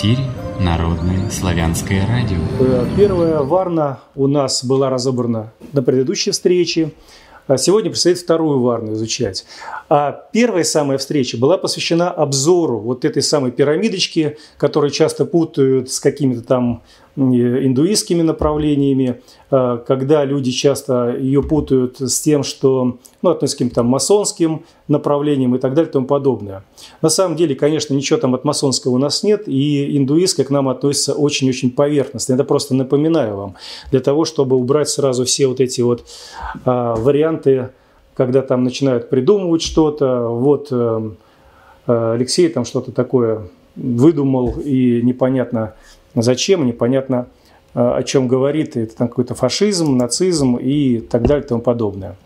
эфире Народное славянское радио. Э, первая варна у нас была разобрана на предыдущей встрече. А сегодня предстоит вторую варну изучать. А первая самая встреча была посвящена обзору вот этой самой пирамидочки, которую часто путают с какими-то там индуистскими направлениями, э, когда люди часто ее путают с тем, что ну, относятся к каким-то масонским направлениям и так далее и тому подобное. На самом деле, конечно, ничего там от масонского у нас нет, и индуистское к нам относится очень-очень поверхностно. Это просто напоминаю вам, для того, чтобы убрать сразу все вот эти вот а, варианты, когда там начинают придумывать что-то, вот э, Алексей там что-то такое выдумал, и непонятно, Зачем, непонятно, э, о чем говорит. Это там какой-то фашизм, нацизм и так далее и тому подобное.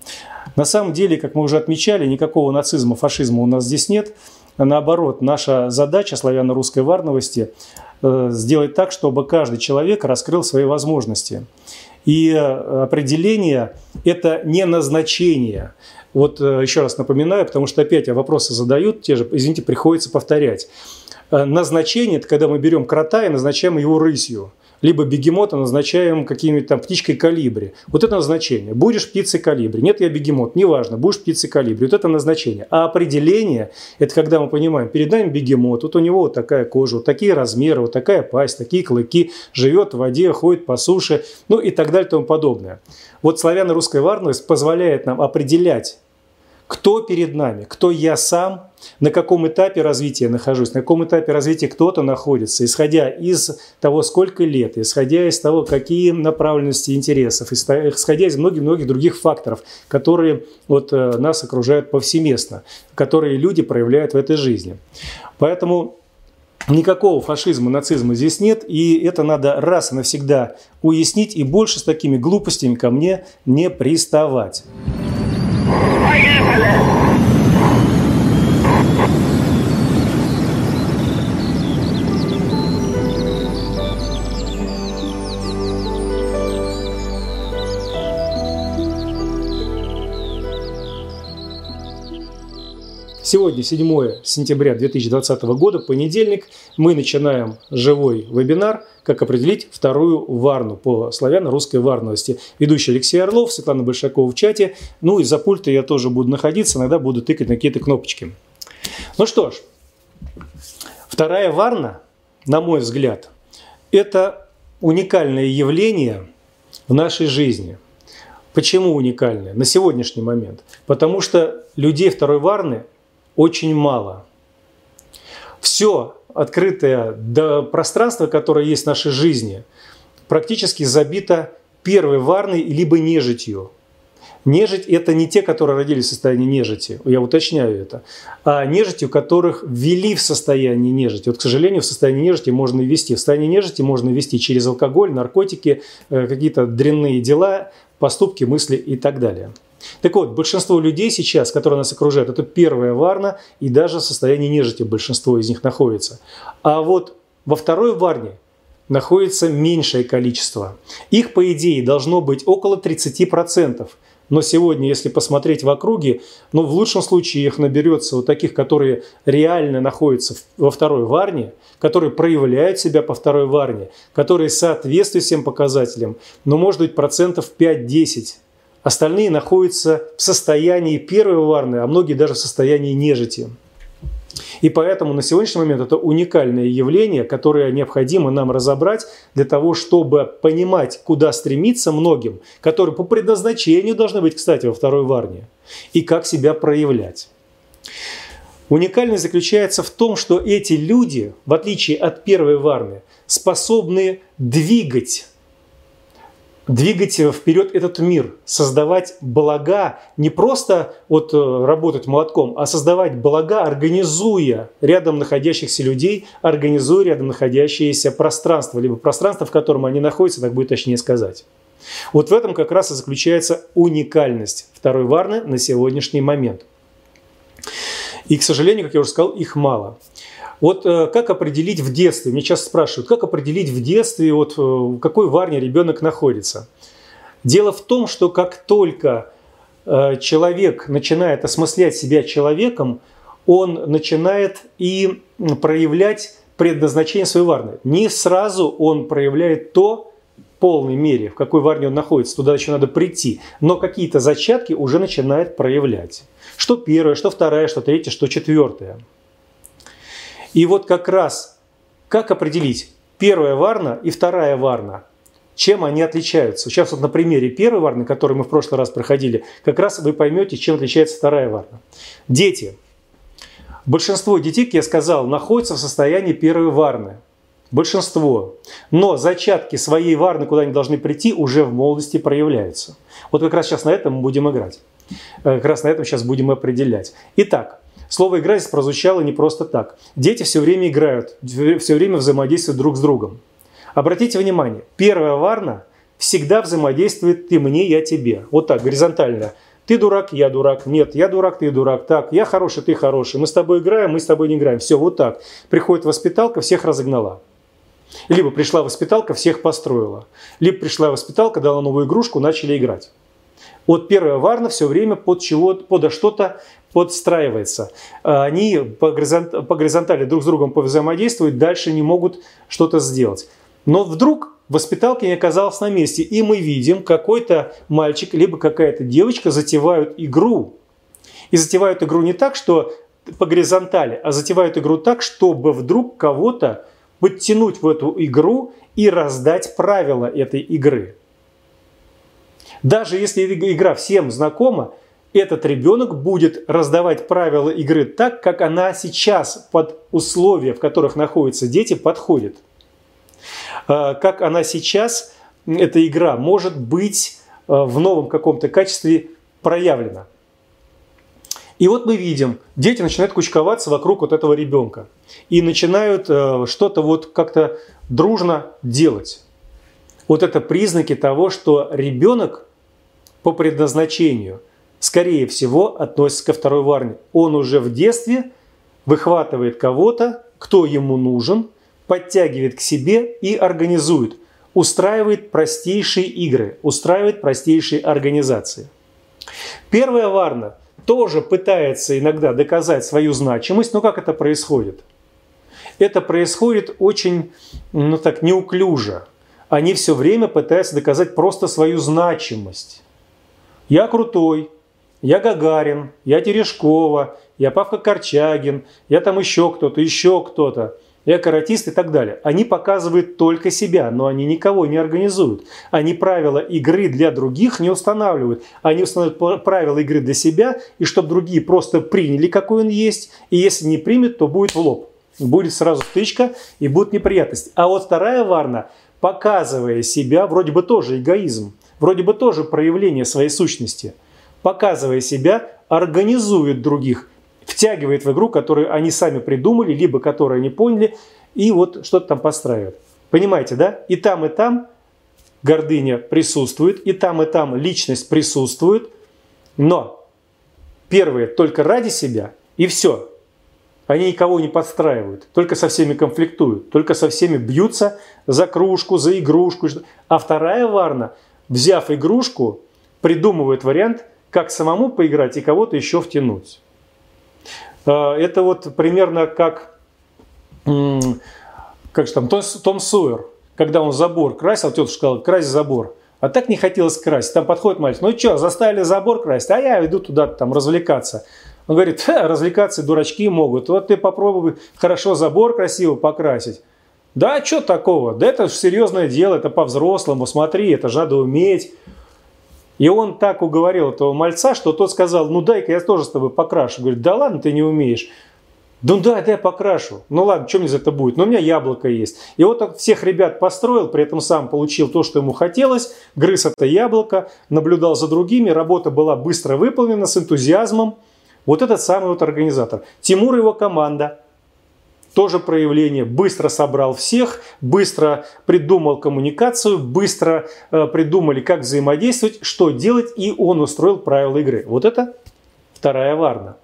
На самом деле, как мы уже отмечали, никакого нацизма, фашизма у нас здесь нет. Наоборот, наша задача славяно-русской варновости э, сделать так, чтобы каждый человек раскрыл свои возможности. И э, определение – это не назначение. Вот еще раз напоминаю, потому что опять вопросы задают, те же, извините, приходится повторять. Э, назначение – это когда мы берем крота и назначаем его рысью либо бегемота назначаем какими-то там птичкой калибри. Вот это назначение. Будешь птицей калибри. Нет, я бегемот. Неважно, будешь птицей калибри. Вот это назначение. А определение – это когда мы понимаем, перед нами бегемот, вот у него вот такая кожа, вот такие размеры, вот такая пасть, такие клыки, живет в воде, ходит по суше, ну и так далее и тому подобное. Вот славяно-русская варность позволяет нам определять кто перед нами, кто я сам, на каком этапе развития нахожусь, на каком этапе развития кто-то находится, исходя из того, сколько лет, исходя из того, какие направленности интересов, исходя из многих-многих других факторов, которые вот э, нас окружают повсеместно, которые люди проявляют в этой жизни. Поэтому Никакого фашизма, нацизма здесь нет, и это надо раз и навсегда уяснить, и больше с такими глупостями ко мне не приставать. Vai, Guilherme. Сегодня 7 сентября 2020 года, понедельник, мы начинаем живой вебинар «Как определить вторую варну» по славяно-русской варновости. Ведущий Алексей Орлов, Светлана Большакова в чате. Ну и за пульта я тоже буду находиться, иногда буду тыкать на какие-то кнопочки. Ну что ж, вторая варна, на мой взгляд, это уникальное явление в нашей жизни. Почему уникальное? На сегодняшний момент. Потому что людей второй варны очень мало. Все открытое до пространства, которое есть в нашей жизни, практически забито первой варной либо нежитью. Нежить – это не те, которые родились в состоянии нежити, я уточняю это, а нежити, у которых ввели в состояние нежити. Вот, к сожалению, в состоянии нежити можно ввести. В состоянии нежити можно ввести через алкоголь, наркотики, э, какие-то дрянные дела, поступки, мысли и так далее. Так вот, большинство людей сейчас, которые нас окружают, это первая варна, и даже в состоянии нежити большинство из них находится. А вот во второй варне находится меньшее количество. Их, по идее, должно быть около 30%. Но сегодня, если посмотреть в округе, ну, в лучшем случае их наберется вот таких, которые реально находятся во второй варне, которые проявляют себя по второй варне, которые соответствуют всем показателям, но может быть процентов 5-10 Остальные находятся в состоянии первой варны, а многие даже в состоянии нежити. И поэтому на сегодняшний момент это уникальное явление, которое необходимо нам разобрать для того, чтобы понимать, куда стремиться многим, которые по предназначению должны быть, кстати, во второй варне, и как себя проявлять. Уникальность заключается в том, что эти люди, в отличие от первой варны, способны двигать двигать вперед этот мир, создавать блага, не просто вот э, работать молотком, а создавать блага, организуя рядом находящихся людей, организуя рядом находящееся пространство, либо пространство, в котором они находятся, так будет точнее сказать. Вот в этом как раз и заключается уникальность второй Варны на сегодняшний момент. И, к сожалению, как я уже сказал, их мало. Вот э, как определить в детстве, мне часто спрашивают, как определить в детстве, вот э, в какой варне ребенок находится. Дело в том, что как только э, человек начинает осмыслять себя человеком, он начинает и проявлять предназначение своей варны. Не сразу он проявляет то, в полной мере, в какой варне он находится, туда еще надо прийти. Но какие-то зачатки уже начинает проявлять. Что первое, что второе, что третье, что четвертое. И вот как раз как определить первая варна и вторая варна? Чем они отличаются? Сейчас вот на примере первой варны, который мы в прошлый раз проходили, как раз вы поймете, чем отличается вторая варна. Дети. Большинство детей, как я сказал, находятся в состоянии первой варны. Большинство. Но зачатки своей варны, куда они должны прийти, уже в молодости проявляются. Вот как раз сейчас на этом мы будем играть. Э, как раз на этом сейчас будем определять. Итак, слово «игра» здесь прозвучало не просто так. Дети все время играют, все время взаимодействуют друг с другом. Обратите внимание, первая варна всегда взаимодействует «ты мне, я тебе». Вот так, горизонтально. Ты дурак, я дурак. Нет, я дурак, ты дурак. Так, я хороший, ты хороший. Мы с тобой играем, мы с тобой не играем. Все, вот так. Приходит воспиталка, всех разогнала. Либо пришла воспиталка, всех построила. Либо пришла воспиталка, дала новую игрушку, начали играть. Вот первая варна все время под, чего, под что-то подстраивается. Они по горизонтали друг с другом повзаимодействуют, дальше не могут что-то сделать. Но вдруг воспиталка не оказалась на месте, и мы видим, какой-то мальчик, либо какая-то девочка затевают игру. И затевают игру не так, что по горизонтали, а затевают игру так, чтобы вдруг кого-то подтянуть в эту игру и раздать правила этой игры. Даже если игра всем знакома, этот ребенок будет раздавать правила игры так, как она сейчас под условия, в которых находятся дети, подходит. А, как она сейчас, эта игра, может быть а, в новом каком-то качестве проявлена. И вот мы видим, дети начинают кучковаться вокруг вот этого ребенка и начинают э, что-то вот как-то дружно делать. Вот это признаки того, что ребенок по предназначению, скорее всего, относится ко второй варне. Он уже в детстве выхватывает кого-то, кто ему нужен, подтягивает к себе и организует, устраивает простейшие игры, устраивает простейшие организации. Первая варна – тоже пытается иногда доказать свою значимость, но как это происходит? Это происходит очень, ну так, неуклюже. Они все время пытаются доказать просто свою значимость. Я крутой, я Гагарин, я Терешкова, я Павка Корчагин, я там еще кто-то, еще кто-то я каратист и так далее. Они показывают только себя, но они никого не организуют. Они правила игры для других не устанавливают. Они устанавливают правила игры для себя, и чтобы другие просто приняли, какой он есть, и если не примет, то будет в лоб. Будет сразу стычка и будут неприятности. А вот вторая варна, показывая себя, вроде бы тоже эгоизм, вроде бы тоже проявление своей сущности, показывая себя, организует других – втягивает в игру, которую они сами придумали, либо которую они поняли, и вот что-то там постраивают. Понимаете, да? И там, и там гордыня присутствует, и там, и там личность присутствует, но первые только ради себя, и все. Они никого не подстраивают, только со всеми конфликтуют, только со всеми бьются за кружку, за игрушку. А вторая варна, взяв игрушку, придумывает вариант, как самому поиграть и кого-то еще втянуть. А, это вот примерно как, как же там, Том Сойер, когда он забор красил, тетушка сказала, крась забор. А так не хотелось красить. Там подходит мальчик, ну что, заставили забор красить, а я иду туда там развлекаться. Он говорит, развлекаться дурачки могут. Вот ты попробуй хорошо забор красиво покрасить. Да, что такого? Да это серьезное дело, это по-взрослому. Смотри, это же надо уметь. И он так уговорил этого мальца, что тот сказал, ну дай-ка я тоже с тобой покрашу. Говорит, да ладно, ты не умеешь. Ну да, да, я покрашу. Ну ладно, что мне за это будет? Но у меня яблоко есть. И вот так всех ребят построил, при этом сам получил то, что ему хотелось, грыз это яблоко, наблюдал за другими, работа была быстро выполнена, с энтузиазмом. Вот этот самый вот организатор. Тимур и его команда – тоже проявление. Быстро собрал всех, быстро придумал коммуникацию, быстро э, придумали, как взаимодействовать, что делать, и он устроил правила игры. Вот это вторая варна.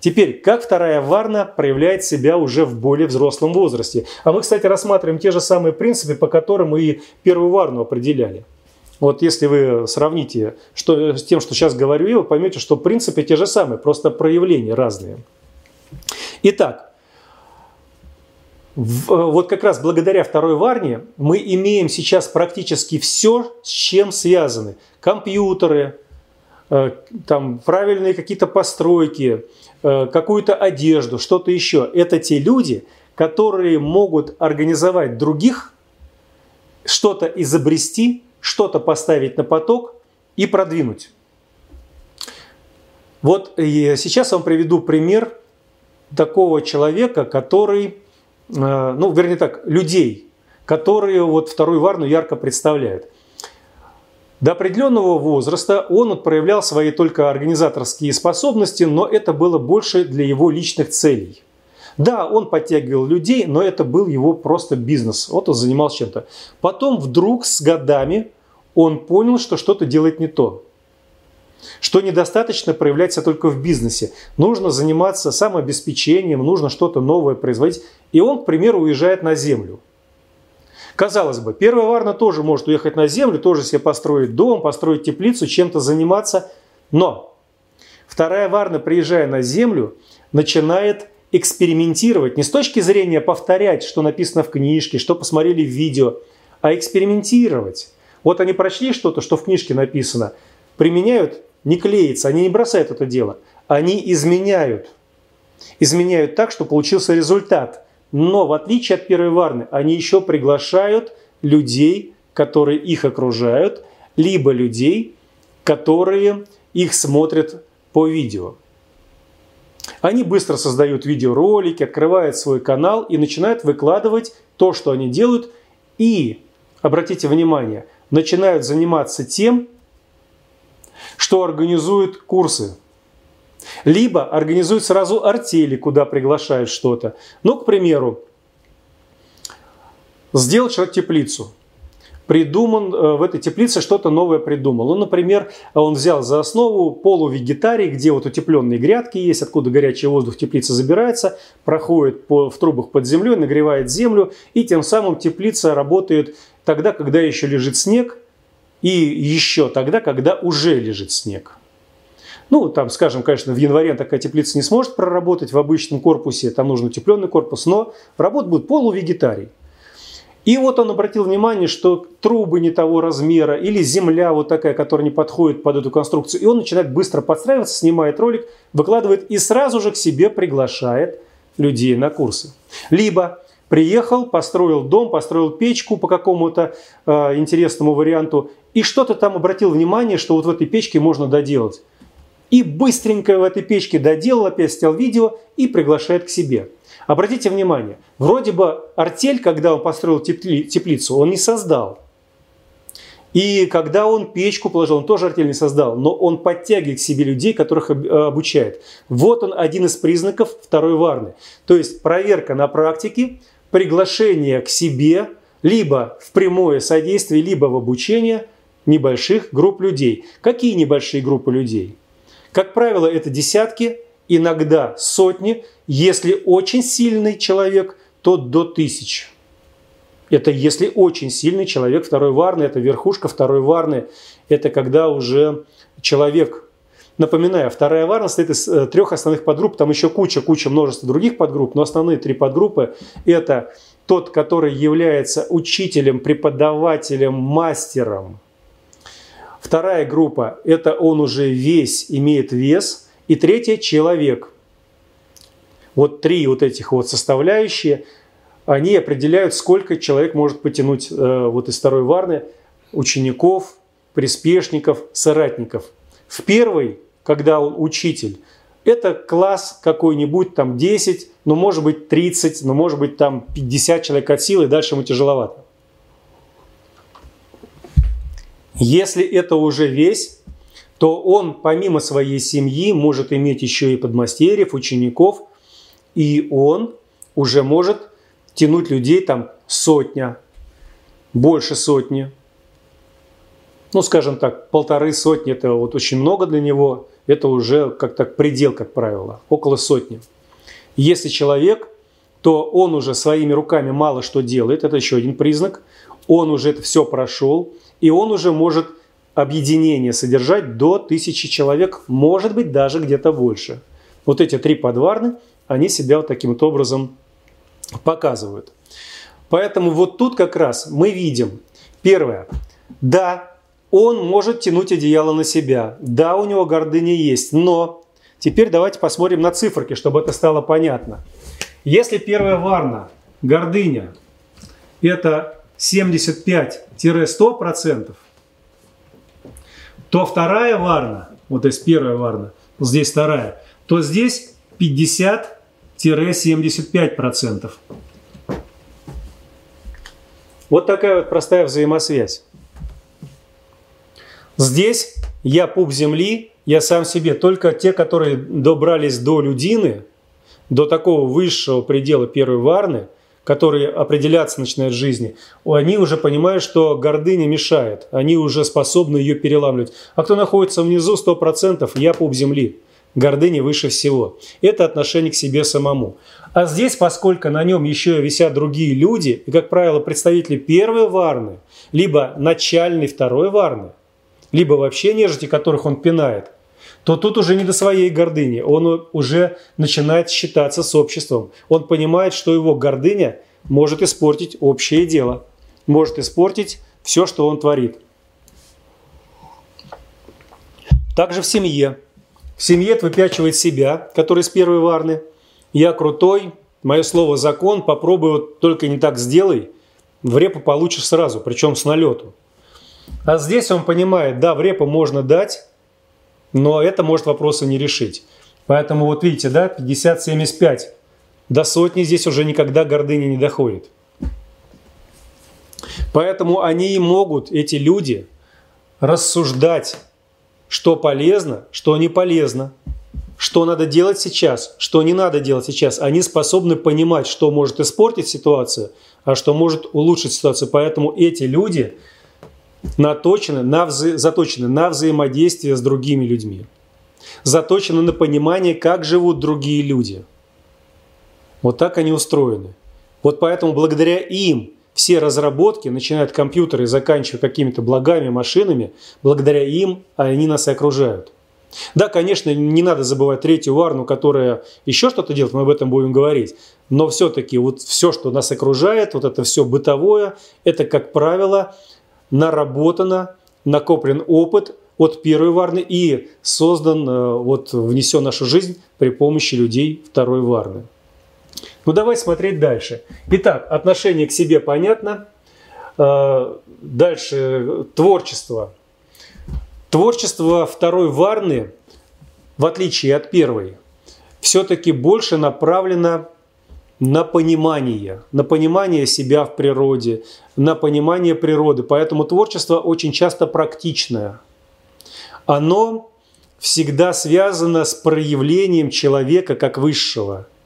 Теперь, как вторая варна проявляет себя уже в более взрослом возрасте? А мы, кстати, рассматриваем те же самые принципы, по которым и первую варну определяли. Вот если вы сравните что, с тем, что сейчас говорю вы поймете, что принципы те же самые, просто проявления разные. Итак, вот как раз благодаря второй варне мы имеем сейчас практически все, с чем связаны. Компьютеры, э, там правильные какие-то постройки, э, какую-то одежду, что-то еще. Это те люди, которые могут организовать других, что-то изобрести, что-то поставить на поток и продвинуть. Вот сейчас я вам приведу пример такого человека, который Э, ну, вернее так, людей, которые вот вторую Варну ярко представляют. До определенного возраста он проявлял свои только организаторские способности, но это было больше для его личных целей. Да, он подтягивал людей, но это был его просто бизнес. Вот он занимался чем-то. Потом вдруг с годами он понял, что что-то делает не то что недостаточно проявляться только в бизнесе. Нужно заниматься самообеспечением, нужно что-то новое производить. И он, к примеру, уезжает на землю. Казалось бы, первая Варна тоже может уехать на землю, тоже себе построить дом, построить теплицу, чем-то заниматься. Но вторая Варна, приезжая на землю, начинает экспериментировать не с точки зрения повторять, что написано в книжке, что посмотрели в видео, а экспериментировать. Вот они прочли что-то, что в книжке написано, применяют не клеится, они не бросают это дело, они изменяют. Изменяют так, что получился результат. Но в отличие от первой варны, они еще приглашают людей, которые их окружают, либо людей, которые их смотрят по видео. Они быстро создают видеоролики, открывают свой канал и начинают выкладывать то, что они делают. И, обратите внимание, начинают заниматься тем, что организуют курсы. Либо организуют сразу артели, куда приглашают что-то. Ну, к примеру, сделал человек теплицу. Придуман э, в этой теплице что-то новое придумал. Ну, например, он взял за основу полувегетарий, где вот утепленные грядки есть, откуда горячий воздух в забирается, проходит по, в трубах под землей, нагревает землю, и тем самым теплица работает тогда, когда еще лежит снег, и еще тогда, когда уже лежит снег. Ну, там, скажем, конечно, в январе такая теплица не сможет проработать в обычном корпусе, там нужен утепленный корпус, но работа будет полувегетарий. И вот он обратил внимание, что трубы не того размера или земля вот такая, которая не подходит под эту конструкцию. И он начинает быстро подстраиваться, снимает ролик, выкладывает и сразу же к себе приглашает людей на курсы. Либо приехал, построил дом, построил печку по какому-то э, интересному варианту и что-то там обратил внимание, что вот в этой печке можно доделать. И быстренько в этой печке доделал, опять снял видео и приглашает к себе. Обратите внимание, вроде бы артель, когда он построил тепли, теплицу, он не создал. И когда он печку положил, он тоже артель не создал, но он подтягивает к себе людей, которых обучает. Вот он один из признаков второй варны. То есть проверка на практике, приглашение к себе, либо в прямое содействие, либо в обучение – небольших групп людей. Какие небольшие группы людей? Как правило, это десятки, иногда сотни. Если очень сильный человек, то до тысяч. Это если очень сильный человек второй варны, это верхушка второй варны. Это когда уже человек Напоминаю, вторая варна состоит из э, трех основных подгрупп, там еще куча, куча, множество других подгрупп, но основные три подгруппы – это тот, который является учителем, преподавателем, мастером, Вторая группа – это он уже весь имеет вес. И третья – человек. Вот три вот этих вот составляющие, они определяют, сколько человек может потянуть э, вот из второй варны учеников, приспешников, соратников. В первой, когда он учитель, это класс какой-нибудь, там 10, ну может быть 30, ну может быть там 50 человек от силы, дальше ему тяжеловато. Если это уже весь, то он помимо своей семьи может иметь еще и подмастерьев, учеников, и он уже может тянуть людей там сотня, больше сотни. Ну, скажем так, полторы сотни – это вот очень много для него. Это уже как-то предел, как правило, около сотни. Если человек, то он уже своими руками мало что делает, это еще один признак. Он уже это все прошел, и он уже может объединение содержать до тысячи человек, может быть даже где-то больше. Вот эти три подварны, они себя вот таким вот образом показывают. Поэтому вот тут как раз мы видим, первое, да, он может тянуть одеяло на себя, да, у него гордыня есть, но теперь давайте посмотрим на циферки, чтобы это стало понятно. Если первая варна, гордыня, это 75-100%, то вторая варна, вот здесь первая варна, здесь вторая, то здесь 50-75%. Вот такая вот простая взаимосвязь. Здесь я пуп земли, я сам себе. Только те, которые добрались до людины, до такого высшего предела первой варны, которые определяться начинают в жизни, они уже понимают, что гордыня мешает. Они уже способны ее переламывать. А кто находится внизу, 100% я пуп земли. Гордыня выше всего. Это отношение к себе самому. А здесь, поскольку на нем еще висят другие люди, и, как правило, представители первой варны, либо начальной второй варны, либо вообще нежити, которых он пинает, то тут уже не до своей гордыни. Он уже начинает считаться с обществом. Он понимает, что его гордыня может испортить общее дело, может испортить все, что он творит. Также в семье. В семье это выпячивает себя, который с первой варны. Я крутой, мое слово закон, попробуй вот только не так сделай, в репу получишь сразу, причем с налету. А здесь он понимает, да, в репу можно дать, но это может вопросы не решить. Поэтому вот видите, да, 50-75. До сотни здесь уже никогда гордыня не доходит. Поэтому они и могут, эти люди, рассуждать что полезно, что не полезно, что надо делать сейчас, что не надо делать сейчас. Они способны понимать, что может испортить ситуацию, а что может улучшить ситуацию. Поэтому эти люди наточены на вза... заточены на взаимодействие с другими людьми. Заточены на понимание, как живут другие люди. Вот так они устроены. Вот поэтому благодаря им все разработки, начиная от компьютера и заканчивая какими-то благами, машинами, благодаря им они нас и окружают. Да, конечно, не надо забывать третью варну, которая еще что-то делает, мы об этом будем говорить. Но все-таки вот все, что нас окружает, вот это все бытовое, это, как правило, наработано, накоплен опыт от первой варны и создан, э, вот внесен в нашу жизнь при помощи людей второй варны. Ну давай смотреть дальше. Итак, отношение к себе понятно. Э, дальше творчество. Творчество второй Варны, в отличие от первой, все-таки больше направлено на понимание, на понимание себя в природе, на понимание природы. Поэтому творчество очень часто практичное. Оно всегда связано с проявлением человека как высшего –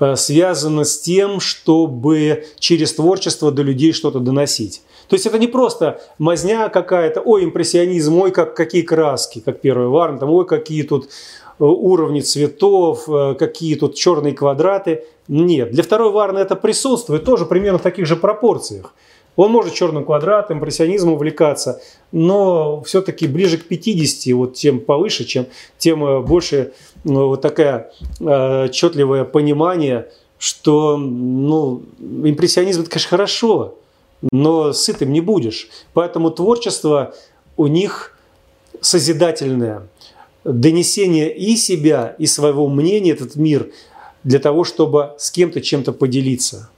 Э, связано с тем, чтобы через творчество до людей что-то доносить. То есть это не просто мазня какая-то, ой, импрессионизм, ой, как, какие краски, как первый Варн, там, ой, какие тут э, уровни цветов, э, какие тут черные квадраты. Нет, для второй Варны это присутствует тоже примерно в таких же пропорциях. Он может черным квадратом, импрессионизмом увлекаться, но все-таки ближе к 50, вот тем повыше, чем, тем больше ну, вот такое э, отчетливое понимание, что ну, импрессионизм это, конечно, хорошо, но сытым не будешь. Поэтому творчество у них созидательное, донесение и себя, и своего мнения этот мир для того, чтобы с кем-то чем-то поделиться.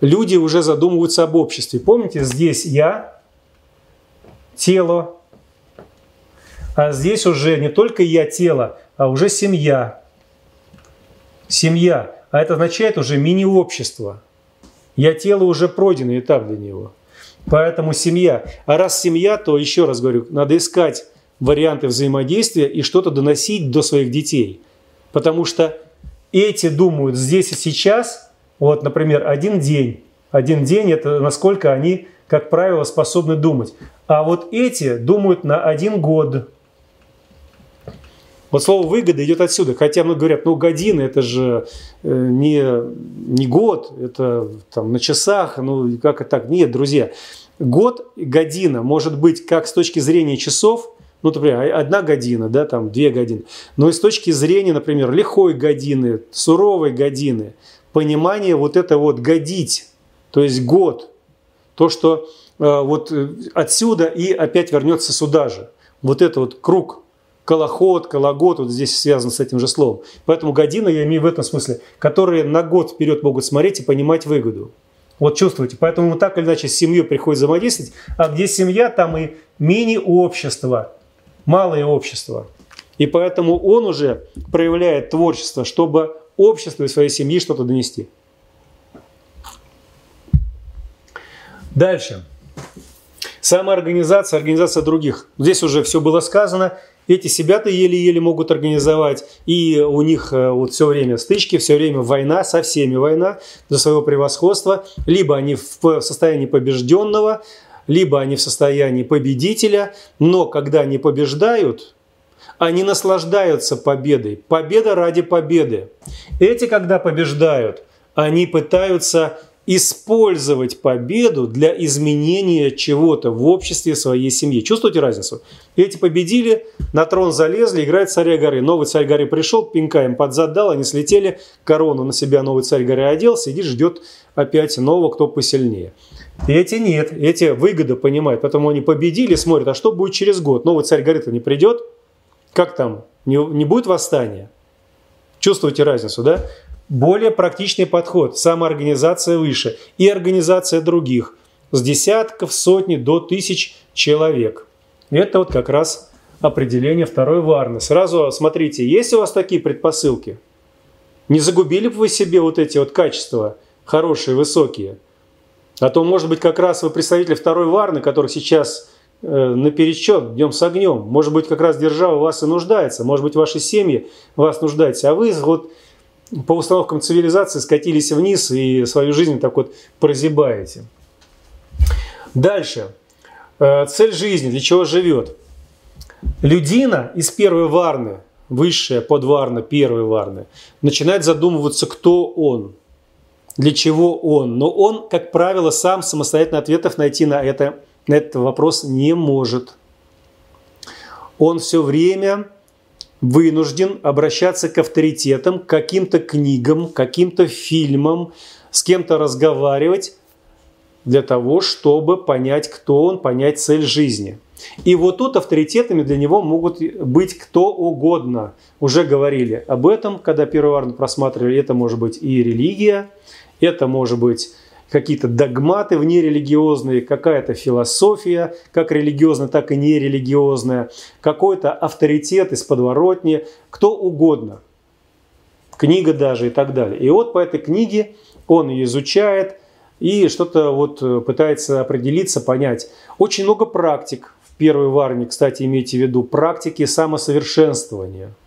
Люди уже задумываются об обществе. Помните, здесь я, тело, а здесь уже не только я тело, а уже семья. Семья. А это означает уже мини-общество. Я тело уже пройденный этап для него. Поэтому семья. А раз семья, то еще раз говорю, надо искать варианты взаимодействия и что-то доносить до своих детей. Потому что эти думают здесь и сейчас, вот, например, один день. Один день – это насколько они, как правило, способны думать. А вот эти думают на один год, вот слово выгода идет отсюда. Хотя мы говорят, ну годины это же э, не, не год, это там на часах, ну как это так? Нет, друзья. Год, година может быть как с точки зрения часов, ну, например, одна година, да, там две годины. Но и с точки зрения, например, лихой годины, суровой годины, понимание вот это вот годить, то есть год, то, что э, вот э, отсюда и опять вернется сюда же. Вот это вот круг, колоход, кологод, вот здесь связан с этим же словом. Поэтому година я имею в этом смысле, которые на год вперед могут смотреть и понимать выгоду. Вот чувствуете. Поэтому так или иначе с семьей приходит взаимодействовать. А где семья, там и мини-общество, малое общество. И поэтому он уже проявляет творчество, чтобы обществу и своей семье что-то донести. Дальше. Самоорганизация, организация других. Здесь уже все было сказано. Эти себя-то еле-еле могут организовать, и у них э, вот все время стычки, все время война, со всеми война за своего превосходства. Либо они в состоянии побежденного, либо они в состоянии победителя, но когда они побеждают, они наслаждаются победой. Победа ради победы. Эти, когда побеждают, они пытаются использовать победу для изменения чего-то в обществе своей семьи. Чувствуете разницу? Эти победили, на трон залезли, играет царя горы. Новый царь горы пришел, пинка им под зад дал, они слетели, корону на себя новый царь горы одел, сидит, ждет опять нового, кто посильнее. Эти нет, эти выгоды понимают, поэтому они победили, смотрят, а что будет через год? Новый царь горы-то не придет, как там, не, не будет восстания? Чувствуете разницу, да? более практичный подход, самоорганизация выше и организация других с десятков, сотни до тысяч человек. Это вот как раз определение второй варны. Сразу смотрите, есть у вас такие предпосылки? Не загубили бы вы себе вот эти вот качества хорошие, высокие? А то, может быть, как раз вы представитель второй варны, который сейчас э, на перечет, днем с огнем. Может быть, как раз держава вас и нуждается. Может быть, ваши семьи вас нуждаются. А вы вот по установкам цивилизации скатились вниз и свою жизнь так вот прозябаете. Дальше. Э, цель жизни, для чего живет? Людина из первой варны, высшая подварна, первой варны, начинает задумываться, кто он, для чего он. Но он, как правило, сам самостоятельно ответов найти на, это, на этот вопрос не может. Он все время вынужден обращаться к авторитетам, к каким-то книгам, каким-то фильмам, с кем-то разговаривать для того, чтобы понять, кто он, понять цель жизни. И вот тут авторитетами для него могут быть кто угодно. Уже говорили об этом, когда первый варну просматривали. Это может быть и религия, это может быть какие-то догматы внерелигиозные, какая-то философия, как религиозная, так и нерелигиозная, какой-то авторитет из подворотни, кто угодно. Книга даже и так далее. И вот по этой книге он ее изучает и что-то вот пытается определиться, понять. Очень много практик в первой варне, кстати, имейте в виду, практики самосовершенствования –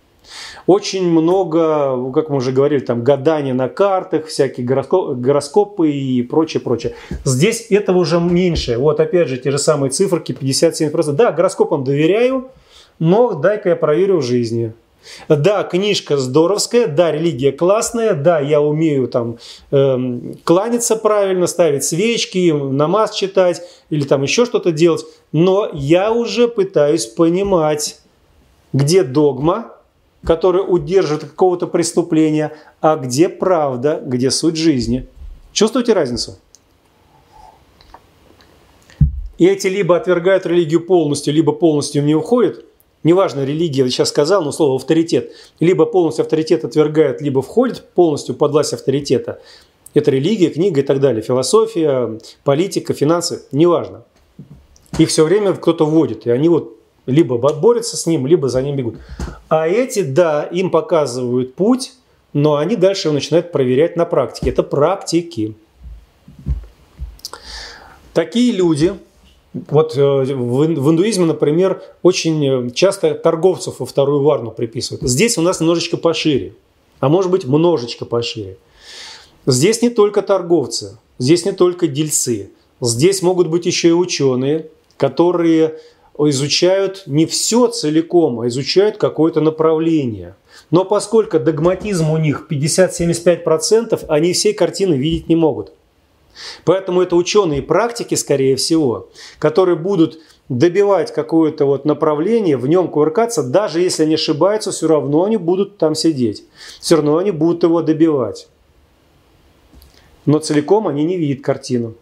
очень много, как мы уже говорили, там гадания на картах, всякие гороскопы и прочее, прочее. Здесь этого уже меньше. Вот опять же те же самые циферки 57%. Да, гороскопам доверяю, но дай-ка я проверю в жизни. Да, книжка здоровская, да, религия классная, да, я умею там эм, кланяться правильно, ставить свечки, намаз читать или там еще что-то делать, но я уже пытаюсь понимать, где догма, который удерживает какого-то преступления, а где правда, где суть жизни. Чувствуете разницу? И эти либо отвергают религию полностью, либо полностью в нее уходят. Неважно, религия, я сейчас сказал, но слово авторитет. Либо полностью авторитет отвергают, либо входит полностью под власть авторитета. Это религия, книга и так далее. Философия, политика, финансы, неважно. Их все время кто-то вводит. И они вот либо борются с ним, либо за ним бегут. А эти, да, им показывают путь, но они дальше его начинают проверять на практике. Это практики. Такие люди, вот э, в индуизме, например, очень э, часто торговцев во вторую варну приписывают. Здесь у нас немножечко пошире, а может быть немножечко пошире. Здесь не только торговцы, здесь не только дельцы, здесь могут быть еще и ученые, которые изучают не все целиком, а изучают какое-то направление. Но поскольку догматизм у них 50-75%, они всей картины видеть не могут. Поэтому это ученые практики, скорее всего, которые будут добивать какое-то вот направление, в нем кувыркаться, даже если они ошибаются, все равно они будут там сидеть. Все равно они будут его добивать. но целиком они не видят картину.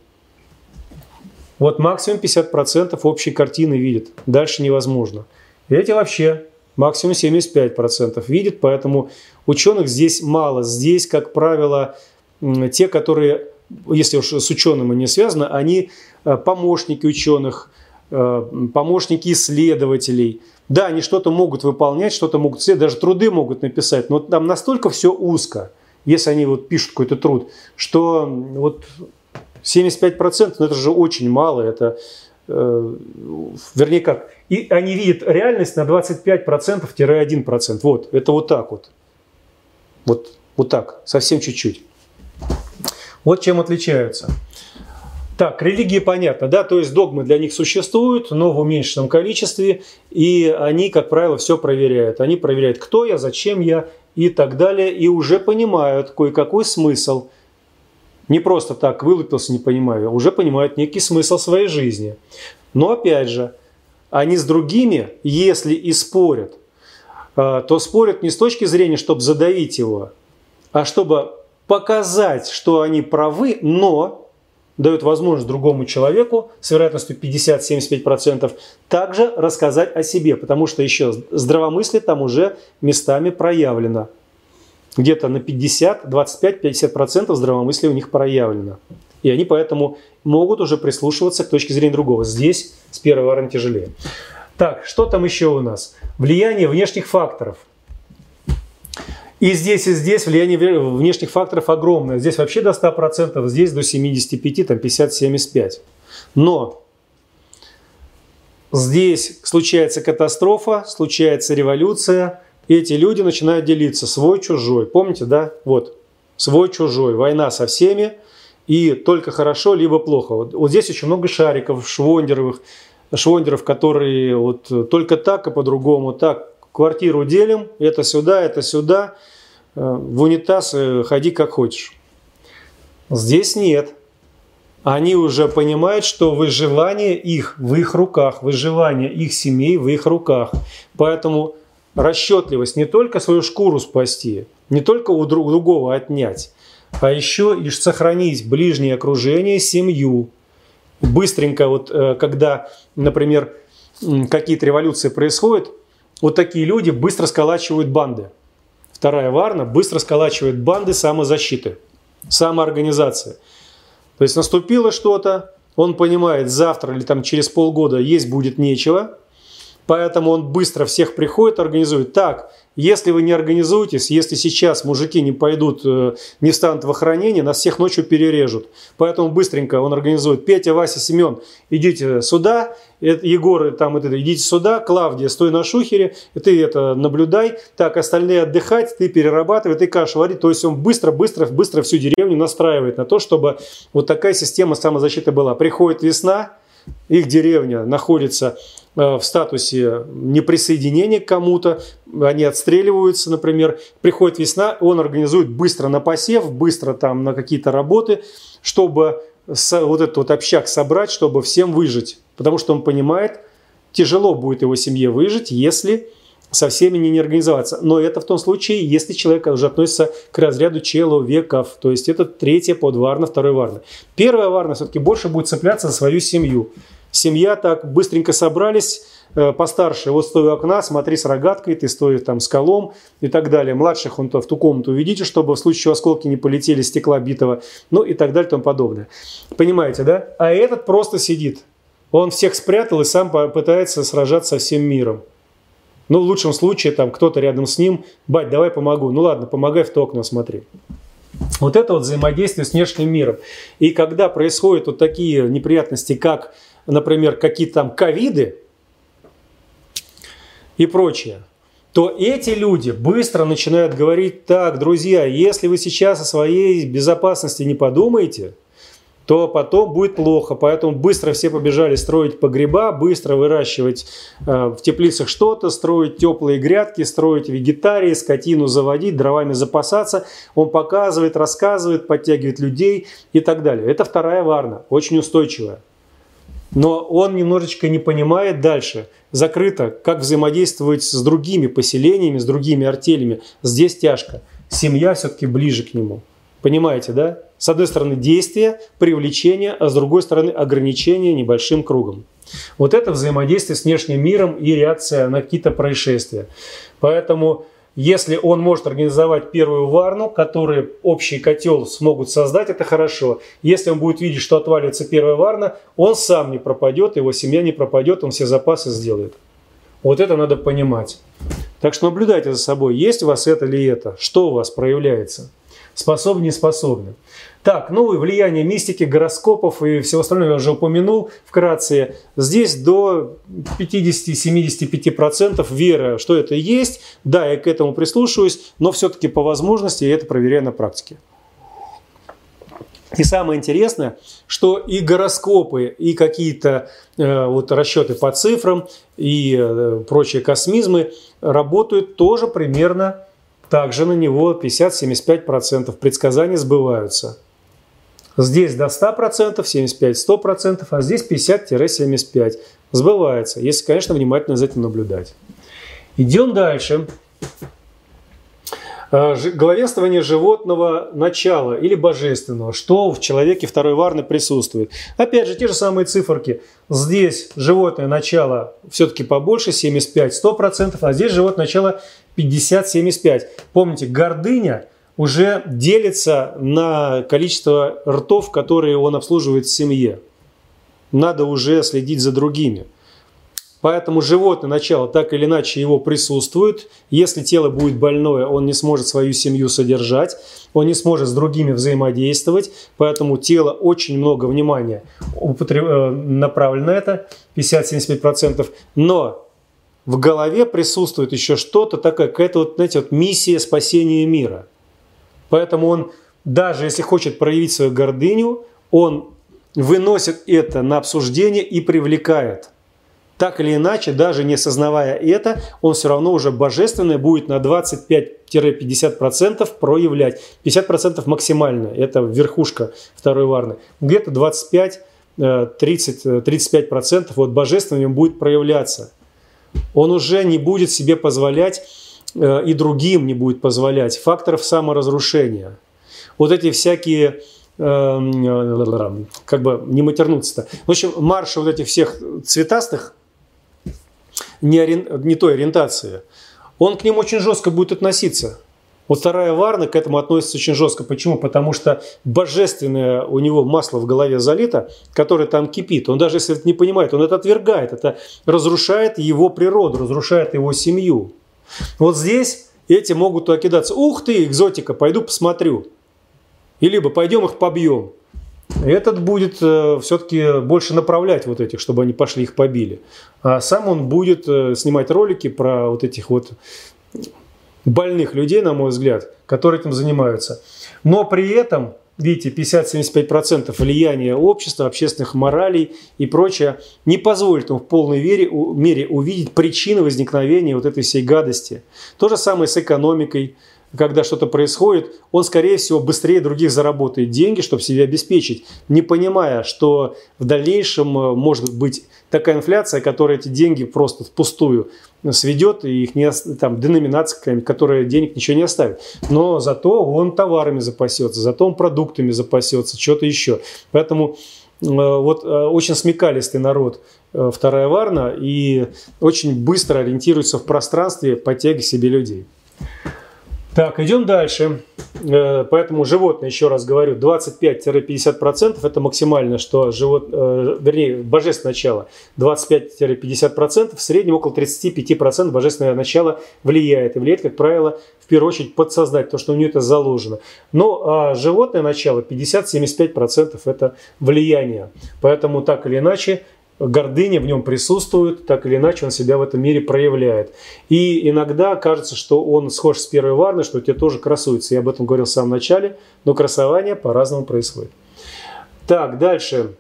Вот максимум 50% общей картины видят, дальше невозможно. Эти вообще максимум 75% видят, поэтому ученых здесь мало. Здесь, как правило, те, которые, если уж с учеными не связаны, они э, помощники ученых, э, помощники исследователей. Да, они что-то могут выполнять, что-то могут даже труды могут написать, но там настолько все узко, если они вот пишут какой-то труд, что вот 75% ну это же очень мало, это э, вернее как, и они видят реальность на 25%-1%. Вот, это вот так вот. Вот, вот так, совсем чуть-чуть. Вот чем отличаются. Так, религии понятно, да, то есть догмы для них существуют, но в уменьшенном количестве, и они, как правило, все проверяют. Они проверяют, кто я, зачем я и так далее, и уже понимают кое-какой смысл. Не просто так вылупился, не понимаю, уже понимают некий смысл своей жизни. Но опять же, они с другими, если и спорят, а, то спорят не с точки зрения, чтобы задавить его, а чтобы показать, что они правы, но дают возможность другому человеку с вероятностью 50-75% также рассказать о себе, потому что еще здравомыслие там уже местами проявлено. Где-то на 50, 25, 50% здравомыслия у них проявлено. И они поэтому могут уже прислушиваться к точке зрения другого. Здесь с первого рана тяжелее. Так, что там еще у нас? Влияние внешних факторов. И здесь, и здесь влияние внешних факторов огромное. Здесь вообще до 100%, здесь до 75, там 50-75. Но здесь случается катастрофа, случается революция, и эти люди начинают делиться свой-чужой. Помните, да? Вот, свой-чужой. Война со всеми, и только хорошо, либо плохо. Вот, вот здесь очень много шариков, швондеровых, швондеров, которые вот только так и по-другому. Так, квартиру делим, это сюда, это сюда, э, в унитаз э, ходи как хочешь. Здесь нет. Они уже понимают, что выживание их в их руках, выживание их семей в их руках. Поэтому расчетливость не только свою шкуру спасти, не только у другого отнять, а еще и сохранить ближнее окружение, семью. Быстренько, вот э, когда, например, какие-то революции происходят, вот такие люди быстро сколачивают банды. Вторая Варна быстро сколачивает банды самозащиты, самоорганизации. То есть наступило что-то, он понимает, завтра или там через полгода есть будет нечего, поэтому он быстро всех приходит, организует. Так, если вы не организуетесь, если сейчас мужики не пойдут, э, не встанут в охранение, нас всех ночью перережут. Поэтому быстренько он организует. Петя, Вася, Семен, идите сюда. Егор, там, это, идите сюда. Клавдия, стой на шухере. Ты это наблюдай. Так, остальные отдыхать, ты перерабатывай, ты кашу вари. То есть он быстро, быстро, быстро всю деревню настраивает на то, чтобы вот такая система самозащиты была. Приходит весна, их деревня находится в статусе неприсоединения к кому-то, они отстреливаются, например, приходит весна, он организует быстро на посев, быстро там на какие-то работы, чтобы вот этот вот общак собрать, чтобы всем выжить. Потому что он понимает, тяжело будет его семье выжить, если со всеми не, не организоваться. Но это в том случае, если человек уже относится к разряду человеков. То есть это третья подварна, второй варна. Первая варна все-таки больше будет цепляться за свою семью. Семья так быстренько собрались, э, постарше, вот стой у окна, смотри с рогаткой, ты стоишь там с колом и так далее. Младших он то в ту комнату уведите, чтобы в случае осколки не полетели, стекла битого, ну и так далее и тому подобное. Понимаете, да? А этот просто сидит. Он всех спрятал и сам пытается сражаться со всем миром. Ну, в лучшем случае, там кто-то рядом с ним, бать, давай помогу. Ну ладно, помогай в то окно смотри. Вот это вот взаимодействие с внешним миром. И когда происходят вот такие неприятности, как, например, какие-то там ковиды и прочее, то эти люди быстро начинают говорить, так, друзья, если вы сейчас о своей безопасности не подумаете – то потом будет плохо. Поэтому быстро все побежали строить погреба, быстро выращивать э, в теплицах что-то, строить теплые грядки, строить вегетарии, скотину заводить, дровами запасаться. Он показывает, рассказывает, подтягивает людей и так далее. Это вторая варна, очень устойчивая. Но он немножечко не понимает дальше, закрыто, как взаимодействовать с другими поселениями, с другими артелями. Здесь тяжко. Семья все-таки ближе к нему. Понимаете, да? С одной стороны действие, привлечение, а с другой стороны ограничение небольшим кругом. Вот это взаимодействие с внешним миром и реакция на какие-то происшествия. Поэтому если он может организовать первую варну, который общий котел смогут создать, это хорошо. Если он будет видеть, что отваливается первая варна, он сам не пропадет, его семья не пропадет, он все запасы сделает. Вот это надо понимать. Так что наблюдайте за собой, есть у вас это или это, что у вас проявляется. Способны, не способны. Так, ну и влияние мистики, гороскопов и всего остального я уже упомянул вкратце. Здесь до 50-75% вера, что это есть. Да, я к этому прислушиваюсь, но все-таки по возможности я это проверяю на практике. И самое интересное, что и гороскопы, и какие-то э, вот расчеты по цифрам, и э, прочие космизмы работают тоже примерно так же на него 50-75%. Предсказания сбываются. Здесь до 100%, 75-100%, а здесь 50-75%. Сбывается, если, конечно, внимательно за этим наблюдать. Идем дальше. А, главенствование животного начала или божественного, что в человеке второй варны присутствует. Опять же, те же самые циферки. Здесь животное начало все-таки побольше, 75-100%, а здесь животное начало 50-75%. Помните, гордыня – уже делится на количество ртов, которые он обслуживает в семье. Надо уже следить за другими. Поэтому животное начало так или иначе его присутствует. Если тело будет больное, он не сможет свою семью содержать, он не сможет с другими взаимодействовать. Поэтому тело очень много внимания э, направлено на это, 50-75%. Но в голове присутствует еще что-то такое, какая-то вот, знаете, вот миссия спасения мира – Поэтому он, даже если хочет проявить свою гордыню, он выносит это на обсуждение и привлекает. Так или иначе, даже не осознавая это, он все равно уже божественное будет на 25-50% проявлять. 50% максимально, это верхушка второй варны. Где-то 25 30, 35% вот божественным будет проявляться. Он уже не будет себе позволять Э, и другим не будет позволять, факторов саморазрушения. Вот эти всякие эм, как бы не матернуться-то. В общем, марши вот этих всех цветастых не, ори... не той ориентации, он к ним очень жестко будет относиться. Вот вторая Варна к этому относится очень жестко. Почему? Потому что божественное у него масло в голове залито, которое там кипит. Он даже если это не понимает, он это отвергает. Это разрушает его природу, разрушает его семью. Вот здесь эти могут туда кидаться. Ух ты, экзотика, пойду посмотрю. И либо пойдем их побьем. Этот будет э, все-таки больше направлять вот этих, чтобы они пошли их побили. А сам он будет э, снимать ролики про вот этих вот больных людей, на мой взгляд, которые этим занимаются. Но при этом видите, 50-75% влияния общества, общественных моралей и прочее не позволит ему в полной мере, мере увидеть причины возникновения вот этой всей гадости. То же самое с экономикой. Когда что-то происходит, он, скорее всего, быстрее других заработает деньги, чтобы себя обеспечить, не понимая, что в дальнейшем э, может быть такая инфляция, которая эти деньги просто впустую сведет, и их не, там, деноминация, которая денег ничего не оставит. Но зато он товарами запасется, зато он продуктами запасется, что-то еще. Поэтому э, вот э, очень смекалистый народ вторая Варна и очень быстро ориентируется в пространстве по тяге себе людей. Так, идем дальше. Э, поэтому животное, еще раз говорю, 25-50% это максимально, что живот, э, вернее, божественное начало 25-50%, в среднем около 35% божественное начало влияет. И влияет, как правило, в первую очередь подсознать, то, что у нее это заложено. Но а животное начало 50-75% это влияние. Поэтому так или иначе гордыня в нем присутствует, так или иначе он себя в этом мире проявляет. И иногда кажется, что он схож с первой варной, что тебе тоже красуется. Я об этом говорил в самом начале, но красование по-разному происходит. Так, дальше.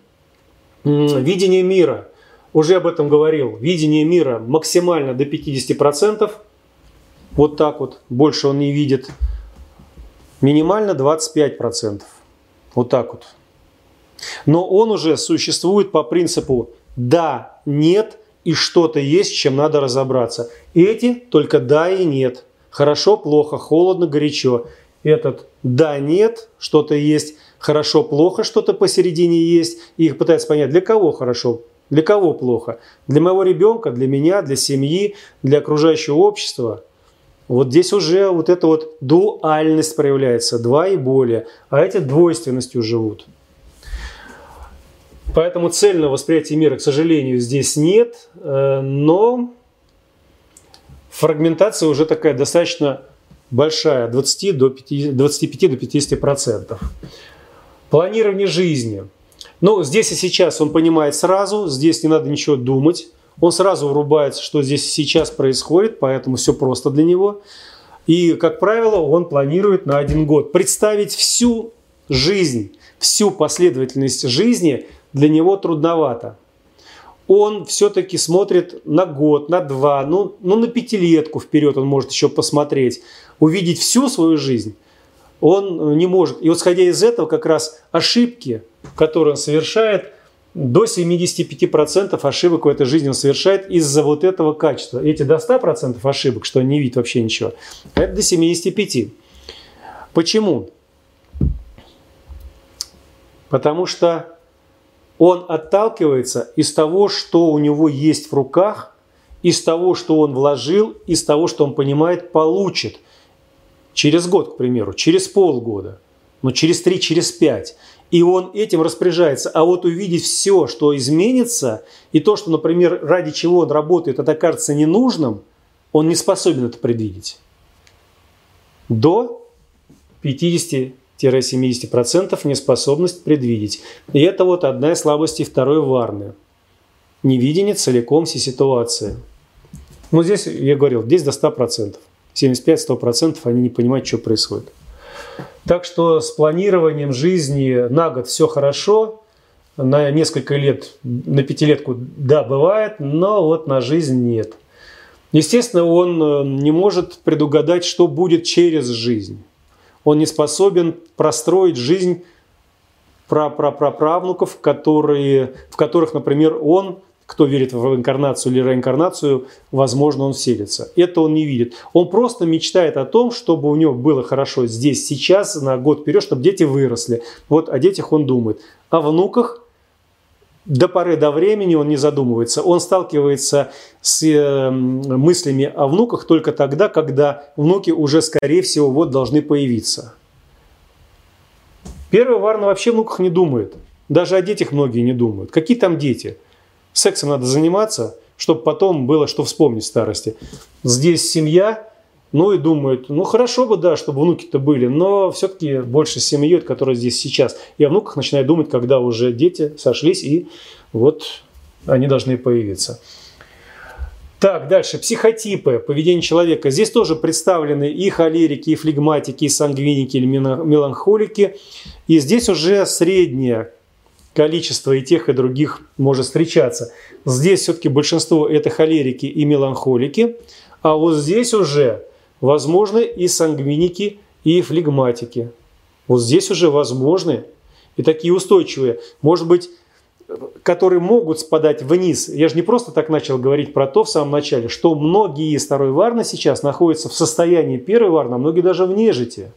Видение мира. Уже об этом говорил. Видение мира максимально до 50%. Вот так вот. Больше он не видит. Минимально 25%. Вот так вот. Но он уже существует по принципу да, нет и что-то есть, чем надо разобраться. Эти только да и нет. Хорошо, плохо, холодно, горячо. этот да-нет, что-то есть хорошо-плохо, что-то посередине есть, и их пытаются понять, для кого хорошо, для кого плохо. Для моего ребенка, для меня, для семьи, для окружающего общества. Вот здесь уже вот эта вот дуальность проявляется, два и более, а эти двойственностью живут. Поэтому цельного восприятия мира, к сожалению, здесь нет, э, но фрагментация уже такая достаточно большая, 20 до 50, 25 до 50 процентов. Планирование жизни. Ну, здесь и сейчас он понимает сразу, здесь не надо ничего думать. Он сразу врубается, что здесь и сейчас происходит, поэтому все просто для него. И, как правило, он планирует на один год. Представить всю жизнь, всю последовательность жизни для него трудновато. Он все-таки смотрит на год, на два, ну, ну на пятилетку вперед он может еще посмотреть, увидеть всю свою жизнь он не может. И вот сходя из этого, как раз ошибки, которые он совершает, до 75% ошибок в этой жизни он совершает из-за вот этого качества. Эти до 100% ошибок, что он не видит вообще ничего, это до 75%. Почему? Потому что он отталкивается из того, что у него есть в руках, из того, что он вложил, из того, что он понимает, получит – через год, к примеру, через полгода, но через три, через пять. И он этим распоряжается. А вот увидеть все, что изменится, и то, что, например, ради чего он работает, это кажется ненужным, он не способен это предвидеть. До 50-70% неспособность предвидеть. И это вот одна из слабостей второй варны. Невидение целиком всей ситуации. Ну, здесь, я говорил, здесь до 100%. 75-100% они не понимают, что происходит. Так что с планированием жизни на год все хорошо, на несколько лет, на пятилетку, да, бывает, но вот на жизнь нет. Естественно, он э, не может предугадать, что будет через жизнь. Он не способен простроить жизнь правнуков, которые, в которых, например, он кто верит в инкарнацию или реинкарнацию, возможно, он вселится. Это он не видит. Он просто мечтает о том, чтобы у него было хорошо здесь, сейчас, на год вперед, чтобы дети выросли. Вот о детях он думает. О внуках до поры до времени он не задумывается. Он сталкивается с э, мыслями о внуках только тогда, когда внуки уже, скорее всего, вот должны появиться. Первый Варна вообще о внуках не думает. Даже о детях многие не думают. Какие там дети? Сексом надо заниматься, чтобы потом было что вспомнить в старости. Здесь семья, ну и думают, ну хорошо бы, да, чтобы внуки-то были, но все-таки больше семьей, которая здесь сейчас. И о внуках начинаю думать, когда уже дети сошлись, и вот они должны появиться. Так, дальше. Психотипы поведения человека. Здесь тоже представлены и холерики, и флегматики, и сангвиники, или меланхолики. И здесь уже средняя количество и тех, и других может встречаться. Здесь все-таки большинство это холерики и меланхолики, а вот здесь уже возможны и сангвиники, и флегматики. Вот здесь уже возможны и такие устойчивые. Может быть, которые могут спадать вниз. Я же не просто так начал говорить про то в самом начале, что многие из второй варны сейчас находятся в состоянии первой варны, а многие даже в нежити.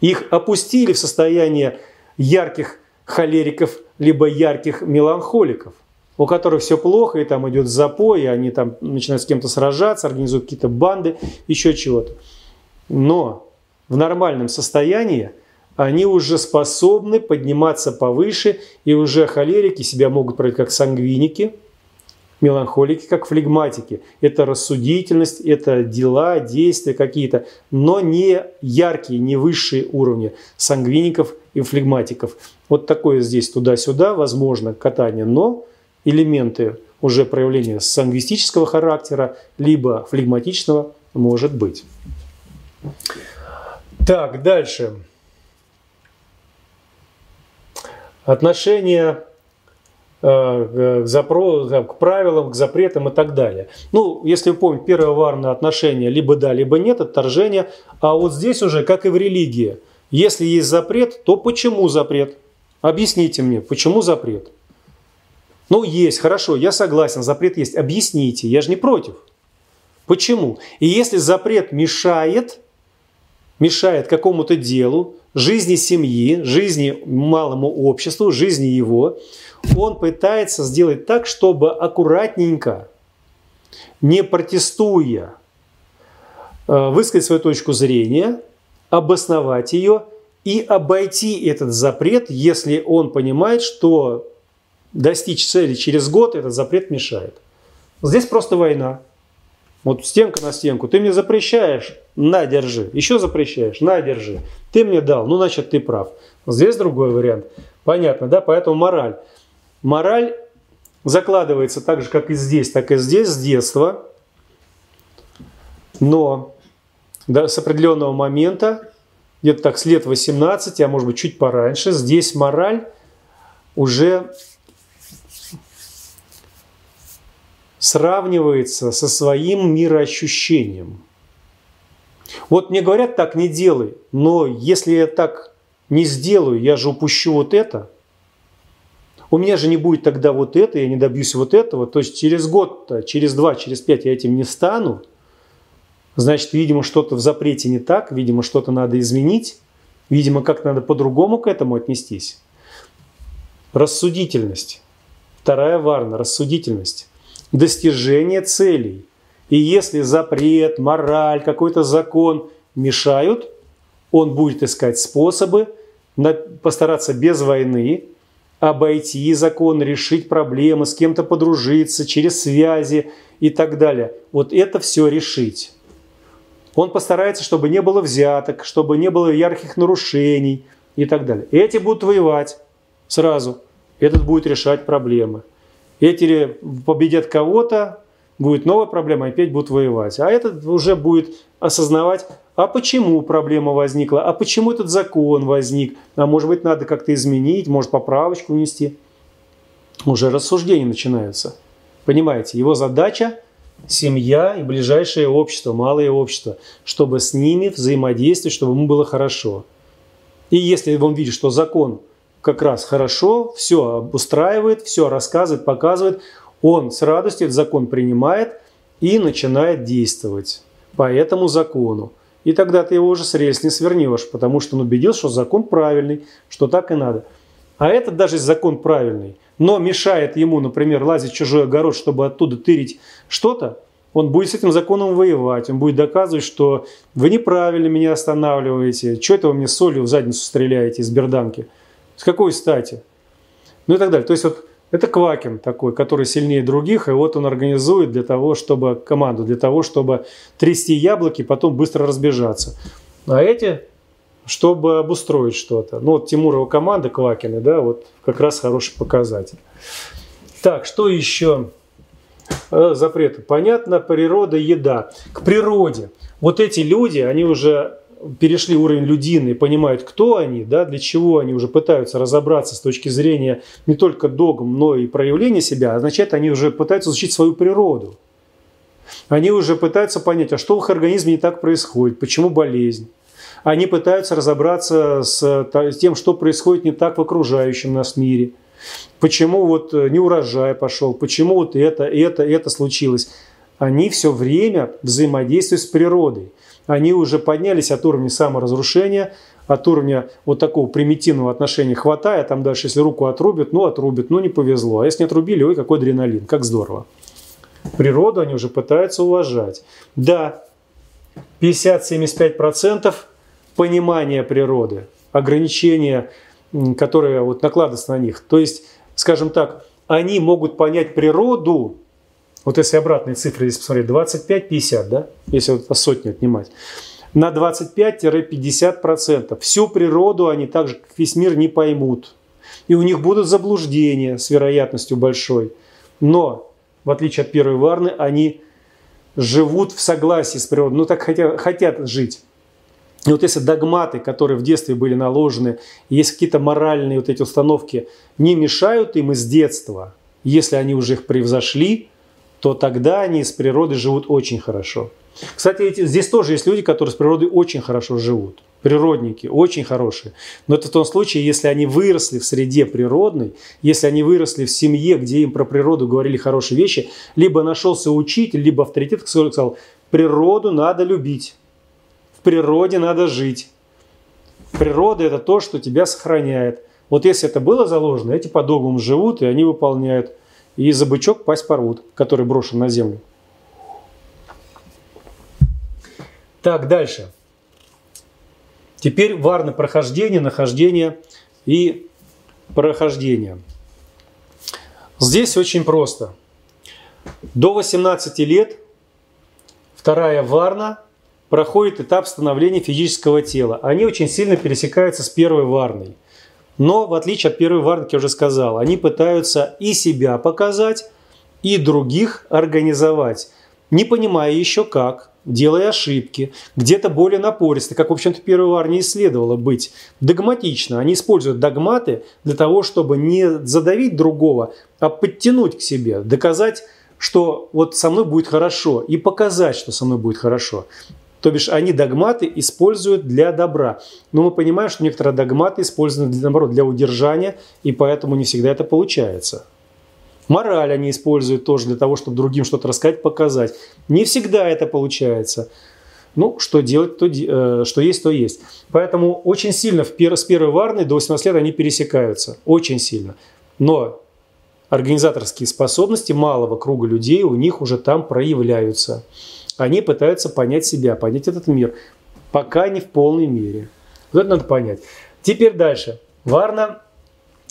Их опустили в состояние ярких холериков, либо ярких меланхоликов, у которых все плохо, и там идет запой, и они там начинают с кем-то сражаться, организуют какие-то банды, еще чего-то. Но в нормальном состоянии они уже способны подниматься повыше, и уже холерики себя могут проявить как сангвиники – Меланхолики как флегматики. Это рассудительность, это дела, действия какие-то, но не яркие, не высшие уровни сангвиников и флегматиков. Вот такое здесь туда-сюда возможно катание, но элементы уже проявления сангвистического характера, либо флегматичного может быть. Так, дальше. Отношения Э, к, запро... к правилам, к запретам и так далее. Ну, если вы помните, первое варное отношение либо да, либо нет, отторжение. А вот здесь уже, как и в религии, если есть запрет, то почему запрет? Объясните мне, почему запрет? Ну, есть, хорошо, я согласен, запрет есть. Объясните, я же не против. Почему? И если запрет мешает, мешает какому-то делу, жизни семьи, жизни малому обществу, жизни его, он пытается сделать так, чтобы аккуратненько, не протестуя, э, высказать свою точку зрения, обосновать ее и обойти этот запрет, если он понимает, что достичь цели через год этот запрет мешает. Здесь просто война. Вот стенка на стенку. Ты мне запрещаешь, на, держи. Еще запрещаешь, на, держи. Ты мне дал, ну, значит, ты прав. Здесь другой вариант. Понятно, да? Поэтому мораль. Мораль закладывается так же, как и здесь, так и здесь, с детства. Но да, с определенного момента, где-то так с лет 18, а может быть чуть пораньше, здесь мораль уже сравнивается со своим мироощущением. Вот мне говорят, так не делай, но если я так не сделаю, я же упущу вот это. У меня же не будет тогда вот это, я не добьюсь вот этого. То есть через год, через два, через пять я этим не стану. Значит, видимо, что-то в запрете не так, видимо, что-то надо изменить, видимо, как надо по-другому к этому отнестись. Рассудительность. Вторая варна – рассудительность достижения целей. И если запрет, мораль, какой-то закон мешают, он будет искать способы постараться без войны обойти закон, решить проблемы, с кем-то подружиться, через связи и так далее. Вот это все решить. Он постарается, чтобы не было взяток, чтобы не было ярких нарушений и так далее. Эти будут воевать сразу. Этот будет решать проблемы. Эти победят кого-то, будет новая проблема, опять будут воевать. А этот уже будет осознавать, а почему проблема возникла, а почему этот закон возник, а может быть надо как-то изменить, может поправочку внести. Уже рассуждения начинаются. Понимаете, его задача – семья и ближайшее общество, малое общество, чтобы с ними взаимодействовать, чтобы ему было хорошо. И если он видит, что закон как раз хорошо, все устраивает, все рассказывает, показывает, он с радостью этот закон принимает и начинает действовать по этому закону. И тогда ты его уже с рельс не свернешь, потому что он убедился, что закон правильный, что так и надо. А этот даже закон правильный, но мешает ему, например, лазить в чужой огород, чтобы оттуда тырить что-то, он будет с этим законом воевать, он будет доказывать, что вы неправильно меня останавливаете, что это вы мне солью в задницу стреляете из берданки – с какой стати? Ну и так далее. То есть вот это Квакин такой, который сильнее других, и вот он организует для того, чтобы команду, для того, чтобы трясти яблоки, потом быстро разбежаться. А эти, чтобы обустроить что-то. Ну вот Тимурова команда Квакины, да, вот как раз хороший показатель. Так, что еще? Э, запреты. Понятно, природа, еда. К природе. Вот эти люди, они уже перешли уровень людины понимают, кто они, да, для чего они уже пытаются разобраться с точки зрения не только догм, но и проявления себя, означает, они уже пытаются изучить свою природу. Они уже пытаются понять, а что в их организме не так происходит, почему болезнь. Они пытаются разобраться с тем, что происходит не так в окружающем нас мире. Почему вот не урожай пошел, почему вот это, это, это случилось. Они все время взаимодействуют с природой они уже поднялись от уровня саморазрушения, от уровня вот такого примитивного отношения хватая, там дальше, если руку отрубят, ну отрубят, ну не повезло. А если не отрубили, ой, какой адреналин, как здорово. Природу они уже пытаются уважать. Да, 50-75% понимания природы, ограничения, которые вот накладываются на них. То есть, скажем так, они могут понять природу вот если обратные цифры здесь посмотреть, 25-50, да, если вот по сотне отнимать, на 25-50%. Всю природу они так же, как весь мир, не поймут. И у них будут заблуждения с вероятностью большой. Но, в отличие от первой варны, они живут в согласии с природой, ну так хотят, хотят жить. И вот если догматы, которые в детстве были наложены, есть какие-то моральные вот эти установки, не мешают им из детства, если они уже их превзошли, то тогда они с природой живут очень хорошо. Кстати, эти, здесь тоже есть люди, которые с природой очень хорошо живут. Природники, очень хорошие. Но это в том случае, если они выросли в среде природной, если они выросли в семье, где им про природу говорили хорошие вещи, либо нашелся учитель, либо авторитет, который сказал, природу надо любить. природе надо жить. Природа – это то, что тебя сохраняет. Вот если это было заложено, эти по живут, и они выполняют. И за бычок пасть порвут, который брошен на землю. Так, дальше. Теперь варны прохождение, нахождение и прохождение. Здесь очень просто. До 18 лет вторая варна проходит этап становления физического тела. Они очень сильно пересекаются с первой варной. Но в отличие от первой варны, как я уже сказал, они пытаются и себя показать, и других организовать, не понимая еще как, делая ошибки, где-то более напористо, как, в общем-то, первой варне и следовало быть. Догматично. Они используют догматы для того, чтобы не задавить другого, а подтянуть к себе, доказать, что вот со мной будет хорошо, и показать, что со мной будет хорошо. То бишь они догматы используют для добра. Но мы понимаем, что некоторые догматы используют для, наоборот, для удержания, и поэтому не всегда это получается. Мораль они используют тоже для того, чтобы другим что-то рассказать, показать. Не всегда это получается. Ну, что делать, то, э, что есть, то есть. Поэтому очень сильно в пер, с первой варной до 18 лет они пересекаются. Очень сильно. Но организаторские способности малого круга людей у них уже там проявляются. Они пытаются понять себя, понять этот мир. Пока не в полной мере. Вот это надо понять. Теперь дальше. Варна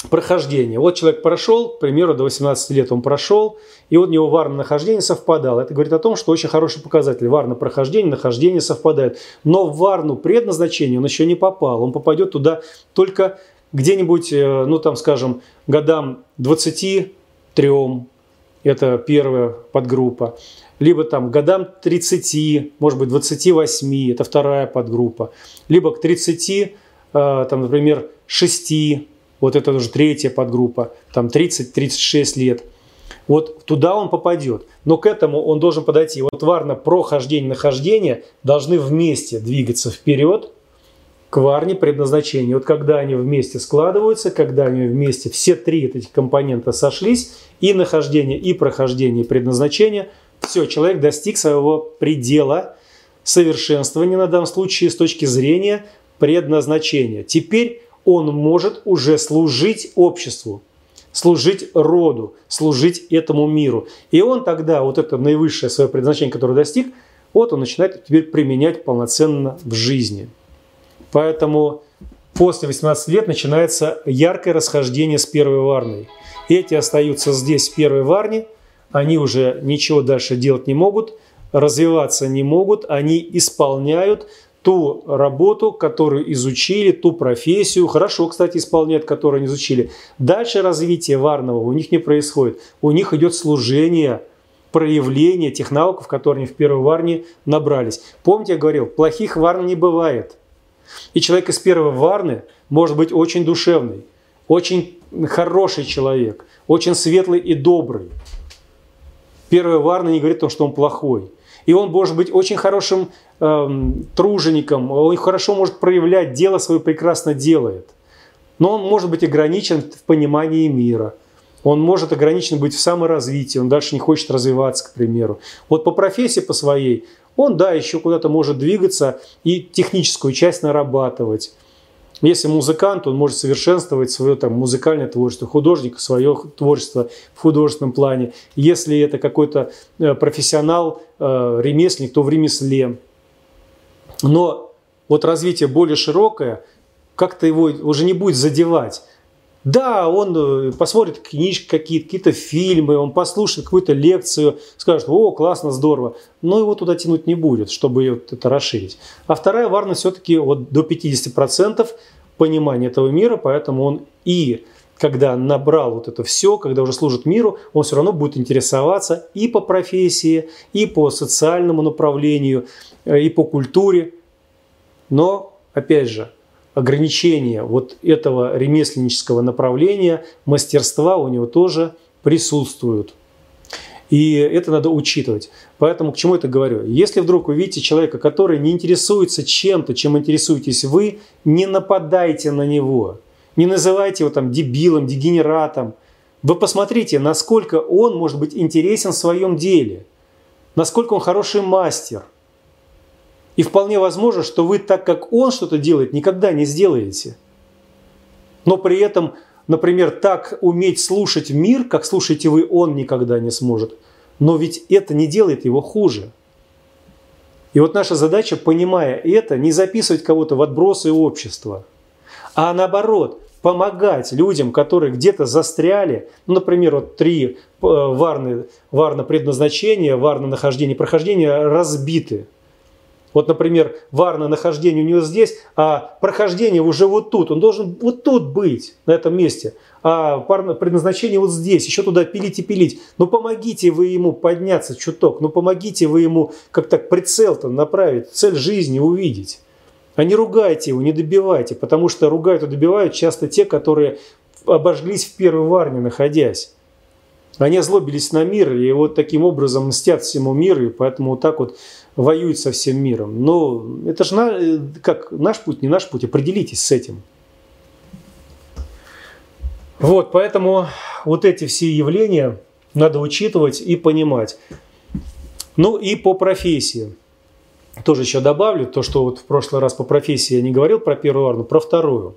прохождение. Вот человек прошел, к примеру, до 18 лет он прошел, и вот у него варно нахождение совпадало. Это говорит о том, что очень хороший показатель. Варно прохождение, нахождение совпадает. Но в варну предназначение он еще не попал. Он попадет туда только где-нибудь, э, ну там, скажем, годам 23, это первая подгруппа, либо там годам 30, может быть 28, это вторая подгруппа, либо к 30, э, там, например, 6, вот это уже третья подгруппа, там 30-36 лет. Вот туда он попадет. Но к этому он должен подойти. Вот варна прохождение, нахождение должны вместе двигаться вперед к варне предназначения. Вот когда они вместе складываются, когда они вместе, все три этих компонента сошлись, и нахождение, и прохождение, и предназначение, все, человек достиг своего предела совершенствования на данном случае с точки зрения предназначения. Теперь он может уже служить обществу, служить роду, служить этому миру. И он тогда вот это наивысшее свое предназначение, которое достиг, вот он начинает теперь применять полноценно в жизни. Поэтому после 18 лет начинается яркое расхождение с первой варной. Эти остаются здесь в первой варне, они уже ничего дальше делать не могут, развиваться не могут, они исполняют ту работу, которую изучили, ту профессию, хорошо, кстати, исполняют, которую они изучили. Дальше развитие варного у них не происходит. У них идет служение, проявление тех навыков, которые они в первой варне набрались. Помните, я говорил, плохих варн не бывает. И человек из первой варны может быть очень душевный, очень хороший человек, очень светлый и добрый. Первая варна не говорит о том, что он плохой. И он может быть очень хорошим эм, тружеником, он хорошо может проявлять, дело свое прекрасно делает. Но он может быть ограничен в понимании мира. Он может ограничен быть в саморазвитии, он дальше не хочет развиваться, к примеру. Вот по профессии по своей он, да, еще куда-то может двигаться и техническую часть нарабатывать. Если музыкант, он может совершенствовать свое там, музыкальное творчество, художник свое творчество в художественном плане. Если это какой-то э, профессионал, э, ремесленник, то в ремесле. Но вот развитие более широкое как-то его уже не будет задевать. Да, он э, посмотрит книжки какие-то, какие-то фильмы, он послушает какую-то лекцию, скажет, о, классно, здорово, но его туда тянуть не будет, чтобы это расширить. А вторая варна все-таки вот до 50% понимания этого мира, поэтому он и когда набрал вот это все, когда уже служит миру, он все равно будет интересоваться и по профессии, и по социальному направлению, э, и по культуре. Но, опять же, ограничения вот этого ремесленнического направления, мастерства у него тоже присутствуют. И это надо учитывать. Поэтому к чему это говорю? Если вдруг вы видите человека, который не интересуется чем-то, чем интересуетесь вы, не нападайте на него. Не называйте его там дебилом, дегенератом. Вы посмотрите, насколько он может быть интересен в своем деле. Насколько он хороший мастер – И вполне возможно, что вы так, как он что-то делает, никогда не сделаете. Но при этом, например, так уметь слушать мир, как слушаете вы, он никогда не сможет. Но ведь это не делает его хуже. И вот наша задача, понимая это, не записывать кого-то в отбросы общества, а наоборот, помогать людям, которые где-то застряли, ну, например, вот три э, варны, варна предназначения, варна нахождения прохождения разбиты. Вот, например, варна нахождение у него здесь, а прохождение уже вот тут. Он должен вот тут быть, на этом месте. А предназначение вот здесь. Еще туда пилить и пилить. Ну, помогите вы ему подняться чуток. Ну, помогите вы ему как-то прицел-то направить, цель жизни увидеть. А не ругайте его, не добивайте. Потому что ругают и добивают часто те, которые обожглись в первой варне, находясь. Они озлобились на мир и вот таким образом мстят всему миру, и поэтому вот так вот воюют со всем миром. Но это же на, э, как наш путь, не наш путь, определитесь с этим. Вот, поэтому вот эти все явления надо учитывать и понимать. Ну и по профессии. Тоже еще добавлю то, что вот в прошлый раз по профессии я не говорил про первую арну, про вторую.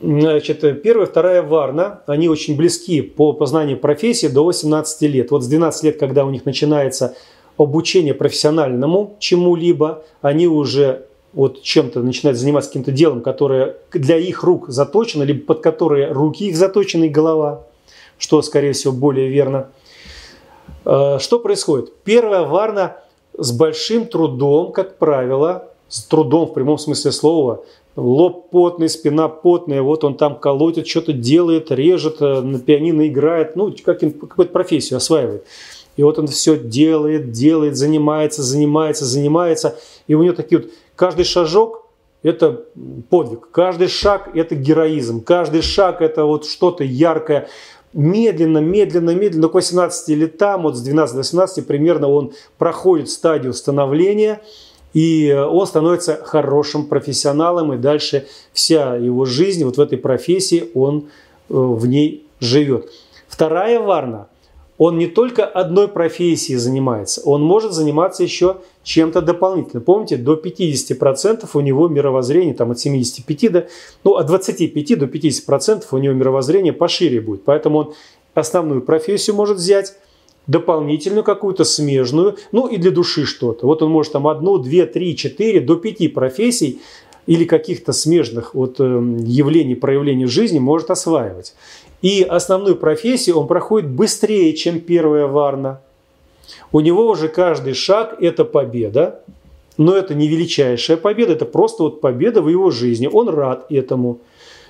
Значит, первая, вторая варна, они очень близки по познанию профессии до 18 лет. Вот с 12 лет, когда у них начинается обучение профессиональному чему-либо, они уже вот чем-то начинают заниматься каким-то делом, которое для их рук заточено, либо под которые руки их заточены и голова, что, скорее всего, более верно. Э, что происходит? Первая варна с большим трудом, как правило, с трудом в прямом смысле слова, лоб потный, спина потная, вот он там колотит, что-то делает, режет, э, на пианино играет, ну, какую-то профессию осваивает. И вот он все делает, делает, занимается, занимается, занимается. И у него такие вот, каждый шажок – это подвиг, каждый шаг – это героизм, каждый шаг – это вот что-то яркое. Медленно, медленно, медленно, к 18 летам, вот с 12 до 18 примерно он проходит стадию становления, и он становится хорошим профессионалом, и дальше вся его жизнь вот в этой профессии, он э, в ней живет. Вторая варна – он не только одной профессией занимается, он может заниматься еще чем-то дополнительным. Помните, до 50% у него мировоззрение, там от 75 до, ну, от 25 до 50% у него мировоззрение пошире будет. Поэтому он основную профессию может взять, дополнительную какую-то смежную, ну и для души что-то. Вот он может там одну, две, три, четыре, до пяти профессий или каких-то смежных вот, эм, явлений, проявлений жизни может осваивать. И основную профессию он проходит быстрее, чем первая варна. У него уже каждый шаг – это победа. Но это не величайшая победа, это просто вот победа в его жизни. Он рад этому.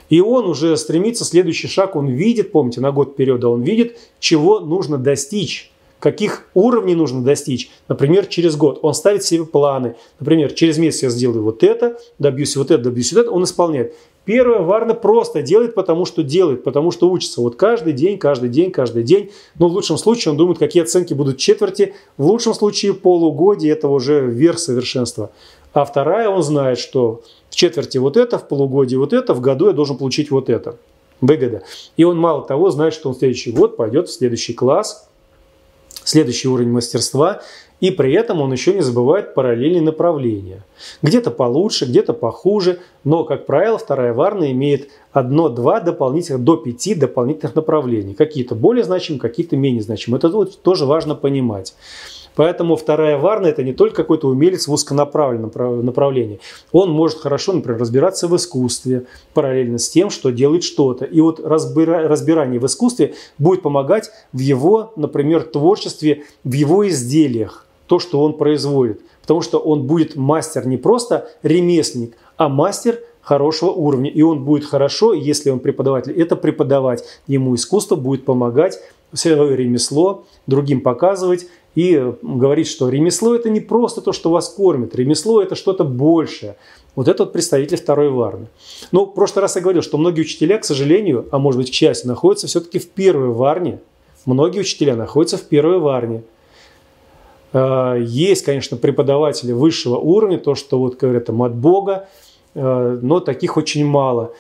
И он уже стремится, следующий шаг он видит, помните, на год вперед, он видит, чего нужно достичь каких уровней нужно достичь, например, через год. Он ставит себе планы. Например, через месяц я сделаю вот это, добьюсь вот это, добьюсь вот это. Он исполняет. Первое, Варна просто делает, потому что делает, потому что учится. Вот каждый день, каждый день, каждый день. Но в лучшем случае он думает, какие оценки будут четверти. В лучшем случае полугодие это уже верх совершенства. А вторая, он знает, что в четверти вот это, в полугодии вот это, в году я должен получить вот это. Выгода. И он мало того знает, что он в следующий год пойдет в следующий класс, следующий уровень мастерства, и при этом он еще не забывает параллельные направления. Где-то получше, где-то похуже, но, как правило, вторая варна имеет одно-два дополнительных, до пяти дополнительных направлений. Какие-то более значимые, какие-то менее значимые. Это вот тоже важно понимать. Поэтому вторая варна – это не только какой-то умелец в узконаправленном направлении. Он может хорошо, например, разбираться в искусстве параллельно с тем, что делает что-то. И вот разбира, разбирание в искусстве будет помогать в его, например, творчестве, в его изделиях, то, что он производит. Потому что он будет мастер не просто ремесленник, а мастер хорошего уровня. И он будет хорошо, если он преподаватель, это преподавать. Ему искусство будет помогать свое ремесло другим показывать и говорить, что ремесло это не просто то, что вас кормит, ремесло это что-то большее. Вот это вот представитель второй варны. Но в прошлый раз я говорил, что многие учителя, к сожалению, а может быть к счастью, находятся все-таки в первой варне. Многие учителя находятся в первой варне. А, есть, конечно, преподаватели высшего уровня, то, что вот говорят там от Бога, а, но таких очень мало.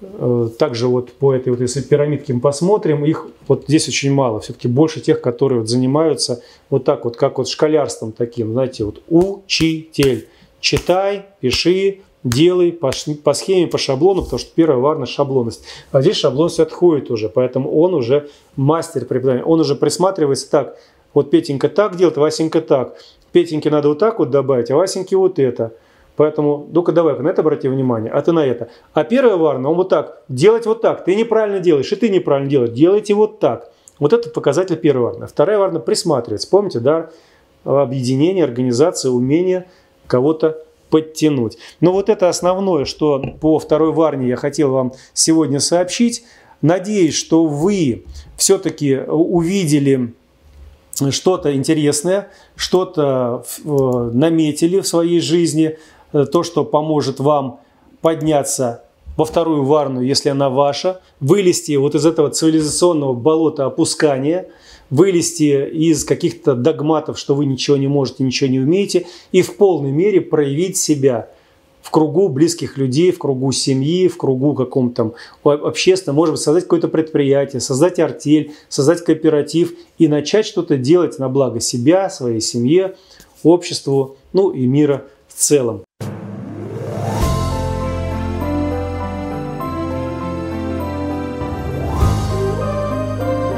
Э, также вот по этой вот, если пирамидке мы посмотрим, их вот здесь очень мало. Все-таки больше тех, которые вот занимаются вот так вот, как вот школярством таким, знаете, вот учитель. Читай, пиши, делай по, по схеме, по шаблону, потому что первая важность шаблонность. А здесь шаблонность отходит уже, поэтому он уже мастер преподавания. Он уже присматривается так, вот Петенька так делает, Васенька так. Петеньке надо вот так вот добавить, а Васеньке вот это – Поэтому, ну-ка давай на это обрати внимание, а ты на это. А первая варна, он вот так, делать вот так, ты неправильно делаешь, и ты неправильно делаешь, делайте вот так. Вот это показатель первой варны. Вторая варна присматривается. Помните, да, объединение, организация, умение кого-то подтянуть. Но вот это основное, что по второй варне я хотел вам сегодня сообщить. Надеюсь, что вы все-таки увидели что-то интересное, что-то э, наметили в своей жизни, Э, то, что поможет вам подняться во вторую варну, если она ваша, вылезти вот из этого цивилизационного болота опускания, вылезти из каких-то догматов, что вы ничего не можете, ничего не умеете, и в полной мере проявить себя в кругу близких людей, в кругу семьи, в кругу каком-то общественном, может быть, создать какое-то предприятие, создать артель, создать кооператив и начать что-то делать на благо себя, своей семье, обществу, ну и мира в целом.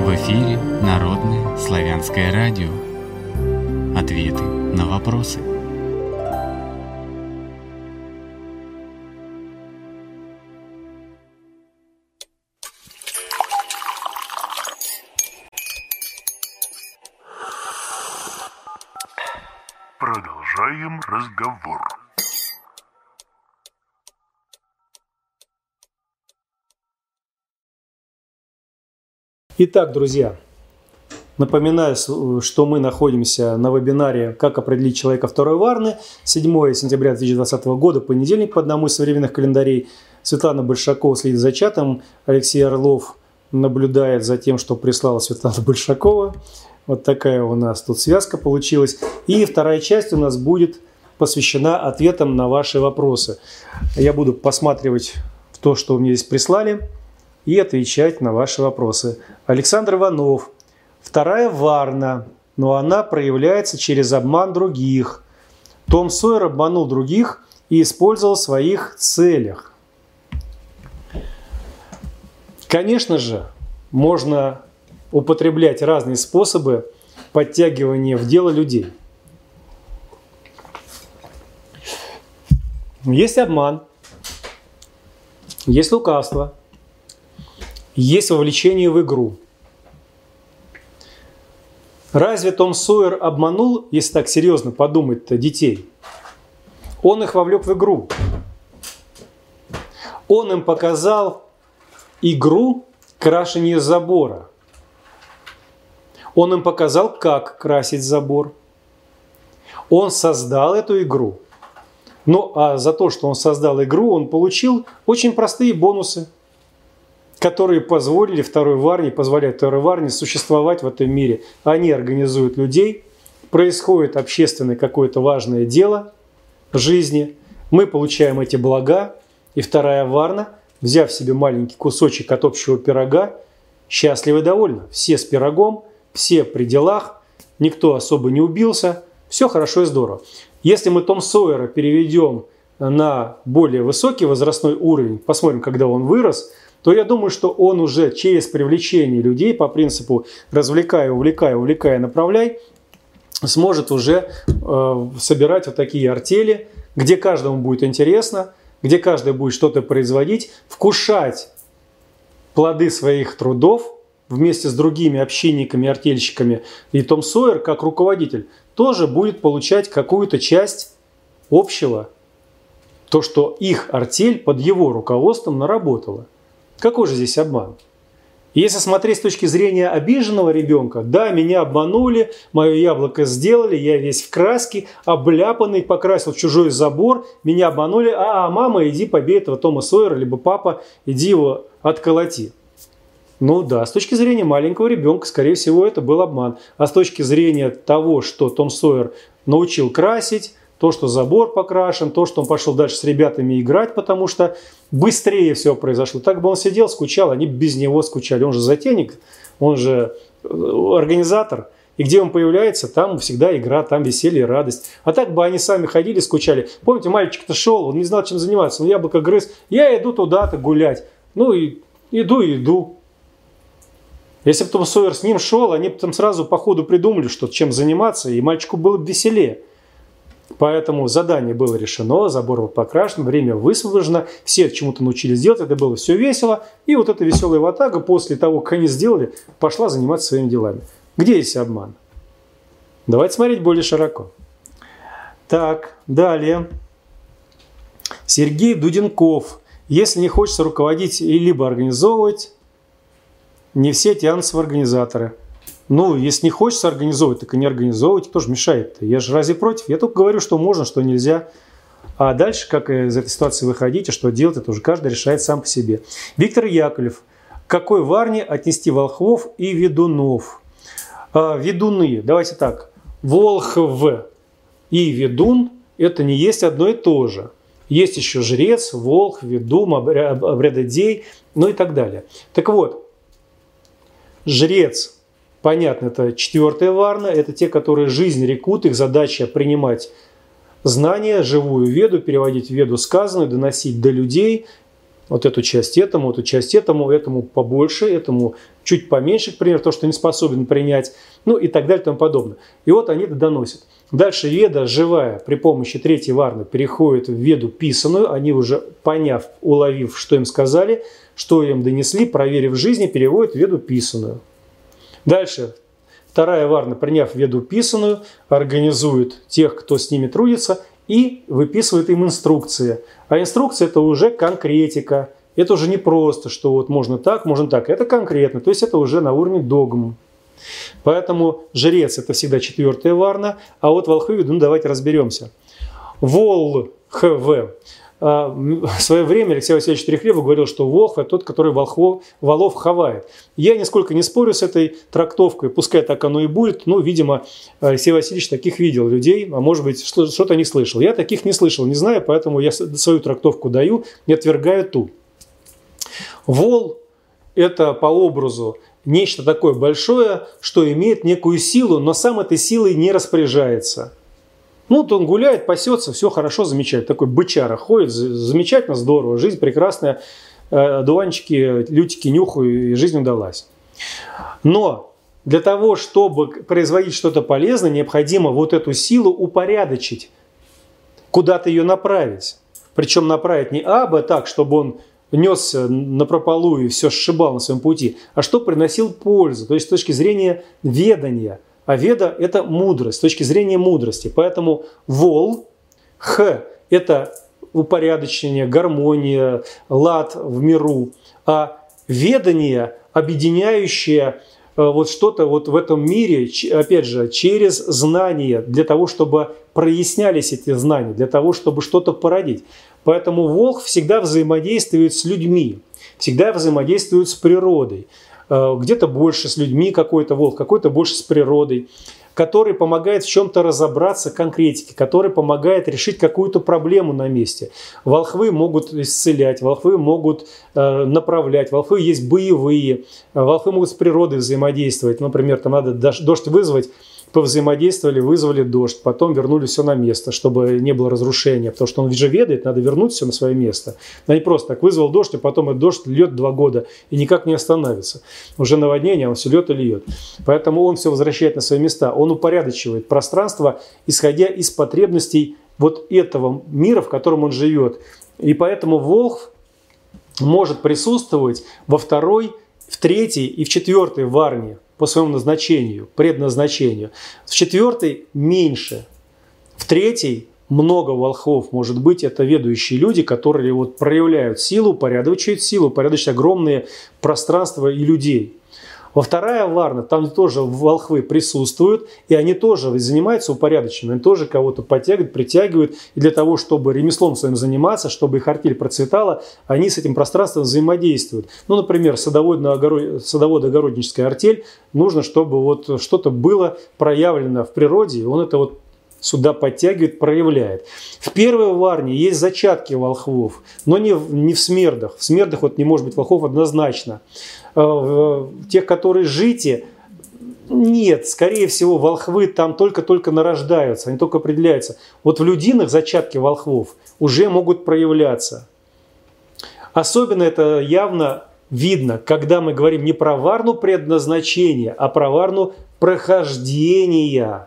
В эфире Народное славянское радио. Ответы на вопросы. Разговор. Итак, друзья, напоминаю, что мы находимся на вебинаре «Как определить человека второй варны» 7 сентября 2020 года, понедельник по одному из современных календарей. Светлана Большакова следит за чатом, Алексей Орлов наблюдает за тем, что прислала Светлана Большакова. Вот такая у нас тут связка получилась. И вторая часть у нас будет посвящена ответам на ваши вопросы. Я буду посматривать то, что мне здесь прислали – и отвечать на ваши вопросы. Александр Иванов. Вторая Варна, но она проявляется через обман других. Том Сойер обманул других и использовал в своих целях. Конечно же, можно употреблять разные способы подтягивания в дело людей. Есть обман, есть лукавство – есть вовлечение в игру. Разве Том Сойер обманул, если так серьезно подумать-то, детей? Он их вовлек в игру. Он им показал игру крашения забора. Он им показал, как красить забор. Он создал эту игру. Ну а за то, что он создал игру, он получил очень простые бонусы – которые позволили второй Варне, позволяют второй Варне существовать в этом мире. Они организуют людей, происходит общественное какое-то важное дело жизни, мы получаем эти блага, и вторая Варна, взяв себе маленький кусочек от общего пирога, счастлива и довольна. Все с пирогом, все при делах, никто особо не убился, все хорошо и здорово. Если мы Том Сойера переведем на более высокий возрастной уровень, посмотрим, когда он вырос – то я думаю, что он уже через привлечение людей по принципу развлекай, увлекай, увлекай, направляй, сможет уже э, собирать вот такие артели, где каждому будет интересно, где каждый будет что-то производить, вкушать плоды своих трудов вместе с другими общинниками, артельщиками. И Том Сойер, как руководитель, тоже будет получать какую-то часть общего, то, что их артель под его руководством наработала. Какой же здесь обман? Если смотреть с точки зрения обиженного ребенка, да, меня обманули, мое яблоко сделали, я весь в краске, обляпанный, покрасил чужой забор, меня обманули, а, а мама, иди побей этого Тома Сойера, либо папа, иди его отколоти. Ну да, с точки зрения маленького ребенка, скорее всего, это был обман. А с точки зрения того, что Том Сойер научил красить, то, что забор покрашен, то, что он пошел дальше с ребятами играть, потому что быстрее все произошло. Так бы он сидел, скучал, они без него скучали. Он же затейник, он же э, организатор. И где он появляется, там всегда игра, там веселье, радость. А так бы они сами ходили, скучали. Помните, мальчик-то шел, он не знал, чем заниматься. Он яблоко грыз. Я иду туда-то гулять. Ну и иду, иду. Если бы Том Сойер с ним шел, они бы там сразу по ходу придумали, что чем заниматься, и мальчику было бы веселее. Поэтому задание было решено, забор был покрашен, время высвобождено, все чему-то научились делать, это было все весело. И вот эта веселая ватага после того, как они сделали, пошла заниматься своими делами. Где есть обман? Давайте смотреть более широко. Так, далее. Сергей Дуденков. Если не хочется руководить и либо организовывать, не все тянутся в организаторы. Ну, если не хочется организовывать, так и не организовывать, кто же мешает? Я же разве против? Я только говорю, что можно, что нельзя. А дальше, как из этой ситуации выходить и что делать, это уже каждый решает сам по себе. Виктор Яковлев. Какой варне отнести волхвов и ведунов? А, ведуны. Давайте так. Волхв и ведун – это не есть одно и то же. Есть еще жрец, волх, ведум, обрядодей, ну и так далее. Так вот, жрец – Понятно, это четвертая варна, это те, которые жизнь рекут, их задача принимать знания, живую веду, переводить веду сказанную, доносить до людей, вот эту часть этому, эту часть этому, этому побольше, этому чуть поменьше, к примеру, то, что не способен принять, ну и так далее и тому подобное. И вот они это доносят. Дальше веда живая при помощи третьей варны переходит в веду писанную, они уже поняв, уловив, что им сказали, что им донесли, проверив жизни, переводят в веду писанную. Дальше. Вторая варна, приняв веду писанную, организует тех, кто с ними трудится, и выписывает им инструкции. А инструкция это уже конкретика. Это уже не просто, что вот можно так, можно так. Это конкретно. То есть это уже на уровне догм. Поэтому жрец это всегда четвертая варна, а вот волхвы, ну давайте разберемся. Вол, ХВ. А, в свое время Алексей Васильевич Трехлебов говорил, что Волх – это тот, который волхвов, волов хавает. Я нисколько не спорю с этой трактовкой, пускай так оно и будет. Ну, видимо, Алексей Васильевич таких видел людей, а может быть, что-то не слышал. Я таких не слышал, не знаю, поэтому я свою трактовку даю, не отвергаю ту. Вол – это по образу нечто такое большое, что имеет некую силу, но сам этой силой не распоряжается – ну, вот он гуляет, пасется, все хорошо, замечательно. Такой бычара ходит, замечательно, здорово, жизнь прекрасная, э, дуванчики, лютики нюхаю, и жизнь удалась. Но для того, чтобы производить что-то полезное, необходимо вот эту силу упорядочить, куда-то ее направить. Причем направить не абы так, чтобы он несся на прополу и все сшибал на своем пути, а что приносил пользу. То есть с точки зрения ведания – а веда – это мудрость, с точки зрения мудрости. Поэтому вол, х – это упорядочение, гармония, лад в миру. А ведание, объединяющее э, вот что-то вот в этом мире, опять же, через знания, для того, чтобы прояснялись эти знания, для того, чтобы что-то породить. Поэтому волк всегда взаимодействует с людьми, всегда взаимодействует с природой. Э, где-то больше с людьми какой-то волк, какой-то больше с природой, который помогает в чем-то разобраться конкретике, который помогает решить какую-то проблему на месте. Волхвы могут исцелять, волхвы могут э, направлять, волхвы есть боевые, волхвы могут с природой взаимодействовать. Например, там надо дождь вызвать, повзаимодействовали, вызвали дождь, потом вернули все на место, чтобы не было разрушения, потому что он же ведает, надо вернуть все на свое место. Но не просто так вызвал дождь, а потом этот дождь льет два года и никак не остановится. Уже наводнение, он все льет и льет. Поэтому он все возвращает на свои места, он упорядочивает пространство, исходя из потребностей вот этого мира, в котором он живет. И поэтому Волх может присутствовать во второй, в третьей и в четвертой варне – по своему назначению, предназначению. В четвертой меньше. В третьей много волхвов, может быть, это ведущие люди, которые вот проявляют силу, упорядочивают силу, упорядочивают огромные пространства и людей. Во вторая Варна, там тоже волхвы присутствуют, и они тоже занимаются упорядочением, они тоже кого-то подтягивают, притягивают. И для того, чтобы ремеслом своим заниматься, чтобы их артель процветала, они с этим пространством взаимодействуют. Ну, например, садоводно-огородническая артель, нужно, чтобы вот что-то было проявлено в природе, и он это вот сюда подтягивает, проявляет. В первой варне есть зачатки волхвов, но не в, не в смердах. В смердах вот не может быть волхвов однозначно. Э, тех, которые жите, нет, скорее всего, волхвы там только-только нарождаются, они только определяются. Вот в людинах зачатки волхвов уже могут проявляться. Особенно это явно видно, когда мы говорим не про варну предназначения, а про варну прохождения.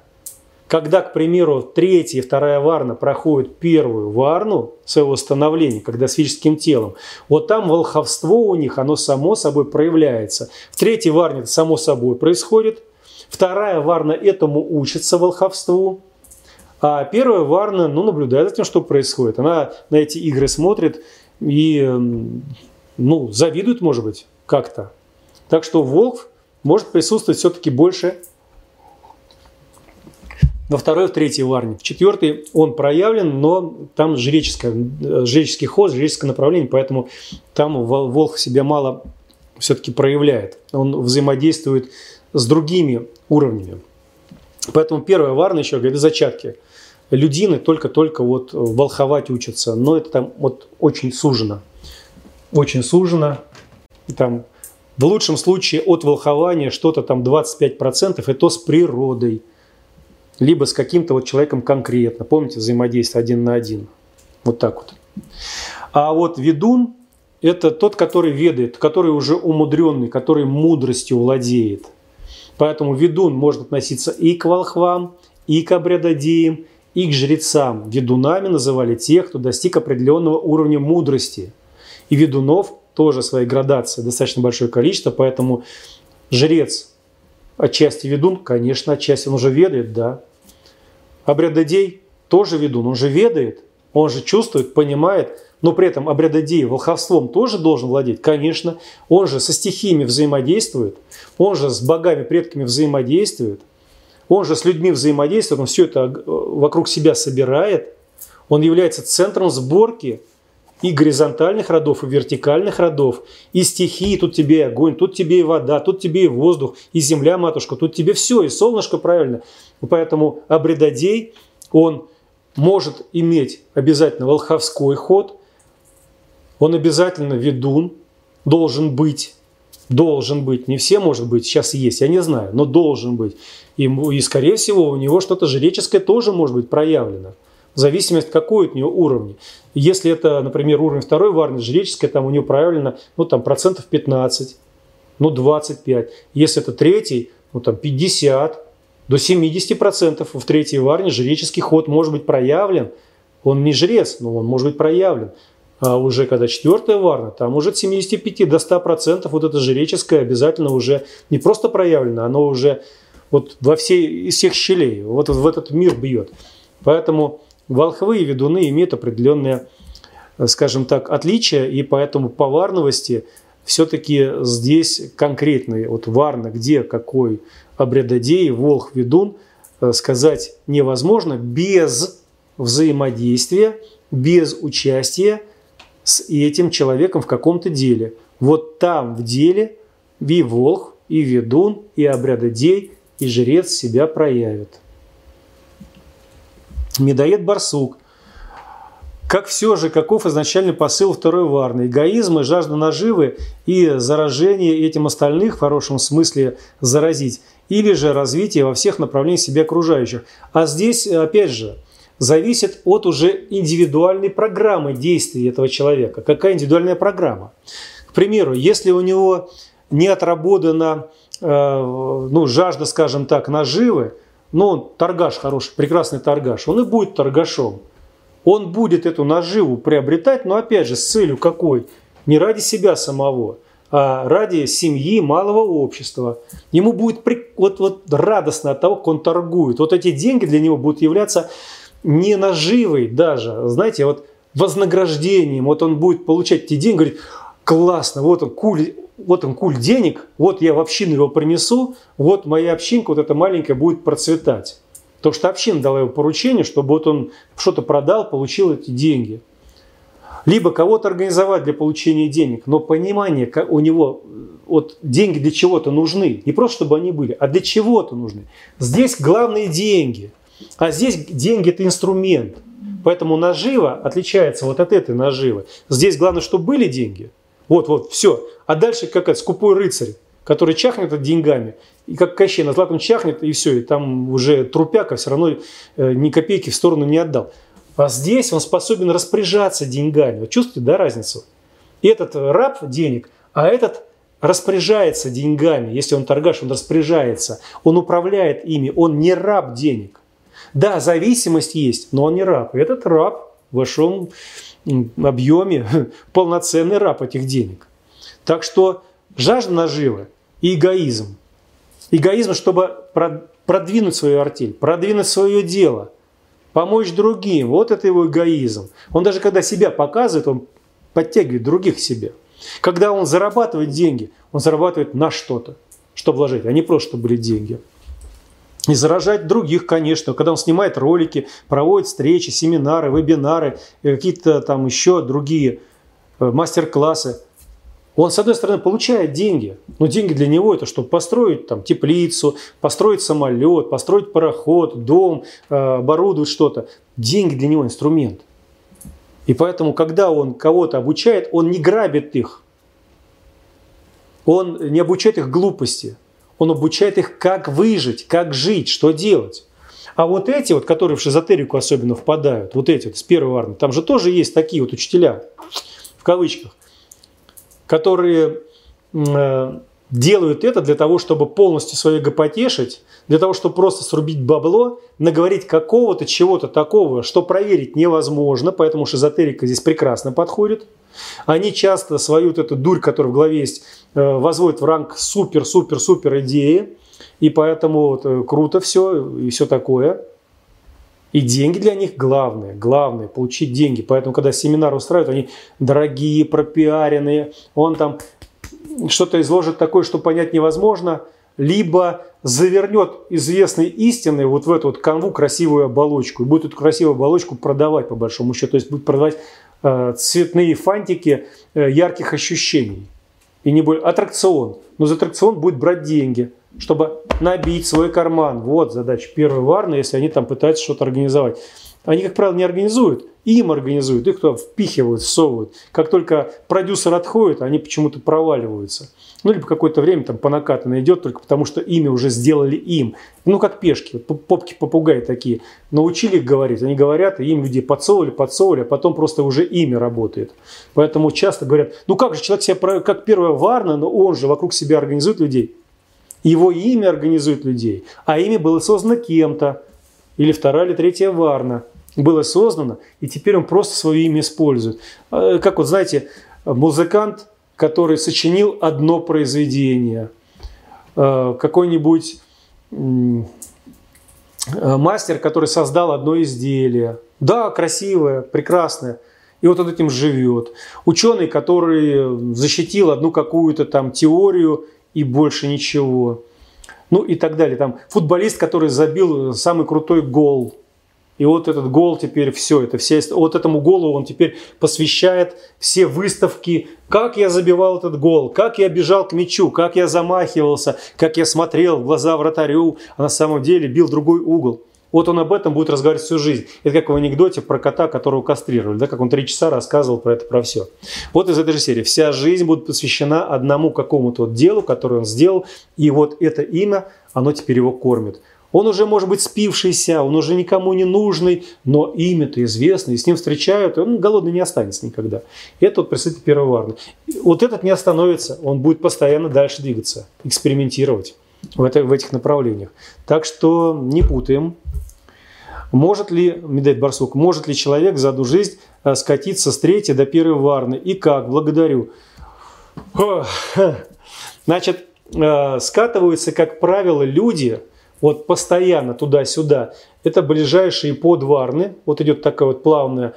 Когда, к примеру, третья и вторая варна проходят первую варну своего становления, когда с физическим телом, вот там волховство у них, оно само собой проявляется. В третьей варне это само собой происходит. Вторая варна этому учится волховству. А первая варна ну, наблюдает за тем, что происходит. Она на эти игры смотрит и ну, завидует, может быть, как-то. Так что волк может присутствовать все-таки больше во второй, в третьей варне. В четвертой он проявлен, но там жреческое, жреческий ход, жреческое направление, поэтому там волк себя мало все-таки проявляет. Он взаимодействует с другими уровнями. Поэтому первая варна еще, говорит, зачатки. Людины только-только вот волховать учатся, но это там вот очень сужено. Очень сужено. Там в лучшем случае от волхования что-то там 25%, и то с природой – либо с каким-то вот человеком конкретно. Помните, взаимодействие один на один. Вот так вот. А вот ведун – это тот, который ведает, который уже умудренный, который мудростью владеет. Поэтому ведун может относиться и к волхвам, и к обрядодеям, и к жрецам. Ведунами называли тех, кто достиг определенного уровня мудрости. И ведунов тоже своей градации достаточно большое количество, поэтому жрец Отчасти ведун, конечно, отчасти он уже ведает, да. Обрядодей тоже ведун, он же ведает, он же чувствует, понимает, но при этом обрядодей волховством тоже должен владеть, конечно. Он же со стихиями взаимодействует, он же с богами, предками взаимодействует, он же с людьми взаимодействует, он все это э, вокруг себя собирает, он является центром сборки – и горизонтальных родов, и вертикальных родов, и стихии, тут тебе и огонь, тут тебе и вода, тут тебе и воздух, и земля, матушка, тут тебе все, и солнышко правильно. Поэтому обредодей, он может иметь обязательно волховской ход, он обязательно ведун, должен быть, должен быть, не все может быть, сейчас есть, я не знаю, но должен быть. И, и скорее всего у него что-то жреческое тоже может быть проявлено в зависимости какой от нее уровень. Если это, например, уровень второй варны, жреческая, там у нее проявлено ну, там, процентов 15, ну 25. Если это третий, ну там 50, до 70 процентов в третьей варне жреческий ход может быть проявлен. Он не жрец, но он может быть проявлен. А уже когда четвертая варна, там уже от 75 до 100 процентов вот это жреческое обязательно уже не просто проявлено, оно уже вот во всей, из всех щелей, вот в этот мир бьет. Поэтому Волхвы и ведуны имеют определенные, э, скажем так, отличия, и поэтому по варновости все-таки здесь конкретные, вот варно, где какой обрядодей, волх, ведун, э, сказать невозможно без взаимодействия, без участия с этим человеком в каком-то деле. Вот там в деле и волх, и ведун, и обрядодей, и жрец себя проявят. Медоед Барсук. Как все же, каков изначальный посыл второй варны? Эгоизм и жажда наживы и заражение этим остальных, в хорошем смысле заразить, или же развитие во всех направлениях себя окружающих. А здесь, опять же, зависит от уже индивидуальной программы действий этого человека. Какая индивидуальная программа? К примеру, если у него не отработана э, ну, жажда, скажем так, наживы, но он торгаш хороший, прекрасный торгаш, он и будет торгашом. Он будет эту наживу приобретать, но опять же с целью какой? Не ради себя самого, а ради семьи, малого общества. Ему будет вот, вот радостно от того, как он торгует. Вот эти деньги для него будут являться не наживой даже, знаете, вот вознаграждением. Вот он будет получать эти деньги, говорит, классно, вот он, куль, вот он куль денег, вот я в общину его принесу, вот моя общинка, вот эта маленькая, будет процветать. Потому что община дала ему поручение, чтобы вот он что-то продал, получил эти деньги. Либо кого-то организовать для получения денег, но понимание у него, вот деньги для чего-то нужны. Не просто, чтобы они были, а для чего-то нужны. Здесь главные деньги. А здесь деньги – это инструмент. Поэтому нажива отличается вот от этой наживы. Здесь главное, чтобы были деньги. Вот, вот, все. А дальше какая-то скупой рыцарь, который чахнет от деньгами, и как Кощей на златом чахнет, и все, и там уже трупяка все равно э, ни копейки в сторону не отдал. А здесь он способен распоряжаться деньгами. Вы чувствуете, да, разницу? И этот раб денег, а этот распоряжается деньгами. Если он торгаш, он распоряжается. Он управляет ими. Он не раб денег. Да, зависимость есть, но он не раб. Этот раб в большом объеме полноценный раб этих денег. Так что жажда наживы и эгоизм. Эгоизм, чтобы продвинуть свою артель, продвинуть свое дело, помочь другим. Вот это его эгоизм. Он даже когда себя показывает, он подтягивает других себе. Когда он зарабатывает деньги, он зарабатывает на что-то, что вложить, а не просто, чтобы были деньги. И заражать других, конечно. Когда он снимает ролики, проводит встречи, семинары, вебинары, какие-то там еще другие э, мастер-классы. Он, с одной стороны, получает деньги, но деньги для него это, чтобы построить там, теплицу, построить самолет, построить пароход, дом, э, оборудовать что-то. Деньги для него инструмент. И поэтому, когда он кого-то обучает, он не грабит их. Он не обучает их глупости. Он обучает их, как выжить, как жить, что делать. А вот эти вот, которые в шизотерику особенно впадают, вот эти вот с первой армии, там же тоже есть такие вот учителя, в кавычках, которые э, делают это для того, чтобы полностью свое эго потешить, для того, чтобы просто срубить бабло, наговорить какого-то чего-то такого, что проверить невозможно, поэтому шизотерика здесь прекрасно подходит. Они часто свою вот эту дурь, которая в голове есть, э, возводят в ранг супер-супер-супер идеи, и поэтому вот э, круто все и все такое. И деньги для них главное, главное, получить деньги. Поэтому, когда семинар устраивают, они дорогие, пропиаренные, он там что-то изложит такое, что понять невозможно, либо завернет известные истины вот в эту вот канву красивую оболочку и будет эту красивую оболочку продавать по большому счету, то есть будет продавать э, цветные фантики э, ярких ощущений. И не будет аттракцион. Но за аттракцион будет брать деньги, чтобы набить свой карман. Вот задача первой варны, если они там пытаются что-то организовать. Они, как правило, не организуют, им организуют, их туда впихивают, всовывают. Как только продюсер отходит, они почему-то проваливаются. Ну, либо какое-то время там по накатанной идет, только потому что имя уже сделали им. Ну, как пешки, попки попугаи такие. Научили их говорить, они говорят, и им люди подсовывали, подсовывали, а потом просто уже имя работает. Поэтому часто говорят, ну как же человек себя, как первая Варна, но он же вокруг себя организует людей. Его имя организует людей, а имя было создано кем-то. Или вторая, или третья Варна было создано, и теперь он просто свое имя использует. А, как вот, знаете, музыкант, который сочинил одно произведение, а, какой-нибудь мастер, который создал одно изделие. Да, красивое, прекрасное. И вот он этим живет. Ученый, который защитил одну какую-то там теорию и больше ничего. Ну и так далее. Там футболист, который забил самый крутой гол и вот этот гол теперь все, это все, вот этому голу он теперь посвящает все выставки, как я забивал этот гол, как я бежал к мячу, как я замахивался, как я смотрел в глаза вратарю, а на самом деле бил другой угол. Вот он об этом будет разговаривать всю жизнь. Это как в анекдоте про кота, которого кастрировали, да, как он три часа рассказывал про это, про все. Вот из этой же серии. Вся жизнь будет посвящена одному какому-то вот делу, которое он сделал, и вот это имя, оно теперь его кормит. Он уже может быть спившийся, он уже никому не нужный, но имя-то известно, и с ним встречают, и он голодный не останется никогда. Это вот представитель первого варны. Вот этот не остановится, он будет постоянно дальше двигаться, экспериментировать в, это, в этих направлениях. Так что не путаем. Может ли, Медведь Барсук, может ли человек за одну жизнь э, скатиться с третьей до первой варны? И как? Благодарю. Значит, э, скатываются, как правило, люди – вот постоянно туда-сюда, это ближайшие подварны. Вот идет такая вот плавная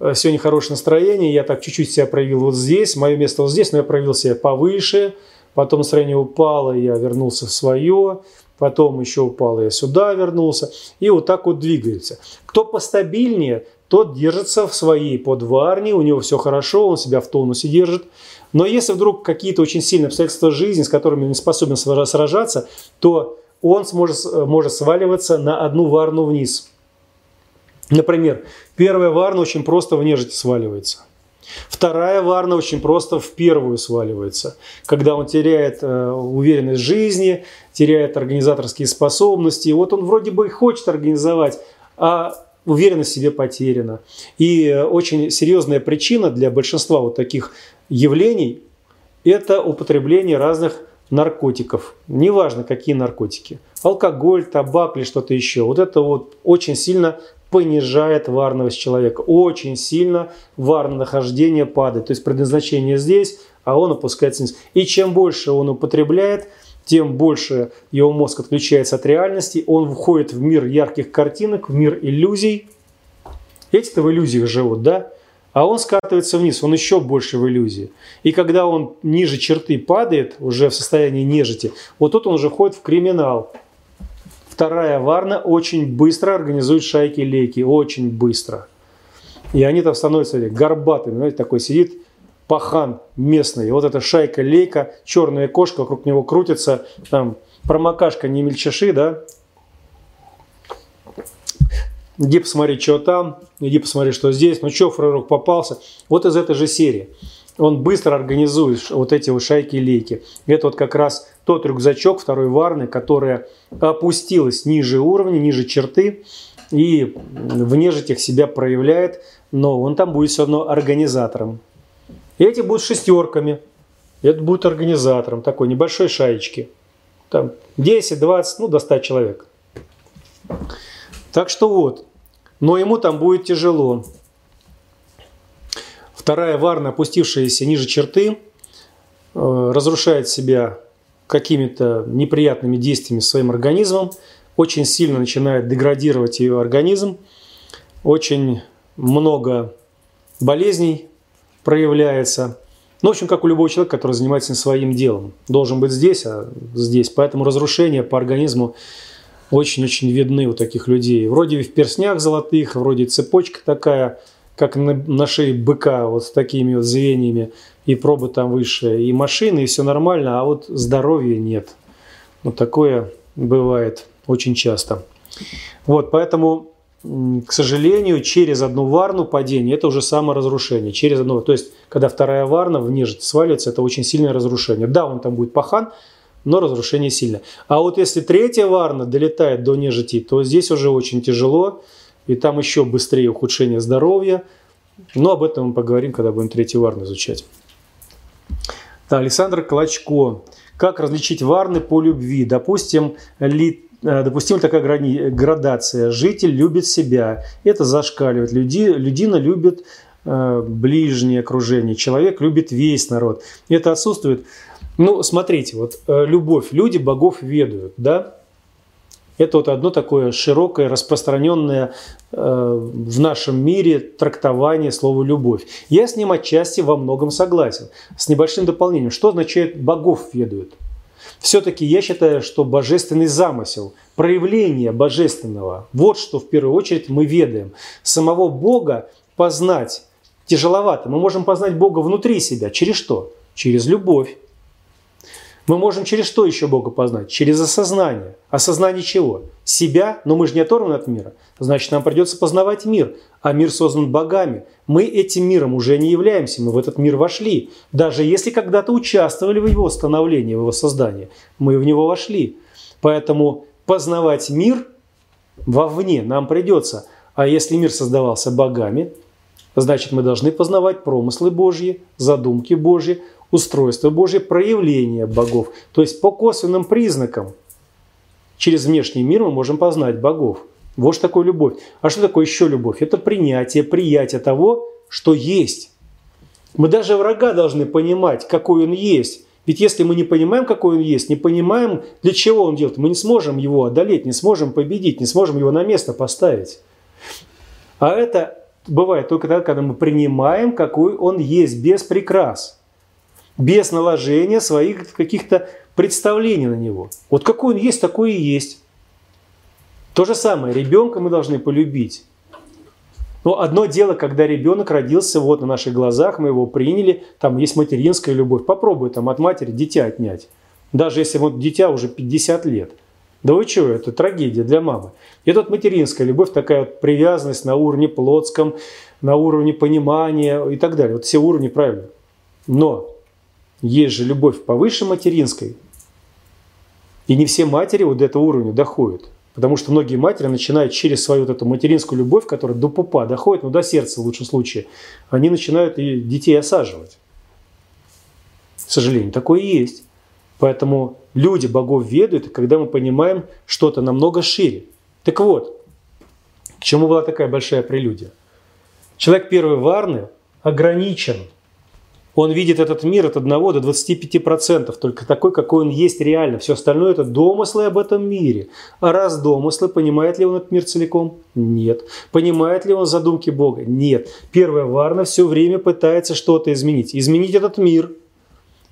э, сегодня хорошее настроение, я так чуть-чуть себя проявил вот здесь, мое место вот здесь, но я проявил себя повыше, потом настроение упало, я вернулся в свое, потом еще упало, я сюда вернулся, и вот так вот двигается. Кто постабильнее, тот держится в своей подварне, у него все хорошо, он себя в тонусе держит. Но если вдруг какие-то очень сильные обстоятельства жизни, с которыми он не способен сражаться, то он сможет, может сваливаться на одну варну вниз. Например, первая варна очень просто в нежити сваливается. Вторая варна очень просто в первую сваливается, когда он теряет э, уверенность в жизни, теряет организаторские способности. Вот он вроде бы и хочет организовать, а уверенность в себе потеряна. И э, очень серьезная причина для большинства вот таких явлений – это употребление разных наркотиков. Неважно, какие наркотики. Алкоголь, табак или что-то еще. Вот это вот очень сильно понижает варновость человека. Очень сильно варное нахождение падает. То есть предназначение здесь, а он опускается вниз. И чем больше он употребляет, тем больше его мозг отключается от реальности, он входит в мир ярких картинок, в мир иллюзий. Эти-то в иллюзиях живут, да? А он скатывается вниз, он еще больше в иллюзии. И когда он ниже черты падает, уже в состоянии нежити, вот тут он уже входит в криминал. Вторая Варна очень быстро организует шайки-лейки, очень быстро. И они там становятся горбатыми, знаете, такой сидит пахан местный. И вот эта шайка-лейка, черная кошка вокруг него крутится, там промокашка не мельчаши, да, иди посмотри, что там, иди посмотри, что здесь, ну что, фрерок попался. Вот из этой же серии. Он быстро организует вот эти вот шайки-лейки. Это вот как раз тот рюкзачок второй варны, которая опустилась ниже уровня, ниже черты и в нежитях себя проявляет, но он там будет все равно организатором. И эти будут шестерками. Это будет организатором такой небольшой шаечки. Там 10, 20, ну до 100 человек. Так что вот. Но ему там будет тяжело. Вторая варна, опустившаяся ниже черты, э, разрушает себя какими-то неприятными действиями своим организмом, очень сильно начинает деградировать ее организм, очень много болезней проявляется. Ну, в общем, как у любого человека, который занимается своим делом. Должен быть здесь, а здесь. Поэтому разрушения по организму очень-очень видны у таких людей. Вроде в перснях золотых, вроде цепочка такая, как на, на шее быка, вот с такими вот звеньями, и пробы там выше, и машины, и все нормально, а вот здоровья нет. Вот такое бывает очень часто. Вот, поэтому к сожалению, через одну варну падение – это уже саморазрушение. Через одну, то есть, когда вторая варна в нежить сваливается, это очень сильное разрушение. Да, он там будет пахан, но разрушение сильное. А вот если третья варна долетает до нежити, то здесь уже очень тяжело, и там еще быстрее ухудшение здоровья. Но об этом мы поговорим, когда будем третью варну изучать. Да, Александр Клочко. Как различить варны по любви? Допустим, ли Э, допустима такая градация. Житель любит себя. Это зашкаливает. Люди, людина любит э, ближнее окружение. Человек любит весь народ. Это отсутствует. Ну, смотрите, вот э, любовь. Люди богов ведают, да? Это вот одно такое широкое, распространенное э, в нашем мире трактование слова «любовь». Я с ним отчасти во многом согласен. С небольшим дополнением. Что означает «богов ведают»? Все-таки я считаю, что божественный замысел, проявление божественного, вот что в первую очередь мы ведаем. Самого Бога познать тяжеловато. Мы можем познать Бога внутри себя. Через что? Через любовь. Мы можем через что еще Бога познать? Через осознание. Осознание чего? Себя, но мы же не оторваны от мира. Значит, нам придется познавать мир. А мир создан богами. Мы этим миром уже не являемся, мы в этот мир вошли. Даже если когда-то участвовали в его становлении, в его создании, мы в него вошли. Поэтому познавать мир вовне нам придется. А если мир создавался богами, значит мы должны познавать промыслы Божьи, задумки Божьи, устройство Божье, проявление богов. То есть по косвенным признакам через внешний мир мы можем познать богов. Вот что такое любовь. А что такое еще любовь? Это принятие, приятие того, что есть. Мы даже врага должны понимать, какой он есть. Ведь если мы не понимаем, какой он есть, не понимаем, для чего он делает, мы не сможем его одолеть, не сможем победить, не сможем его на место поставить. А это бывает только тогда, когда мы принимаем, какой он есть, без прикрас без наложения своих каких-то представлений на него. Вот какой он есть, такой и есть. То же самое, ребенка мы должны полюбить. Но одно дело, когда ребенок родился вот на наших глазах, мы его приняли, там есть материнская любовь. Попробуй там от матери дитя отнять. Даже если вот дитя уже 50 лет. Да вы чего, это трагедия для мамы. И тут материнская любовь, такая вот привязанность на уровне плотском, на уровне понимания и так далее. Вот все уровни правильно. Но есть же любовь повыше материнской. И не все матери вот до этого уровня доходят. Потому что многие матери начинают через свою вот эту материнскую любовь, которая до пупа доходит, ну до сердца в лучшем случае, они начинают и детей осаживать. К сожалению, такое и есть. Поэтому люди богов ведают, когда мы понимаем что-то намного шире. Так вот, к чему была такая большая прелюдия? Человек первой варны ограничен. Он видит этот мир от 1 до 25%, только такой, какой он есть реально. Все остальное это домыслы об этом мире. А раз домыслы, понимает ли он этот мир целиком? Нет. Понимает ли он задумки Бога? Нет. Первая варна все время пытается что-то изменить. Изменить этот мир,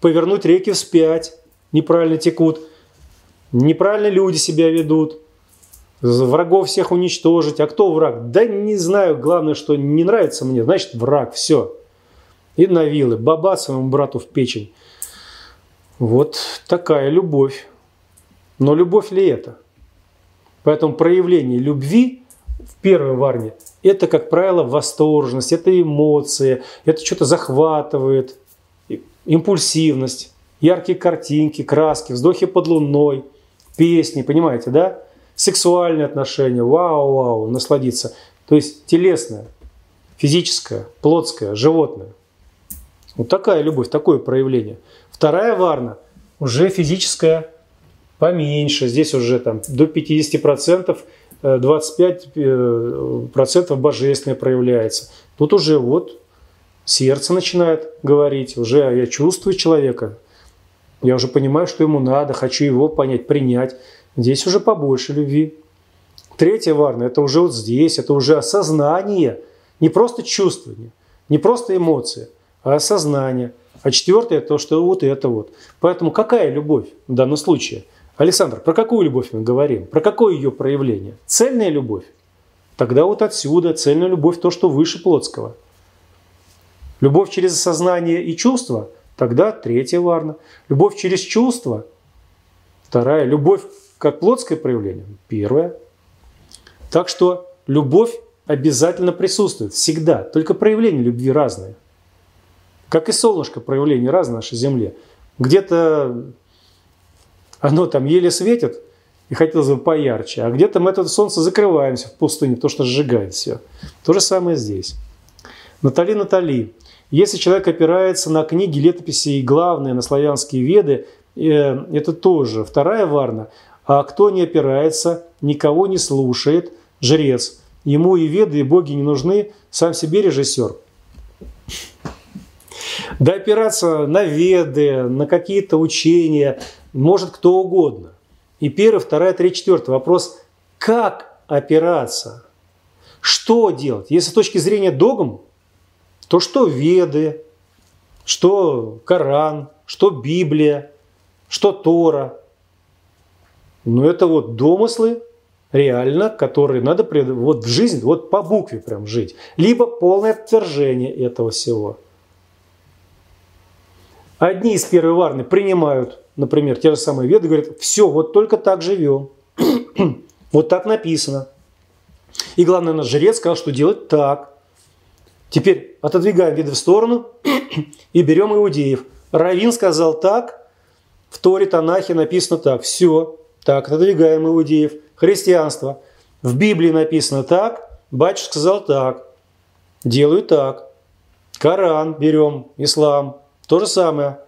повернуть реки вспять, неправильно текут, неправильно люди себя ведут, врагов всех уничтожить. А кто враг? Да не знаю, главное, что не нравится мне, значит враг, все. И на вилы, баба своему брату в печень. Вот такая любовь. Но любовь ли это? Поэтому проявление любви в первой варне – это, как правило, восторженность, это эмоции, это что-то захватывает, импульсивность, яркие картинки, краски, вздохи под луной, песни, понимаете, да? Сексуальные отношения, вау-вау, насладиться. То есть телесное, физическое, плотское, животное. Вот такая любовь, такое проявление. Вторая варна уже физическая поменьше. Здесь уже там до 50%, 25% э, божественное проявляется. Тут уже вот сердце начинает говорить, уже я чувствую человека, я уже понимаю, что ему надо, хочу его понять, принять. Здесь уже побольше любви. Третья варна – это уже вот здесь, это уже осознание, не просто чувствование, не просто эмоции, а осознание. А четвертое – то, что вот это вот. Поэтому какая любовь в данном случае? Александр, про какую любовь мы говорим? Про какое ее проявление? Цельная любовь? Тогда вот отсюда цельная любовь – то, что выше плотского. Любовь через осознание и чувство – Тогда третья варна. Любовь через чувство. Вторая. Любовь как плотское проявление. Первая. Так что любовь обязательно присутствует. Всегда. Только проявления любви разные. Как и солнышко проявление разное на нашей Земле. Где-то оно там еле светит, и хотелось бы поярче. А где-то мы это солнце закрываемся в пустыне, потому что сжигает все. То же самое здесь. Натали, Натали, если человек опирается на книги, летописи и главные, на славянские веды, э, это тоже вторая варна. А кто не опирается, никого не слушает, жрец. Ему и веды, и боги не нужны, сам себе режиссер. Да опираться на веды, на какие-то учения может кто угодно. И первый, вторая, третья, четвертый вопрос – как опираться? Что делать? Если с точки зрения догм, то что Веды, что Коран, что Библия, что Тора. Ну, это вот домыслы, реально, которые надо вот в жизнь, вот по букве прям жить. Либо полное отвержение этого всего. Одни из первой варны принимают, например, те же самые веды, говорят, все, вот только так живем. вот так написано. И главное, наш жрец сказал, что делать так. Теперь отодвигаем виды в сторону и берем иудеев. Равин сказал так, в Торе Танахе написано так. Все, так, отодвигаем иудеев. Христианство. В Библии написано так, батюшка сказал так. Делаю так. Коран берем, ислам. То же самое.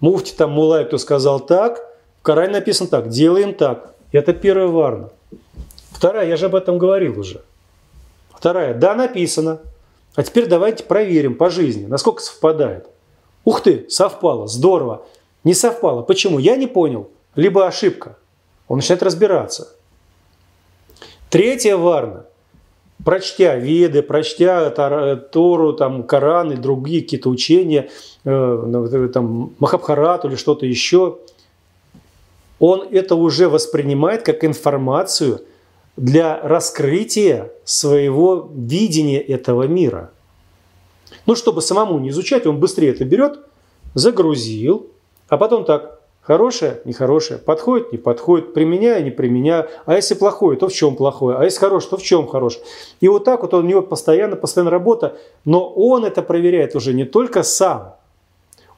Муфти там Мулай, кто сказал так, в Коране написано так. Делаем так. Это первая варна. Вторая, я же об этом говорил уже. Вторая, да, написано. А теперь давайте проверим по жизни, насколько совпадает. Ух ты, совпало, здорово. Не совпало. Почему? Я не понял. Либо ошибка. Он начинает разбираться. Третья варна. Прочтя Веды, прочтя Тору, там, Коран и другие какие-то учения, э, там, Махабхарату или что-то еще, он это уже воспринимает как информацию – для раскрытия своего видения этого мира. Ну, чтобы самому не изучать, он быстрее это берет, загрузил, а потом так, Хорошее, нехорошее, подходит, не подходит, применяю, не применяю. А если плохое, то в чем плохое? А если хорошее, то в чем хорошее? И вот так вот у него постоянно, постоянно работа. Но он это проверяет уже не только сам.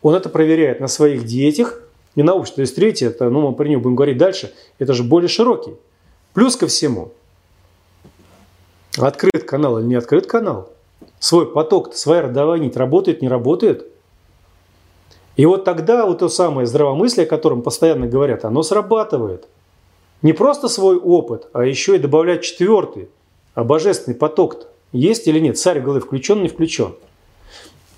Он это проверяет на своих детях и на обществе. То есть третье, это, ну мы про него будем говорить дальше, это же более широкий. Плюс ко всему, открыт канал или не открыт канал, свой поток, своя родовая нить работает, не работает – и вот тогда вот то самое здравомыслие, о котором постоянно говорят, оно срабатывает. Не просто свой опыт, а еще и добавлять четвертый, а божественный поток-то есть или нет? Царь в голове включен, не включен?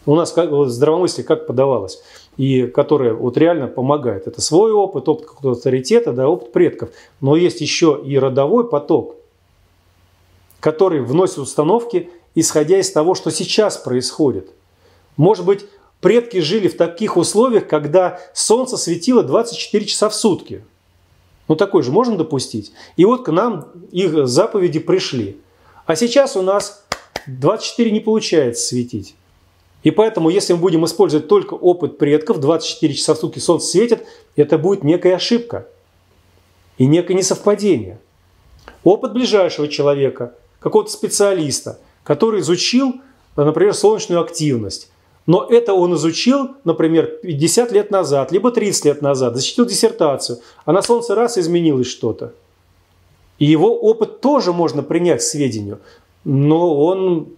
У нас как, вот, здравомыслие как подавалось, и которое вот реально помогает. Это свой опыт, опыт какого-то авторитета, да, опыт предков. Но есть еще и родовой поток, который вносит установки, исходя из того, что сейчас происходит. Может быть, Предки жили в таких условиях, когда солнце светило 24 часа в сутки. Ну, такой же можно допустить. И вот к нам их заповеди пришли. А сейчас у нас 24 не получается светить. И поэтому, если мы будем использовать только опыт предков, 24 часа в сутки солнце светит, это будет некая ошибка и некое несовпадение. Опыт ближайшего человека, какого-то специалиста, который изучил, например, солнечную активность, но это он изучил, например, 50 лет назад, либо 30 лет назад, защитил диссертацию, а на Солнце раз изменилось что-то. И его опыт тоже можно принять к сведению, но он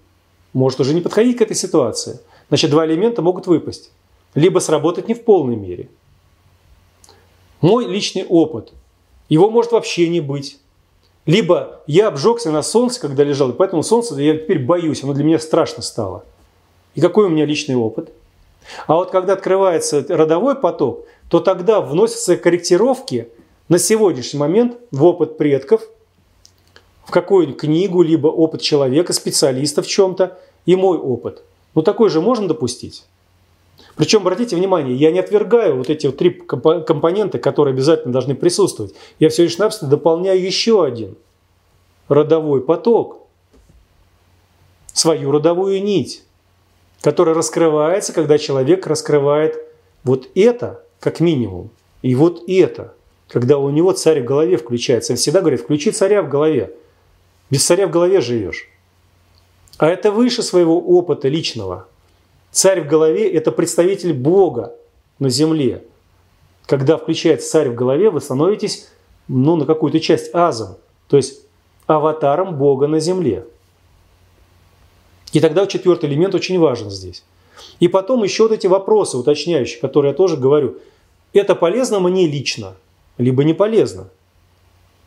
может уже не подходить к этой ситуации. Значит, два элемента могут выпасть. Либо сработать не в полной мере. Мой личный опыт, его может вообще не быть. Либо я обжегся на солнце, когда лежал, и поэтому солнце я теперь боюсь, оно для меня страшно стало. И какой у меня личный опыт? А вот когда открывается родовой поток, то тогда вносятся корректировки на сегодняшний момент в опыт предков, в какую-нибудь книгу, либо опыт человека, специалиста в чем-то, и мой опыт. Ну такой же можно допустить? Причем, обратите внимание, я не отвергаю вот эти вот три компонента, которые обязательно должны присутствовать. Я все лишь навсего дополняю еще один родовой поток, свою родовую нить который раскрывается, когда человек раскрывает вот это, как минимум, и вот это, когда у него царь в голове включается. Он всегда говорит, включи царя в голове. Без царя в голове живешь. А это выше своего опыта личного. Царь в голове – это представитель Бога на земле. Когда включается царь в голове, вы становитесь ну, на какую-то часть азом, то есть аватаром Бога на земле. И тогда четвертый элемент очень важен здесь. И потом еще вот эти вопросы уточняющие, которые я тоже говорю. Это полезно мне лично, либо не полезно.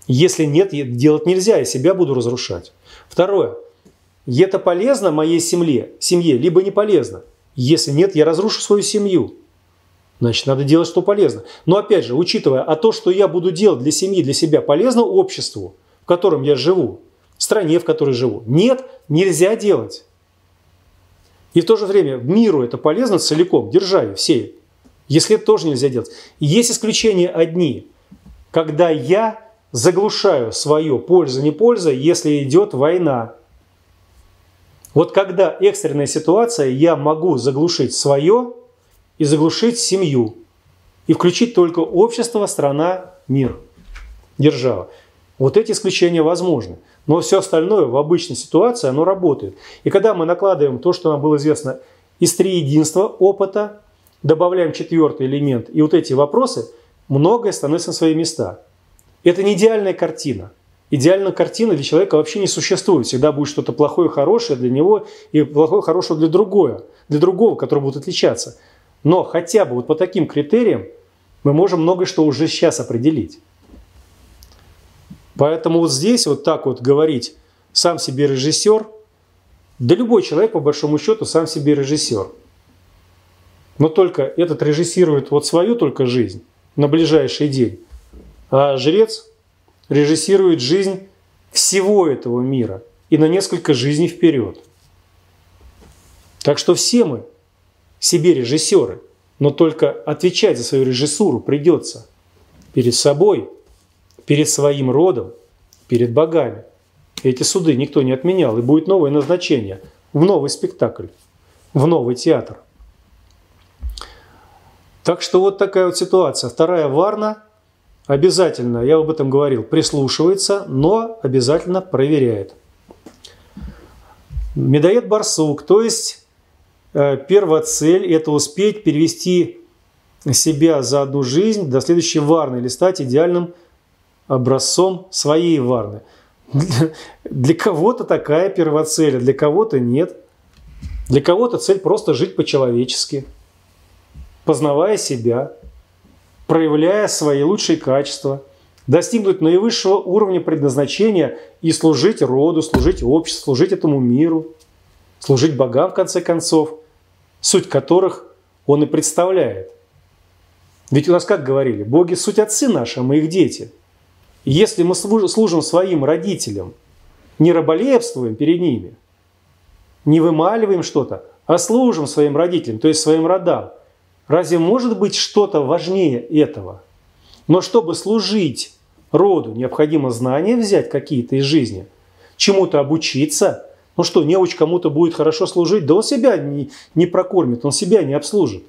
Если нет, делать нельзя, я себя буду разрушать. Второе. Это полезно моей семье, семье, либо не полезно. Если нет, я разрушу свою семью. Значит, надо делать, что полезно. Но опять же, учитывая, а то, что я буду делать для семьи, для себя, полезно обществу, в котором я живу, стране, в которой живу. Нет, нельзя делать. И в то же время миру это полезно целиком, державе, всей. Если это тоже нельзя делать. Есть исключения одни. Когда я заглушаю свое польза-не польза, если идет война. Вот когда экстренная ситуация, я могу заглушить свое и заглушить семью. И включить только общество, страна, мир, держава. Вот эти исключения возможны. Но все остальное в обычной ситуации, оно работает. И когда мы накладываем то, что нам было известно из три единства опыта, добавляем четвертый элемент, и вот эти вопросы, многое становится на свои места. Это не идеальная картина. Идеальная картина для человека вообще не существует. Всегда будет что-то плохое, хорошее для него и плохое, хорошее для другого, для другого, который будет отличаться. Но хотя бы вот по таким критериям мы можем многое что уже сейчас определить. Поэтому вот здесь вот так вот говорить сам себе режиссер, да любой человек по большому счету сам себе режиссер. Но только этот режиссирует вот свою только жизнь на ближайший день, а жрец режиссирует жизнь всего этого мира и на несколько жизней вперед. Так что все мы себе режиссеры, но только отвечать за свою режиссуру придется перед собой – перед своим родом, перед богами. Эти суды никто не отменял, и будет новое назначение в новый спектакль, в новый театр. Так что вот такая вот ситуация. Вторая варна обязательно, я об этом говорил, прислушивается, но обязательно проверяет. Медоед барсук, то есть э, первая цель – это успеть перевести себя за одну жизнь до следующей варны или стать идеальным образцом своей варны. Для, для кого-то такая первоцель, а для кого-то нет. Для кого-то цель просто жить по-человечески, познавая себя, проявляя свои лучшие качества, достигнуть наивысшего уровня предназначения и служить роду, служить обществу, служить этому миру, служить богам в конце концов, суть которых он и представляет. Ведь у нас как говорили, боги суть отцы наши, а мы их дети. Если мы служим своим родителям, не раболепствуем перед ними, не вымаливаем что-то, а служим своим родителям, то есть своим родам, разве может быть что-то важнее этого? Но чтобы служить роду, необходимо знания взять какие-то из жизни, чему-то обучиться. Ну что, неуч кому-то будет хорошо служить, да он себя не, не прокормит, он себя не обслужит.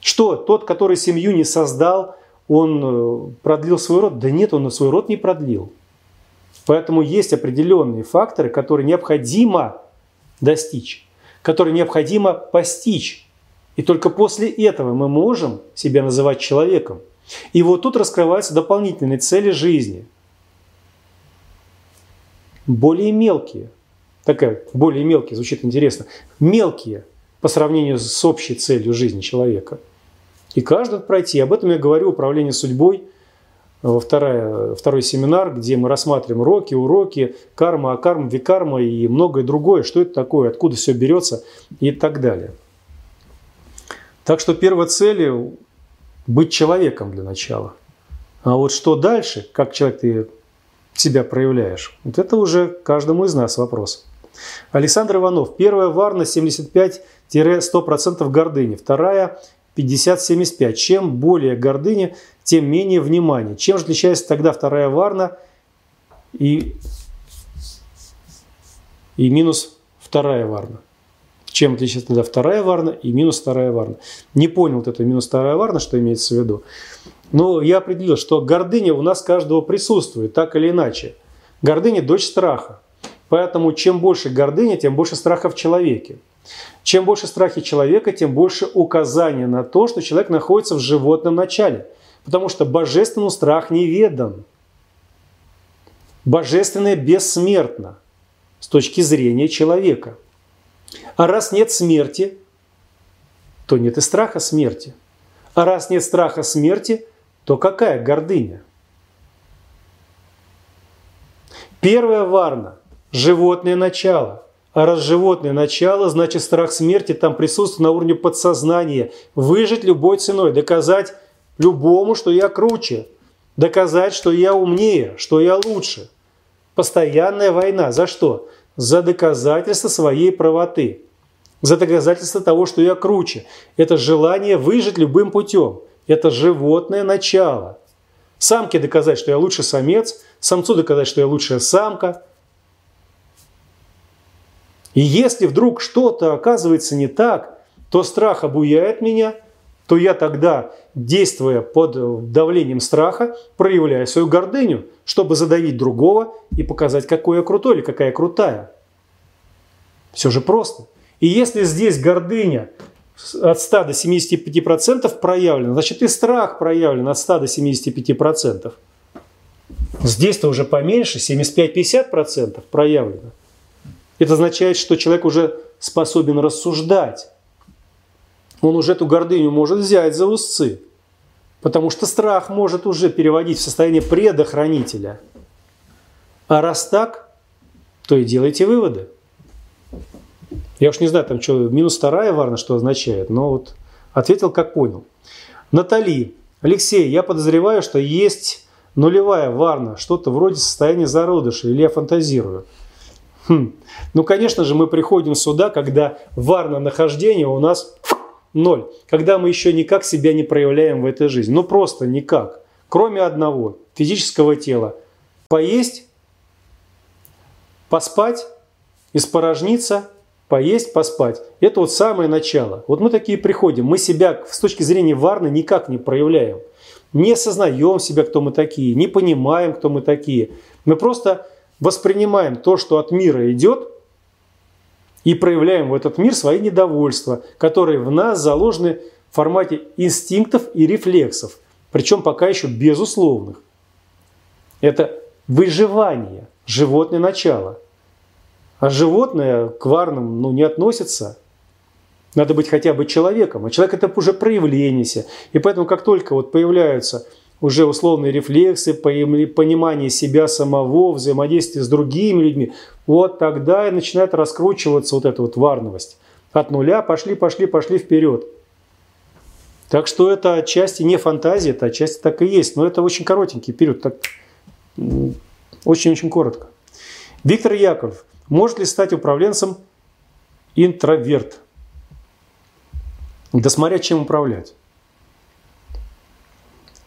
Что, тот, который семью не создал, он э, продлил свой род? Да нет, он свой род не продлил. Поэтому есть определенные факторы, которые необходимо достичь, которые необходимо постичь. И только после этого мы можем себя называть человеком. И вот тут раскрываются дополнительные цели жизни. Более мелкие. Такая, более мелкие, звучит интересно. Мелкие по сравнению с общей целью жизни человека – и каждый пройти. Об этом я говорю «Управление судьбой», э, вторая, второй семинар, где мы рассматриваем уроки, уроки, карма, акарма, викарма и многое другое, что это такое, откуда все берется и так далее. Так что первая цель – быть человеком для начала. А вот что дальше, как человек ты себя проявляешь, вот это уже каждому из нас вопрос. Александр Иванов. Первая варна 75-100% гордыни. Вторая 50-75. Чем более гордыня, тем менее внимания. Чем же отличается тогда вторая варна и, и минус вторая варна? Чем отличается тогда вторая варна и минус вторая варна? Не понял вот это минус вторая варна, что имеется в виду. Но я определил, что гордыня у нас каждого присутствует, так или иначе. Гордыня – дочь страха. Поэтому чем больше гордыня, тем больше страха в человеке. Чем больше страхи человека, тем больше указания на то, что человек находится в животном начале. Потому что божественный страх неведан. Божественное бессмертно с точки зрения человека. А раз нет смерти, то нет и страха смерти. А раз нет страха смерти, то какая гордыня? Первая варна – животное начало. А раз животное начало, значит страх смерти там присутствует на уровне подсознания. Выжить любой ценой, доказать любому, что я круче, доказать, что я умнее, что я лучше. Постоянная война. За что? За доказательство своей правоты. За доказательство того, что я круче. Это желание выжить любым путем. Это животное начало. Самке доказать, что я лучше самец, самцу доказать, что я лучшая самка – и если вдруг что-то оказывается не так, то страх обуяет меня, то я тогда, действуя под давлением страха, проявляю свою гордыню, чтобы задавить другого и показать, какой я крутой или какая я крутая. Все же просто. И если здесь гордыня от 100 до 75% проявлена, значит и страх проявлен от 100 до 75%. Здесь-то уже поменьше, 75-50% проявлено. Это означает, что человек уже способен рассуждать. Он уже эту гордыню может взять за узцы. Потому что страх может уже переводить в состояние предохранителя. А раз так, то и делайте выводы. Я уж не знаю, там что, минус вторая варна, что означает, но вот ответил, как понял. Натали, Алексей, я подозреваю, что есть нулевая варна, что-то вроде состояния зародыша, или я фантазирую. Хм. Ну, конечно же, мы приходим сюда, когда варно нахождение у нас ноль. Когда мы еще никак себя не проявляем в этой жизни. Ну, просто никак. Кроме одного – физического тела. Поесть, поспать, испорожниться поесть, поспать. Это вот самое начало. Вот мы такие приходим. Мы себя с точки зрения варны никак не проявляем. Не осознаем себя, кто мы такие, не понимаем, кто мы такие. Мы просто воспринимаем то, что от мира идет, и проявляем в этот мир свои недовольства, которые в нас заложены в формате инстинктов и рефлексов, причем пока еще безусловных. Это выживание, животное начало. А животное к варным ну, не относится. Надо быть хотя бы человеком. А человек это уже проявление себя. И поэтому как только вот появляются уже условные рефлексы, понимание себя самого, взаимодействие с другими людьми, вот тогда и начинает раскручиваться вот эта вот варновость. От нуля пошли, пошли, пошли вперед. Так что это отчасти не фантазия, это отчасти так и есть. Но это очень коротенький период, так очень-очень коротко. Виктор Яков. Может ли стать управленцем интроверт? Да смотря чем управлять.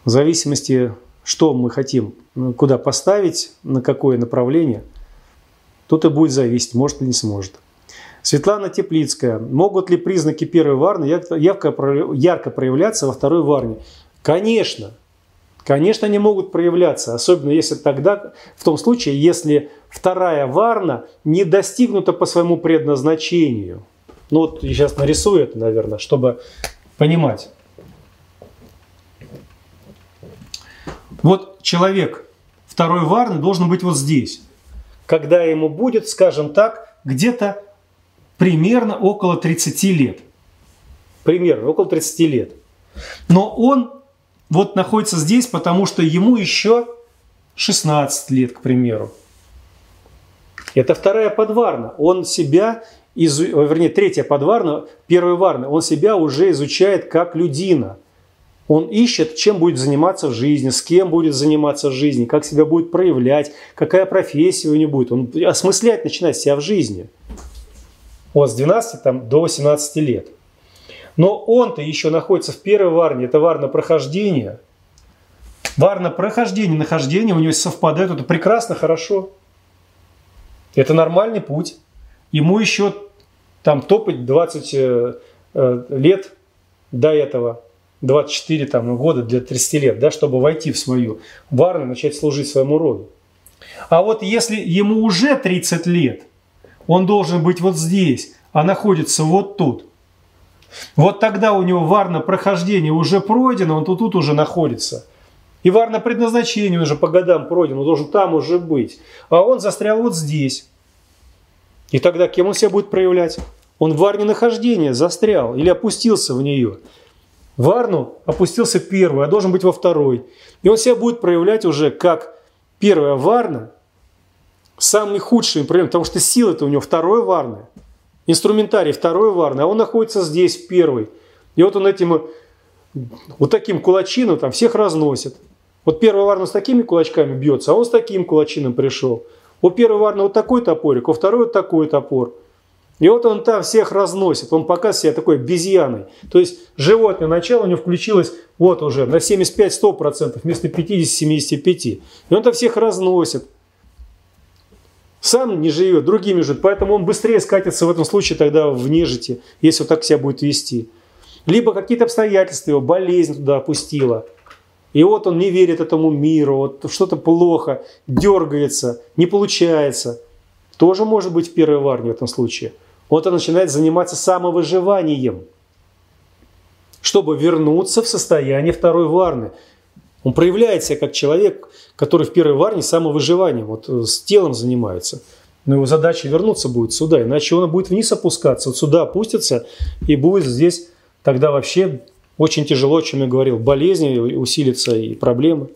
В зависимости, что мы хотим, ну, куда поставить, на какое направление, тут и будет зависеть, может или не сможет. Светлана Теплицкая. Могут ли признаки первой варны ярко, проявляться во второй варне? Конечно. Конечно, они могут проявляться, особенно если тогда, в том случае, если вторая варна не достигнута по своему предназначению. Ну вот я сейчас нарисую это, наверное, чтобы понимать. Вот человек второй варны должен быть вот здесь. Когда ему будет, скажем так, где-то примерно около 30 лет. Примерно около 30 лет. Но он вот находится здесь, потому что ему еще 16 лет, к примеру. Это вторая подварна. Он себя, изу... вернее, третья подварна, первая варна, он себя уже изучает как людина – он ищет, чем будет заниматься в жизни, с кем будет заниматься в жизни, как себя будет проявлять, какая профессия у него будет. Он осмыслять начинает себя в жизни. Вот с 12 там, до 18 лет. Но он-то еще находится в первой варне, это варна прохождения. Варна прохождения, нахождение у него совпадает, это прекрасно, хорошо. Это нормальный путь. Ему еще там топать 20 э, э, лет до этого – 24 там, года для 30 лет, да, чтобы войти в свою варну и начать служить своему роду. А вот если ему уже 30 лет, он должен быть вот здесь, а находится вот тут. Вот тогда у него варно прохождение уже пройдено, он тут, тут уже находится. И варно предназначение уже по годам пройдено, он должен там уже быть. А он застрял вот здесь. И тогда кем он себя будет проявлять? Он в варне нахождения застрял или опустился в нее. Варну опустился первый, а должен быть во второй. И он себя будет проявлять уже как первая Варна, самый худший пример, потому что сила-то у него второй Варны, инструментарий второй Варны, а он находится здесь первый. И вот он этим вот таким кулачином там всех разносит. Вот первая Варна с такими кулачками бьется, а он с таким кулачином пришел. У первой Варны вот такой топорик, у второй вот такой топор – и вот он там всех разносит, он показывает себя такой обезьяной. То есть животное начало у него включилось вот уже на 75-100% вместо 50-75%. И он там всех разносит. Сам не живет, другими живет. Поэтому он быстрее скатится в этом случае тогда в нежити, если вот так себя будет вести. Либо какие-то обстоятельства его, болезнь туда опустила. И вот он не верит этому миру, вот что-то плохо, дергается, не получается. Тоже может быть в первой варне в этом случае – вот он начинает заниматься самовыживанием, чтобы вернуться в состояние второй варны. Он проявляет себя как человек, который в первой варне самовыживанием, вот э, с телом занимается. Но его задача вернуться будет сюда, иначе он будет вниз опускаться, вот сюда опустится и будет здесь тогда вообще очень тяжело, о чем я говорил, болезни усилятся и проблемы.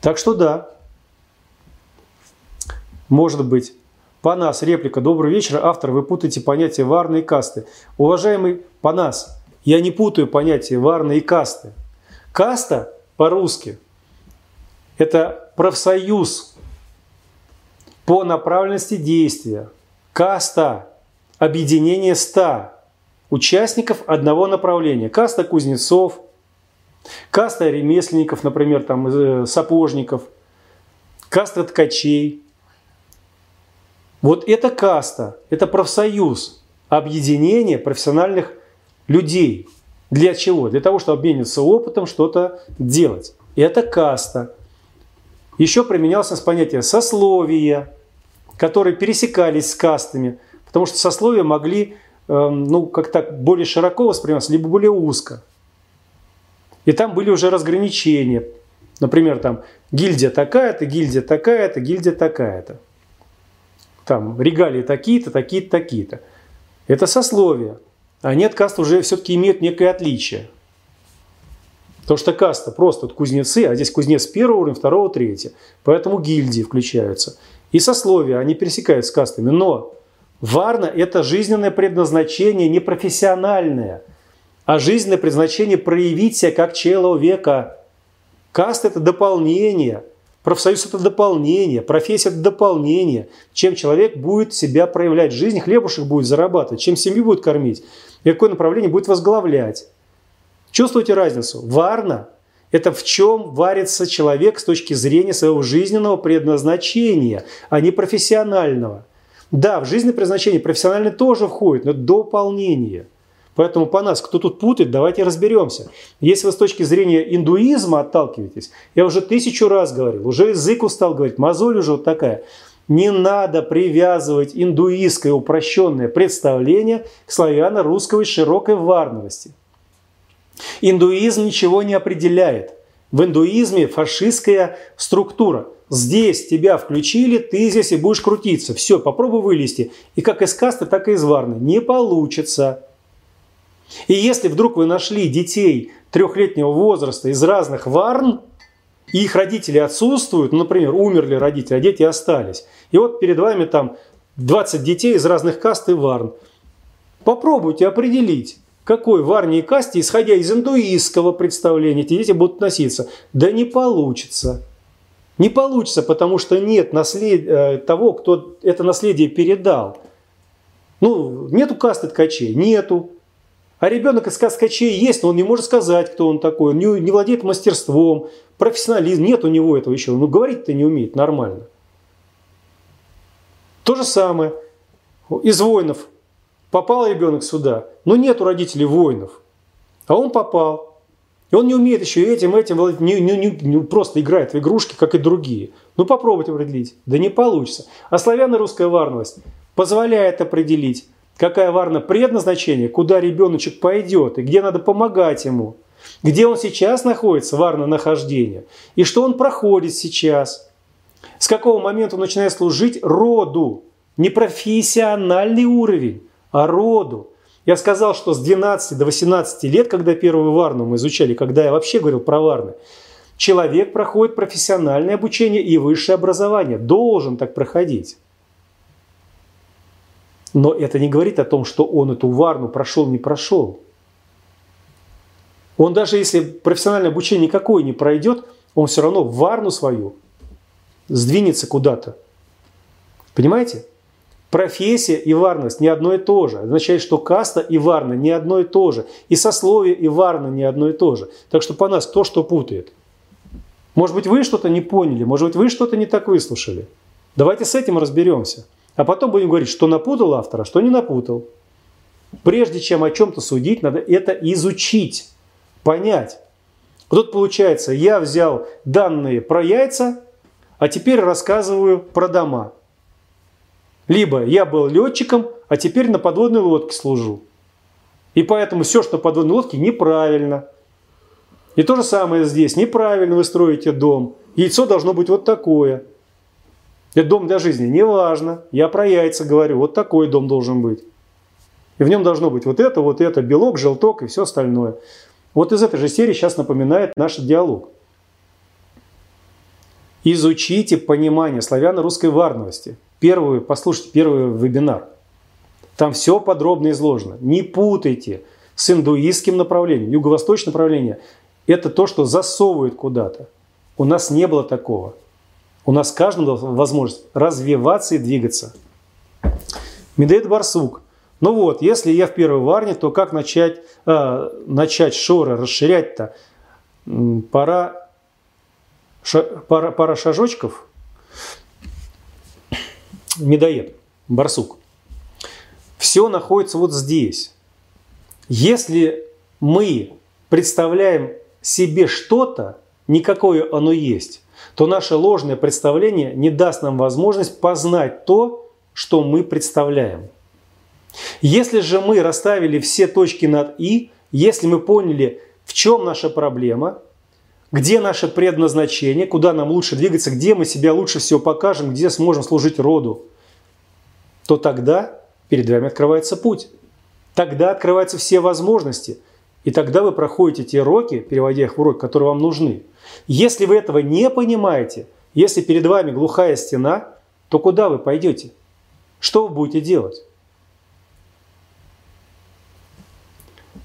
Так что да, может быть, Панас, реплика. Добрый вечер. Автор, вы путаете понятия варны и касты. Уважаемый Панас, я не путаю понятия варны и касты. Каста по-русски – это профсоюз по направленности действия. Каста – объединение ста участников одного направления. Каста кузнецов, каста ремесленников, например, там, э, сапожников, каста ткачей – Вот это каста, это профсоюз, объединение профессиональных людей. Для чего? Для того, чтобы обмениваться опытом, что-то делать. Это каста. Еще применялось понятие сословия, которые пересекались с кастами, потому что сословия могли Эм, ну, как так более широко восприниматься, либо более узко. И там были уже разграничения. Например, там гильдия такая-то, гильдия такая-то, гильдия такая-то. Там регалии такие-то, такие-то, такие-то. Это сословия. А нет, каст уже все-таки имеют некое отличие. Потому что каста просто вот кузнецы, а здесь кузнец первого уровня, второго, третьего. Поэтому гильдии включаются. И сословия, они пересекаются с кастами. Но Варна – это жизненное предназначение не профессиональное, а жизненное предназначение проявить себя как человека. Каст – это дополнение, профсоюз – это дополнение, профессия – это дополнение. Чем человек будет себя проявлять в жизни, хлебушек будет зарабатывать, чем семью будет кормить, и какое направление будет возглавлять. Чувствуете разницу? Варна – это в чем варится человек с точки зрения своего жизненного предназначения, а не профессионального – да, в жизненное предназначение профессионально тоже входит, но дополнение. Поэтому по нас, кто тут путает, давайте разберемся. Если вы с точки зрения индуизма отталкиваетесь, я уже тысячу раз говорил, уже язык устал говорить, мозоль уже вот такая. Не надо привязывать индуистское упрощенное представление к славяно-русской широкой варновости. Индуизм ничего не определяет. В индуизме фашистская структура – Здесь тебя включили, ты здесь и будешь крутиться. Все, попробуй вылезти. И как из касты, так и из варны. Не получится. И если вдруг вы нашли детей трехлетнего возраста из разных варн, и их родители отсутствуют, ну, например, умерли родители, а дети остались. И вот перед вами там 20 детей из разных каст и варн. Попробуйте определить, какой варне и касте, исходя из индуистского представления, эти дети будут носиться. Да не получится. Не получится, потому что нет наслед... Э, того, кто это наследие передал. Ну, нету касты ткачей, нету. А ребенок из каст ткачей есть, но он не может сказать, кто он такой, он не, владеет мастерством, профессионализм, нет у него этого еще. Ну, говорить-то не умеет нормально. То же самое. Из воинов попал ребенок сюда, но нету родителей воинов. А он попал. И он не умеет еще этим, этим, не, не, не, не просто играет в игрушки, как и другие. Ну попробуйте определить. Да не получится. А славяно-русская варность позволяет определить, какая варна предназначение, куда ребеночек пойдет и где надо помогать ему. Где он сейчас находится, варна нахождения, и что он проходит сейчас. С какого момента он начинает служить роду. Не профессиональный уровень, а роду. Я сказал, что с 12 до 18 лет, когда первую варну мы изучали, когда я вообще говорил про варны, человек проходит профессиональное обучение и высшее образование. Должен так проходить. Но это не говорит о том, что он эту варну прошел, не прошел. Он даже если профессиональное обучение никакое не пройдет, он все равно варну свою сдвинется куда-то. Понимаете? Профессия и варность не одно и то же. означает, что каста и варна не одно и то же. И сословие и варна не одно и то же. Так что по нас кто что путает. Может быть, вы что-то не поняли, может быть, вы что-то не так выслушали. Давайте с этим разберемся. А потом будем говорить, что напутал автора, что не напутал. Прежде чем о чем-то судить, надо это изучить, понять. Вот тут получается, я взял данные про яйца, а теперь рассказываю про дома. Либо я был летчиком, а теперь на подводной лодке служу. И поэтому все, что подводной лодке, неправильно. И то же самое здесь. Неправильно вы строите дом. Яйцо должно быть вот такое. Это дом для жизни. Неважно. Я про яйца говорю. Вот такой дом должен быть. И в нем должно быть вот это, вот это, белок, желток и все остальное. Вот из этой же серии сейчас напоминает наш диалог. Изучите понимание славяно-русской варновости – первую, послушайте первый вебинар. Там все подробно изложено. Не путайте с индуистским направлением. Юго-восточное направление – это то, что засовывает куда-то. У нас не было такого. У нас каждому возможность развиваться и двигаться. Медведь Барсук. Ну вот, если я в первой варне, то как начать, э, начать шоры расширять-то? Пора, ша, пара, пара шажочков – медоед. барсук. Все находится вот здесь. Если мы представляем себе что-то, никакое оно есть, то наше ложное представление не даст нам возможность познать то, что мы представляем. Если же мы расставили все точки над «и», если мы поняли, в чем наша проблема, где наше предназначение, куда нам лучше двигаться, где мы себя лучше всего покажем, где сможем служить роду, то тогда перед вами открывается путь. Тогда открываются все возможности. И тогда вы проходите те уроки, переводя их в уроки, которые вам нужны. Если вы этого не понимаете, если перед вами глухая стена, то куда вы пойдете? Что вы будете делать?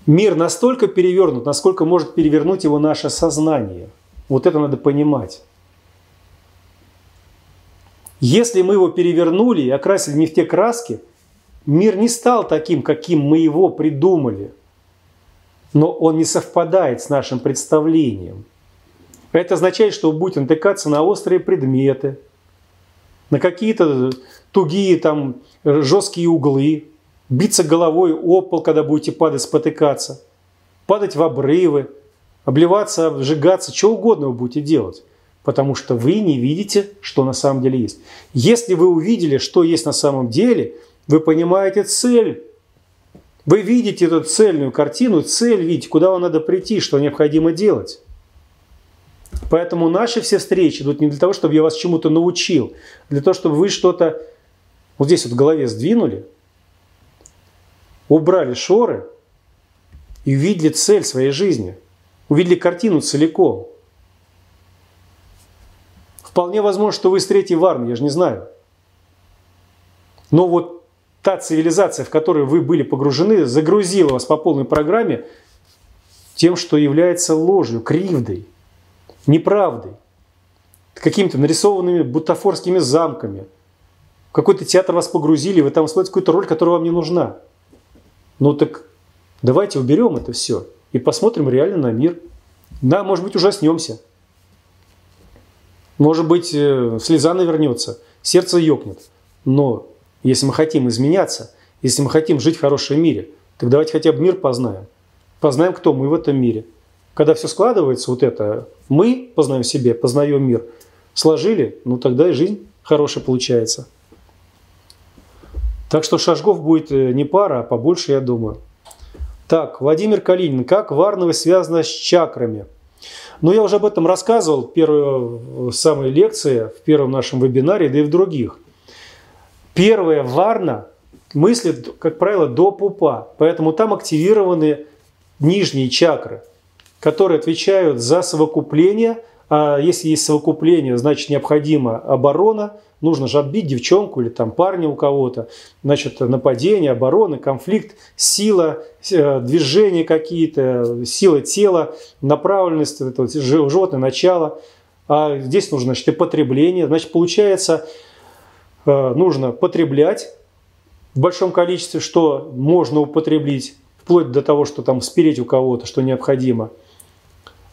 Мир настолько перевернут, насколько может перевернуть его наше сознание. Вот это надо понимать. Если мы его перевернули и окрасили не в те краски, мир не стал таким, каким мы его придумали. Но он не совпадает с нашим представлением. Это означает, что вы будете натыкаться на острые предметы, на какие-то тугие там жесткие углы, биться головой о пол, когда будете падать, спотыкаться, падать в обрывы, обливаться, обжигаться, что угодно вы будете делать. Потому что вы не видите, что на самом деле есть. Если вы увидели, что есть на самом деле, вы понимаете цель. Вы видите эту цельную картину, цель видите, куда вам надо прийти, что необходимо делать. Поэтому наши все встречи идут не для того, чтобы я вас чему-то научил, для того, чтобы вы что-то вот здесь вот в голове сдвинули, убрали шоры и увидели цель своей жизни, увидели картину целиком. Вполне возможно, что вы из третьей варны, я же не знаю. Но вот та цивилизация, в которой вы были погружены, загрузила вас по полной программе тем, что является ложью, кривдой, неправдой, какими-то нарисованными бутафорскими замками. В какой-то театр вас погрузили, вы там смотрите какую-то роль, которая вам не нужна. Ну так давайте уберем это все и посмотрим реально на мир. Да, может быть, ужаснемся. Может быть, э, слеза навернется, сердце ёкнет. Но если мы хотим изменяться, если мы хотим жить в хорошем мире, так давайте хотя бы мир познаем. Познаем, кто мы в этом мире. Когда все складывается, вот это, мы познаем себе, познаем мир, сложили, ну тогда и жизнь хорошая получается. Так что шажков будет э, не пара, а побольше, я думаю. Так, Владимир Калинин. Как варновость связана с чакрами? Ну, я уже об этом рассказывал в первой э, самой лекции, в первом нашем вебинаре, да и в других. Первая варна мыслит, как правило, до пупа. Поэтому там активированы нижние чакры, которые отвечают за совокупление. А если есть совокупление, значит необходима оборона – Нужно же отбить девчонку или там парня у кого-то. Значит, нападение, оборона, конфликт, сила, э, движения какие-то, сила тела, направленность, это вот животное начало. А здесь нужно, значит, и потребление. Значит, получается, э, нужно потреблять в большом количестве, что можно употребить, вплоть до того, что там спереть у кого-то, что необходимо.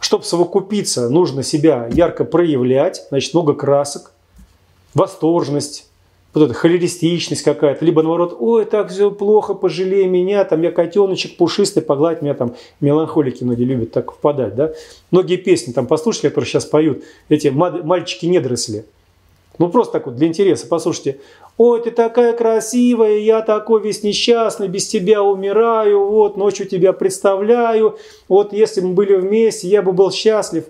Чтобы совокупиться, нужно себя ярко проявлять, значит, много красок, восторженность, вот эта холеристичность какая-то, либо наоборот, ой, так все плохо, пожалей меня, там я котеночек пушистый, погладь меня, там меланхолики многие любят так впадать, да. Многие песни там послушайте, которые сейчас поют, эти мальчики-недоросли. Ну просто так вот для интереса, послушайте. Ой, ты такая красивая, я такой весь несчастный, без тебя умираю, вот ночью тебя представляю, вот если бы мы были вместе, я бы был счастлив.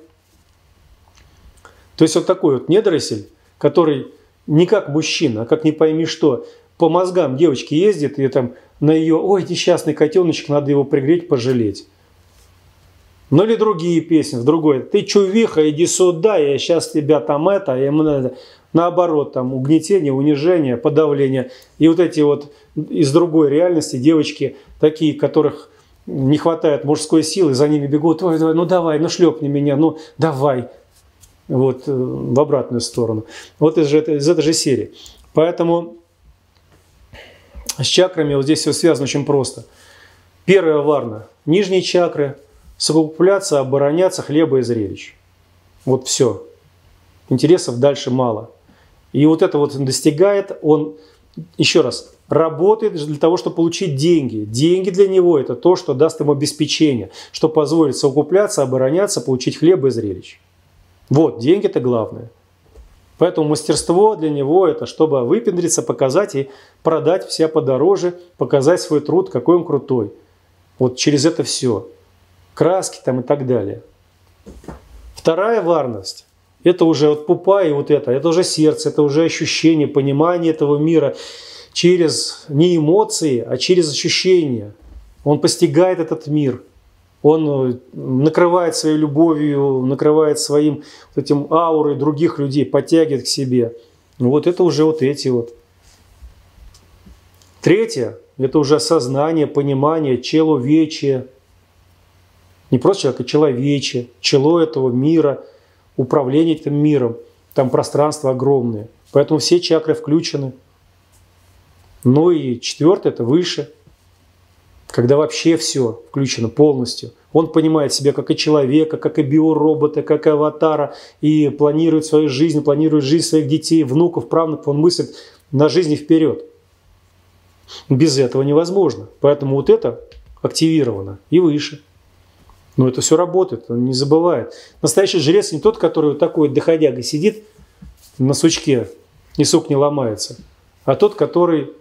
То есть вот такой вот недоросль, который не как мужчина, а как не пойми что, по мозгам девочки ездит, и там на ее, ой, несчастный котеночек, надо его пригреть, пожалеть. Ну или другие песни, в другой, ты чувиха, иди сюда, я сейчас тебя там это, а ему надо, наоборот, там угнетение, унижение, подавление. И вот эти вот из другой реальности девочки, такие, которых не хватает мужской силы, за ними бегут, ой, давай, ну давай, ну шлепни меня, ну давай, вот, э, в обратную сторону. Вот из, из этой же серии. Поэтому с чакрами вот здесь все связано очень просто. Первая варна – нижние чакры, совокупляться, обороняться, хлеба и зрелищ. Вот все. Интересов дальше мало. И вот это вот он достигает, он еще раз, работает для того, чтобы получить деньги. Деньги для него – это то, что даст ему обеспечение, что позволит совокупляться, обороняться, получить хлеб и зрелищ. Вот, деньги – это главное. Поэтому мастерство для него – это чтобы выпендриться, показать и продать вся подороже, показать свой труд, какой он крутой. Вот через это все. Краски там и так далее. Вторая варность – это уже вот пупа и вот это. Это уже сердце, это уже ощущение, понимание этого мира через не эмоции, а через ощущения. Он постигает этот мир – он э, накрывает своей любовью, накрывает своим вот этим аурой других людей, подтягивает к себе. Вот это уже вот эти вот. Третье – это уже осознание, понимание, человечие. Не просто человек, а человече, чело этого мира, управление этим миром. Там пространство огромное. Поэтому все чакры включены. Ну и четвертое – это выше – когда вообще все включено полностью. Он понимает себя как и человека, как и биоробота, как и аватара, и планирует свою жизнь, планирует жизнь своих детей, внуков, правнуков, он мыслит на жизни вперед. Без этого невозможно. Поэтому вот это активировано и выше. Но это все работает, он не забывает. Настоящий жрец не тот, который вот такой доходяга сидит на сучке, и сук не ломается, а тот, который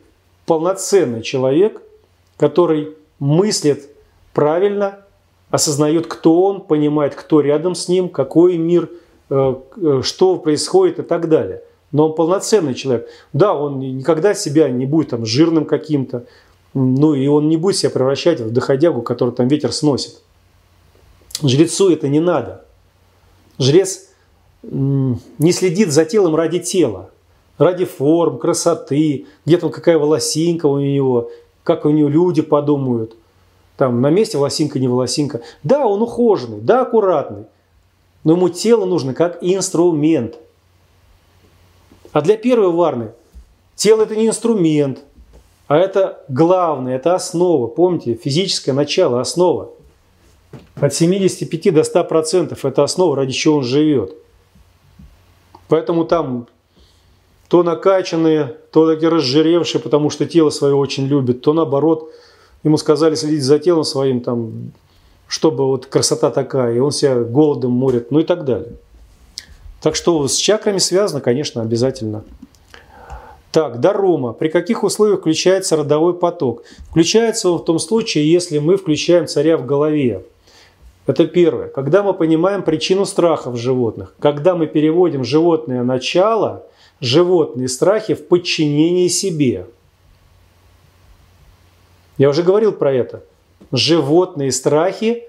полноценный человек – который мыслит правильно, осознает, кто он, понимает, кто рядом с ним, какой мир, э, э, что происходит и так далее. Но он полноценный человек. Да, он никогда себя не будет там жирным каким-то, ну и он не будет себя превращать в доходягу, который там ветер сносит. Жрецу это не надо. Жрец не следит за телом ради тела, ради форм, красоты, где-то какая волосинка у него, как у нее люди подумают. Там на месте волосинка, не волосинка. Да, он ухоженный, да, аккуратный. Но ему тело нужно как инструмент. А для первой варны тело это не инструмент, а это главное, это основа. Помните, физическое начало, основа. От 75 до 100 процентов это основа, ради чего он живет. Поэтому там то накачанные, то такие разжиревшие, потому что тело свое очень любит, то наоборот, ему сказали следить за телом своим, там, чтобы вот красота такая, и он себя голодом морит, ну и так далее. Так что с чакрами связано, конечно, обязательно. Так, дарома. При каких условиях включается родовой поток? Включается он в том случае, если мы включаем царя в голове. Это первое. Когда мы понимаем причину страха в животных. Когда мы переводим животное начало – животные страхи в подчинении себе. Я уже говорил про это. Животные страхи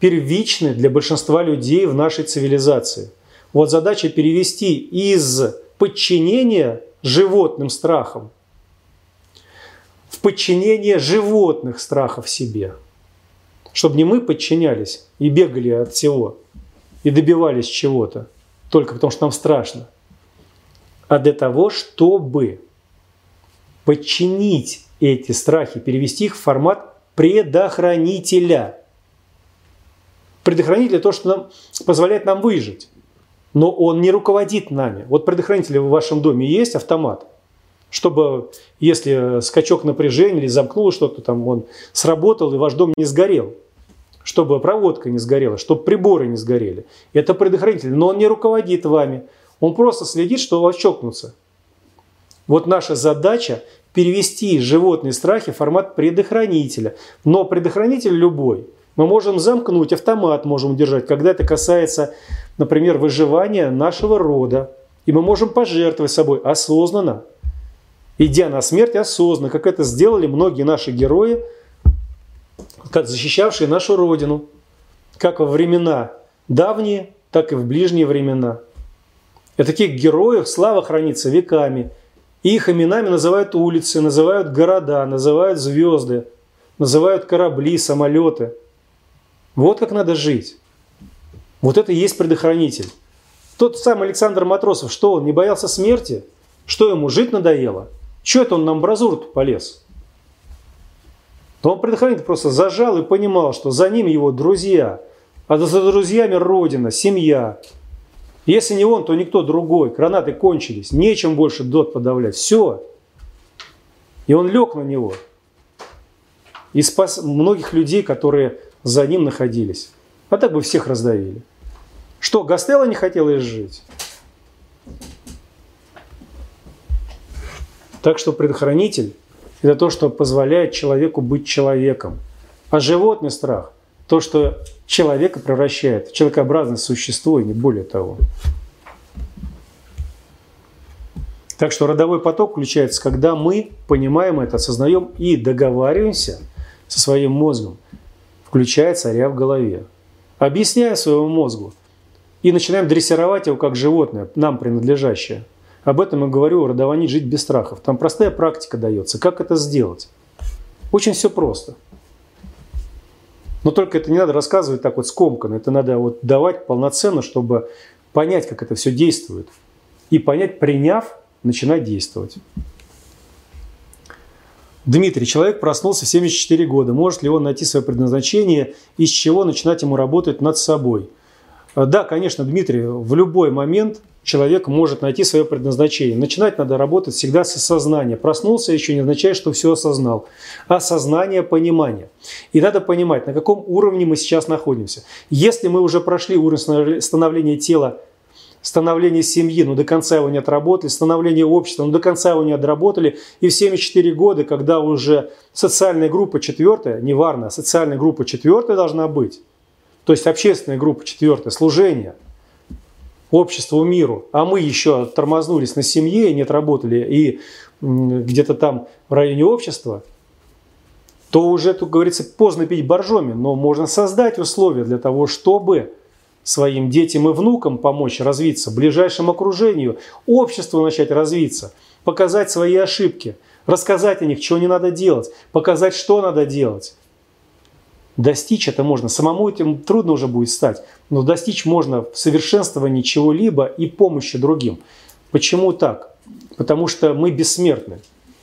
первичны для большинства людей в нашей цивилизации. Вот задача перевести из подчинения животным страхам в подчинение животных страхов себе. Чтобы не мы подчинялись и бегали от всего, и добивались чего-то, только потому что нам страшно – а для того, чтобы подчинить эти страхи, перевести их в формат предохранителя. Предохранитель – то, что нам, позволяет нам выжить. Но он не руководит нами. Вот предохранитель в вашем доме есть автомат, чтобы, если скачок напряжения или замкнуло что-то там, он сработал и ваш дом не сгорел чтобы проводка не сгорела, чтобы приборы не сгорели. Это предохранитель, но он не руководит вами. Он просто следит, что у вас чокнутся. Вот наша задача перевести животные страхи в формат предохранителя. Но предохранитель любой. Мы можем замкнуть, автомат можем держать, когда это касается, например, выживания нашего рода. И мы можем пожертвовать собой осознанно, идя на смерть осознанно, как это сделали многие наши герои, защищавшие нашу Родину, как во времена давние, так и в ближние времена – и таких героев слава хранится веками. их именами называют улицы, называют города, называют звезды, называют корабли, самолеты. Вот как надо жить. Вот это и есть предохранитель. Тот сам Александр Матросов, что он, не боялся смерти? Что ему, жить надоело? Что это он на амбразуру полез? Но он предохранитель просто зажал и понимал, что за ним его друзья, а за друзьями родина, семья, если не он, то никто другой. Гранаты кончились. Нечем больше дот подавлять. Все. И он лег на него. И спас многих людей, которые за ним находились. А так бы всех раздавили. Что, Гастелло не хотела изжить? Так что предохранитель – это то, что позволяет человеку быть человеком. А животный страх – то, что человека превращает в человекообразное существо, и не более того. Так что родовой поток включается, когда мы понимаем это, осознаем и договариваемся со своим мозгом, включая царя в голове. Объясняя своему мозгу и начинаем дрессировать его как животное, нам принадлежащее. Об этом я говорю, родованить жить без страхов. Там простая практика дается. Как это сделать? Очень все просто. Но только это не надо рассказывать так вот скомканно. Это надо вот давать полноценно, чтобы понять, как это все действует. И понять, приняв, начинать действовать. Дмитрий, человек проснулся в 74 года. Может ли он найти свое предназначение и с чего начинать ему работать над собой? А, да, конечно, Дмитрий, в любой момент человек может найти свое предназначение. Начинать надо работать всегда с осознания. Проснулся еще не означает, что все осознал. Осознание, понимание. И надо понимать, на каком уровне мы сейчас находимся. Если мы уже прошли уровень становления тела становление семьи, но до конца его не отработали, становление общества, но до конца его не отработали. И в 74 года, когда уже социальная группа четвертая, не варна, социальная группа четвертая должна быть, то есть общественная группа четвертая, служение обществу, миру, а мы еще тормознулись на семье, не отработали и где-то там в районе общества, то уже, тут говорится, поздно пить боржоми, но можно создать условия для того, чтобы своим детям и внукам помочь развиться, ближайшему окружению, обществу начать развиться, показать свои ошибки, рассказать о них, чего не надо делать, показать, что надо делать. Достичь это можно. Самому этим трудно уже будет стать, но достичь можно в совершенствовании чего-либо и помощи другим. Почему так? Потому что мы бессмертны.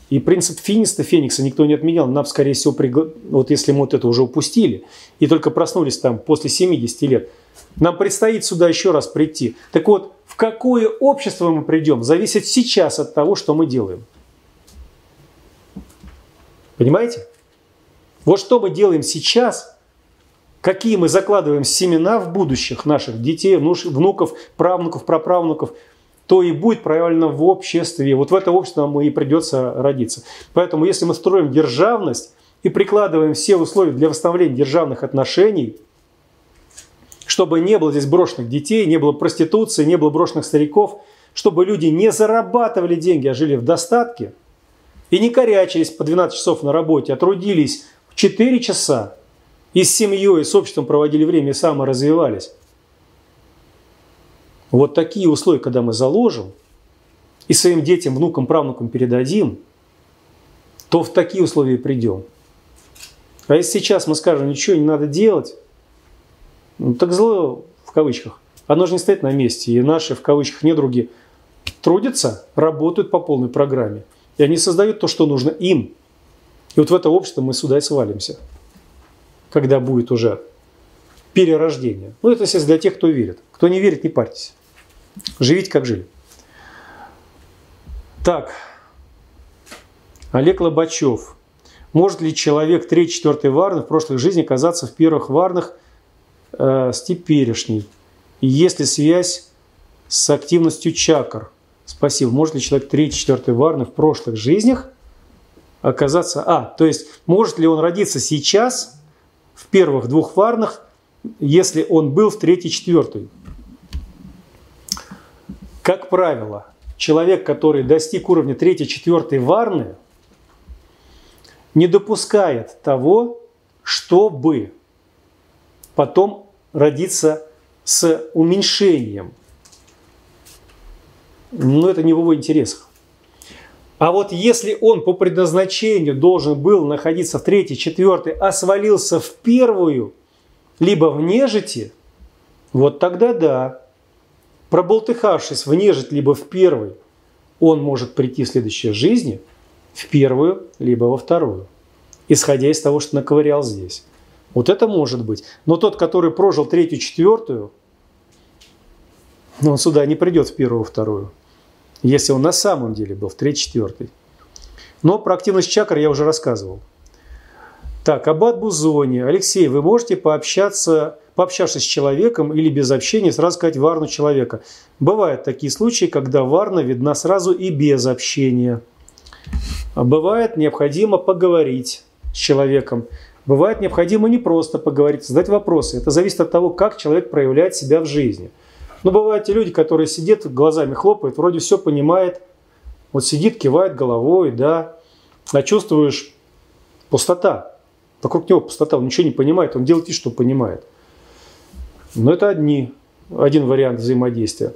И принцип финиста, феникса никто не отменял. Нам, скорее всего, пригла... вот если мы вот это уже упустили и только проснулись там после 70 лет, нам предстоит сюда еще раз прийти. Так вот, в какое общество мы придем, зависит сейчас от того, что мы делаем. Понимаете? Вот что мы делаем сейчас, какие мы закладываем семена в будущих наших детей, внуков, правнуков, праправнуков, то и будет правильно в обществе. Вот в это общество нам и придется родиться. Поэтому если мы строим державность и прикладываем все условия для восстановления державных отношений – чтобы не было здесь брошенных детей, не было проституции, не было брошенных стариков, чтобы люди не зарабатывали деньги, а жили в достатке и не корячились по 12 часов на работе, а трудились 4 часа и с семьей, и с обществом проводили время и саморазвивались. Вот такие условия, когда мы заложим и своим детям, внукам, правнукам передадим, то в такие условия придем. А если сейчас мы скажем, ничего не надо делать, ну, так зло в кавычках. Оно же не стоит на месте. И наши, в кавычках, недруги трудятся, работают по полной программе. И они создают то, что нужно им. И вот в это общество мы сюда и свалимся. Когда будет уже перерождение. Ну, это, естественно, для тех, кто верит. Кто не верит, не парьтесь. Живите, как жили. Так. Олег Лобачев. Может ли человек 3-4 варны в прошлой жизни оказаться в первых варнах – э, с теперешней? И есть ли связь с активностью чакр? Спасибо. Может ли человек 3-4 варны в прошлых жизнях оказаться... А, то есть может ли он родиться сейчас в первых двух варнах, если он был в третьей, четвертой? Как правило, человек, который достиг уровня третьей, четвертой варны, не допускает того, чтобы потом родиться с уменьшением. Но это не в его интересах. А вот если он по предназначению должен был находиться в третьей, четвертой, а свалился в первую, либо в нежити, вот тогда да, проболтыхавшись в нежить, либо в первой, он может прийти в следующей жизни в первую, либо во вторую, исходя из того, что наковырял здесь. Вот это может быть. Но тот, который прожил третью, четвертую, он сюда не придет в первую, вторую. Если он на самом деле был в третьей, четвертой. Но про активность чакр я уже рассказывал. Так, Аббат Бузони. Алексей, вы можете пообщаться, пообщавшись с человеком или без общения, сразу сказать варну человека. Бывают такие случаи, когда варна видна сразу и без общения. А бывает необходимо поговорить с человеком. Бывает необходимо не просто поговорить, задать вопросы. Это зависит от того, как человек проявляет себя в жизни. Но бывают те люди, которые сидят, глазами хлопают, вроде все понимает, вот сидит, кивает головой, да, а чувствуешь пустота. Вокруг него пустота, он ничего не понимает, он делает вид, что понимает. Но это одни, один вариант взаимодействия.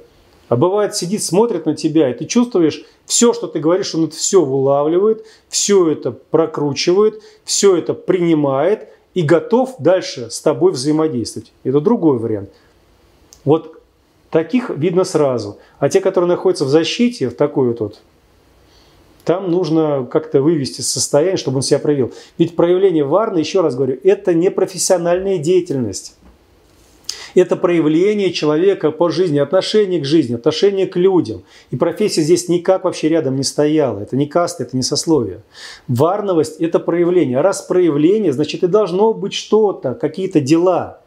А бывает, сидит, смотрит на тебя, и ты чувствуешь, все, что ты говоришь, он это все вылавливает, все это прокручивает, все это принимает и готов дальше с тобой взаимодействовать. Это другой вариант. Вот таких видно сразу. А те, которые находятся в защите, в такой вот, вот там нужно как-то вывести состояние, чтобы он себя проявил. Ведь проявление варны, еще раз говорю, это не профессиональная деятельность. Это проявление человека по жизни, отношение к жизни, отношение к людям. И профессия здесь никак вообще рядом не стояла. Это не каста, это не сословие. Варновость – это проявление. А раз проявление, значит и должно быть что-то, какие-то дела.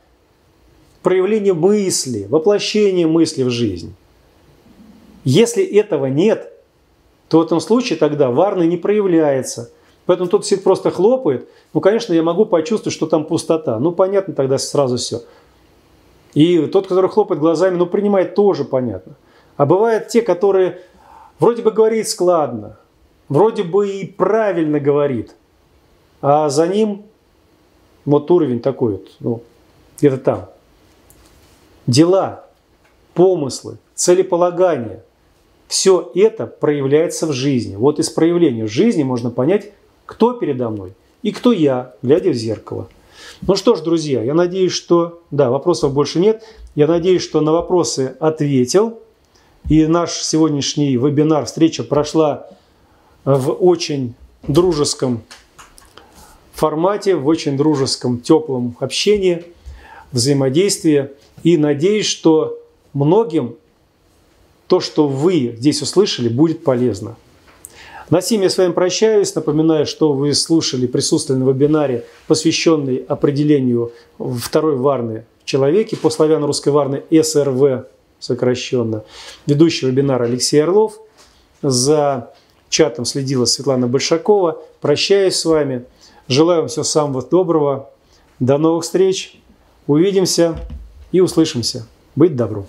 Проявление мысли, воплощение мысли в жизнь. Если этого нет, то в этом случае тогда варный не проявляется. Поэтому тот сидит просто хлопает. Ну, конечно, я могу почувствовать, что там пустота. Ну, понятно тогда сразу все. И тот, который хлопает глазами, ну, принимает тоже понятно. А бывают те, которые вроде бы говорит складно, вроде бы и правильно говорит, а за ним вот уровень такой вот, ну, где-то там. Дела, помыслы, целеполагание – все это проявляется в жизни. Вот из проявления жизни можно понять, кто передо мной и кто я, глядя в зеркало – ну что ж, друзья, я надеюсь, что... Да, вопросов больше нет. Я надеюсь, что на вопросы ответил. И наш сегодняшний вебинар, встреча прошла в очень дружеском формате, в очень дружеском, теплом общении, взаимодействии. И надеюсь, что многим то, что вы здесь услышали, будет полезно. На сим я с вами прощаюсь. Напоминаю, что вы слушали, присутствовали на вебинаре, посвященный определению второй варны в человеке по славяно-русской варны СРВ сокращенно. Ведущий вебинара Алексей Орлов. За чатом следила Светлана Большакова. Прощаюсь с вами. Желаю вам всего самого доброго. До новых встреч. Увидимся и услышимся. Быть добру.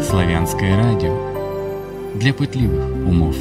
Славянское радио для пытливых умов.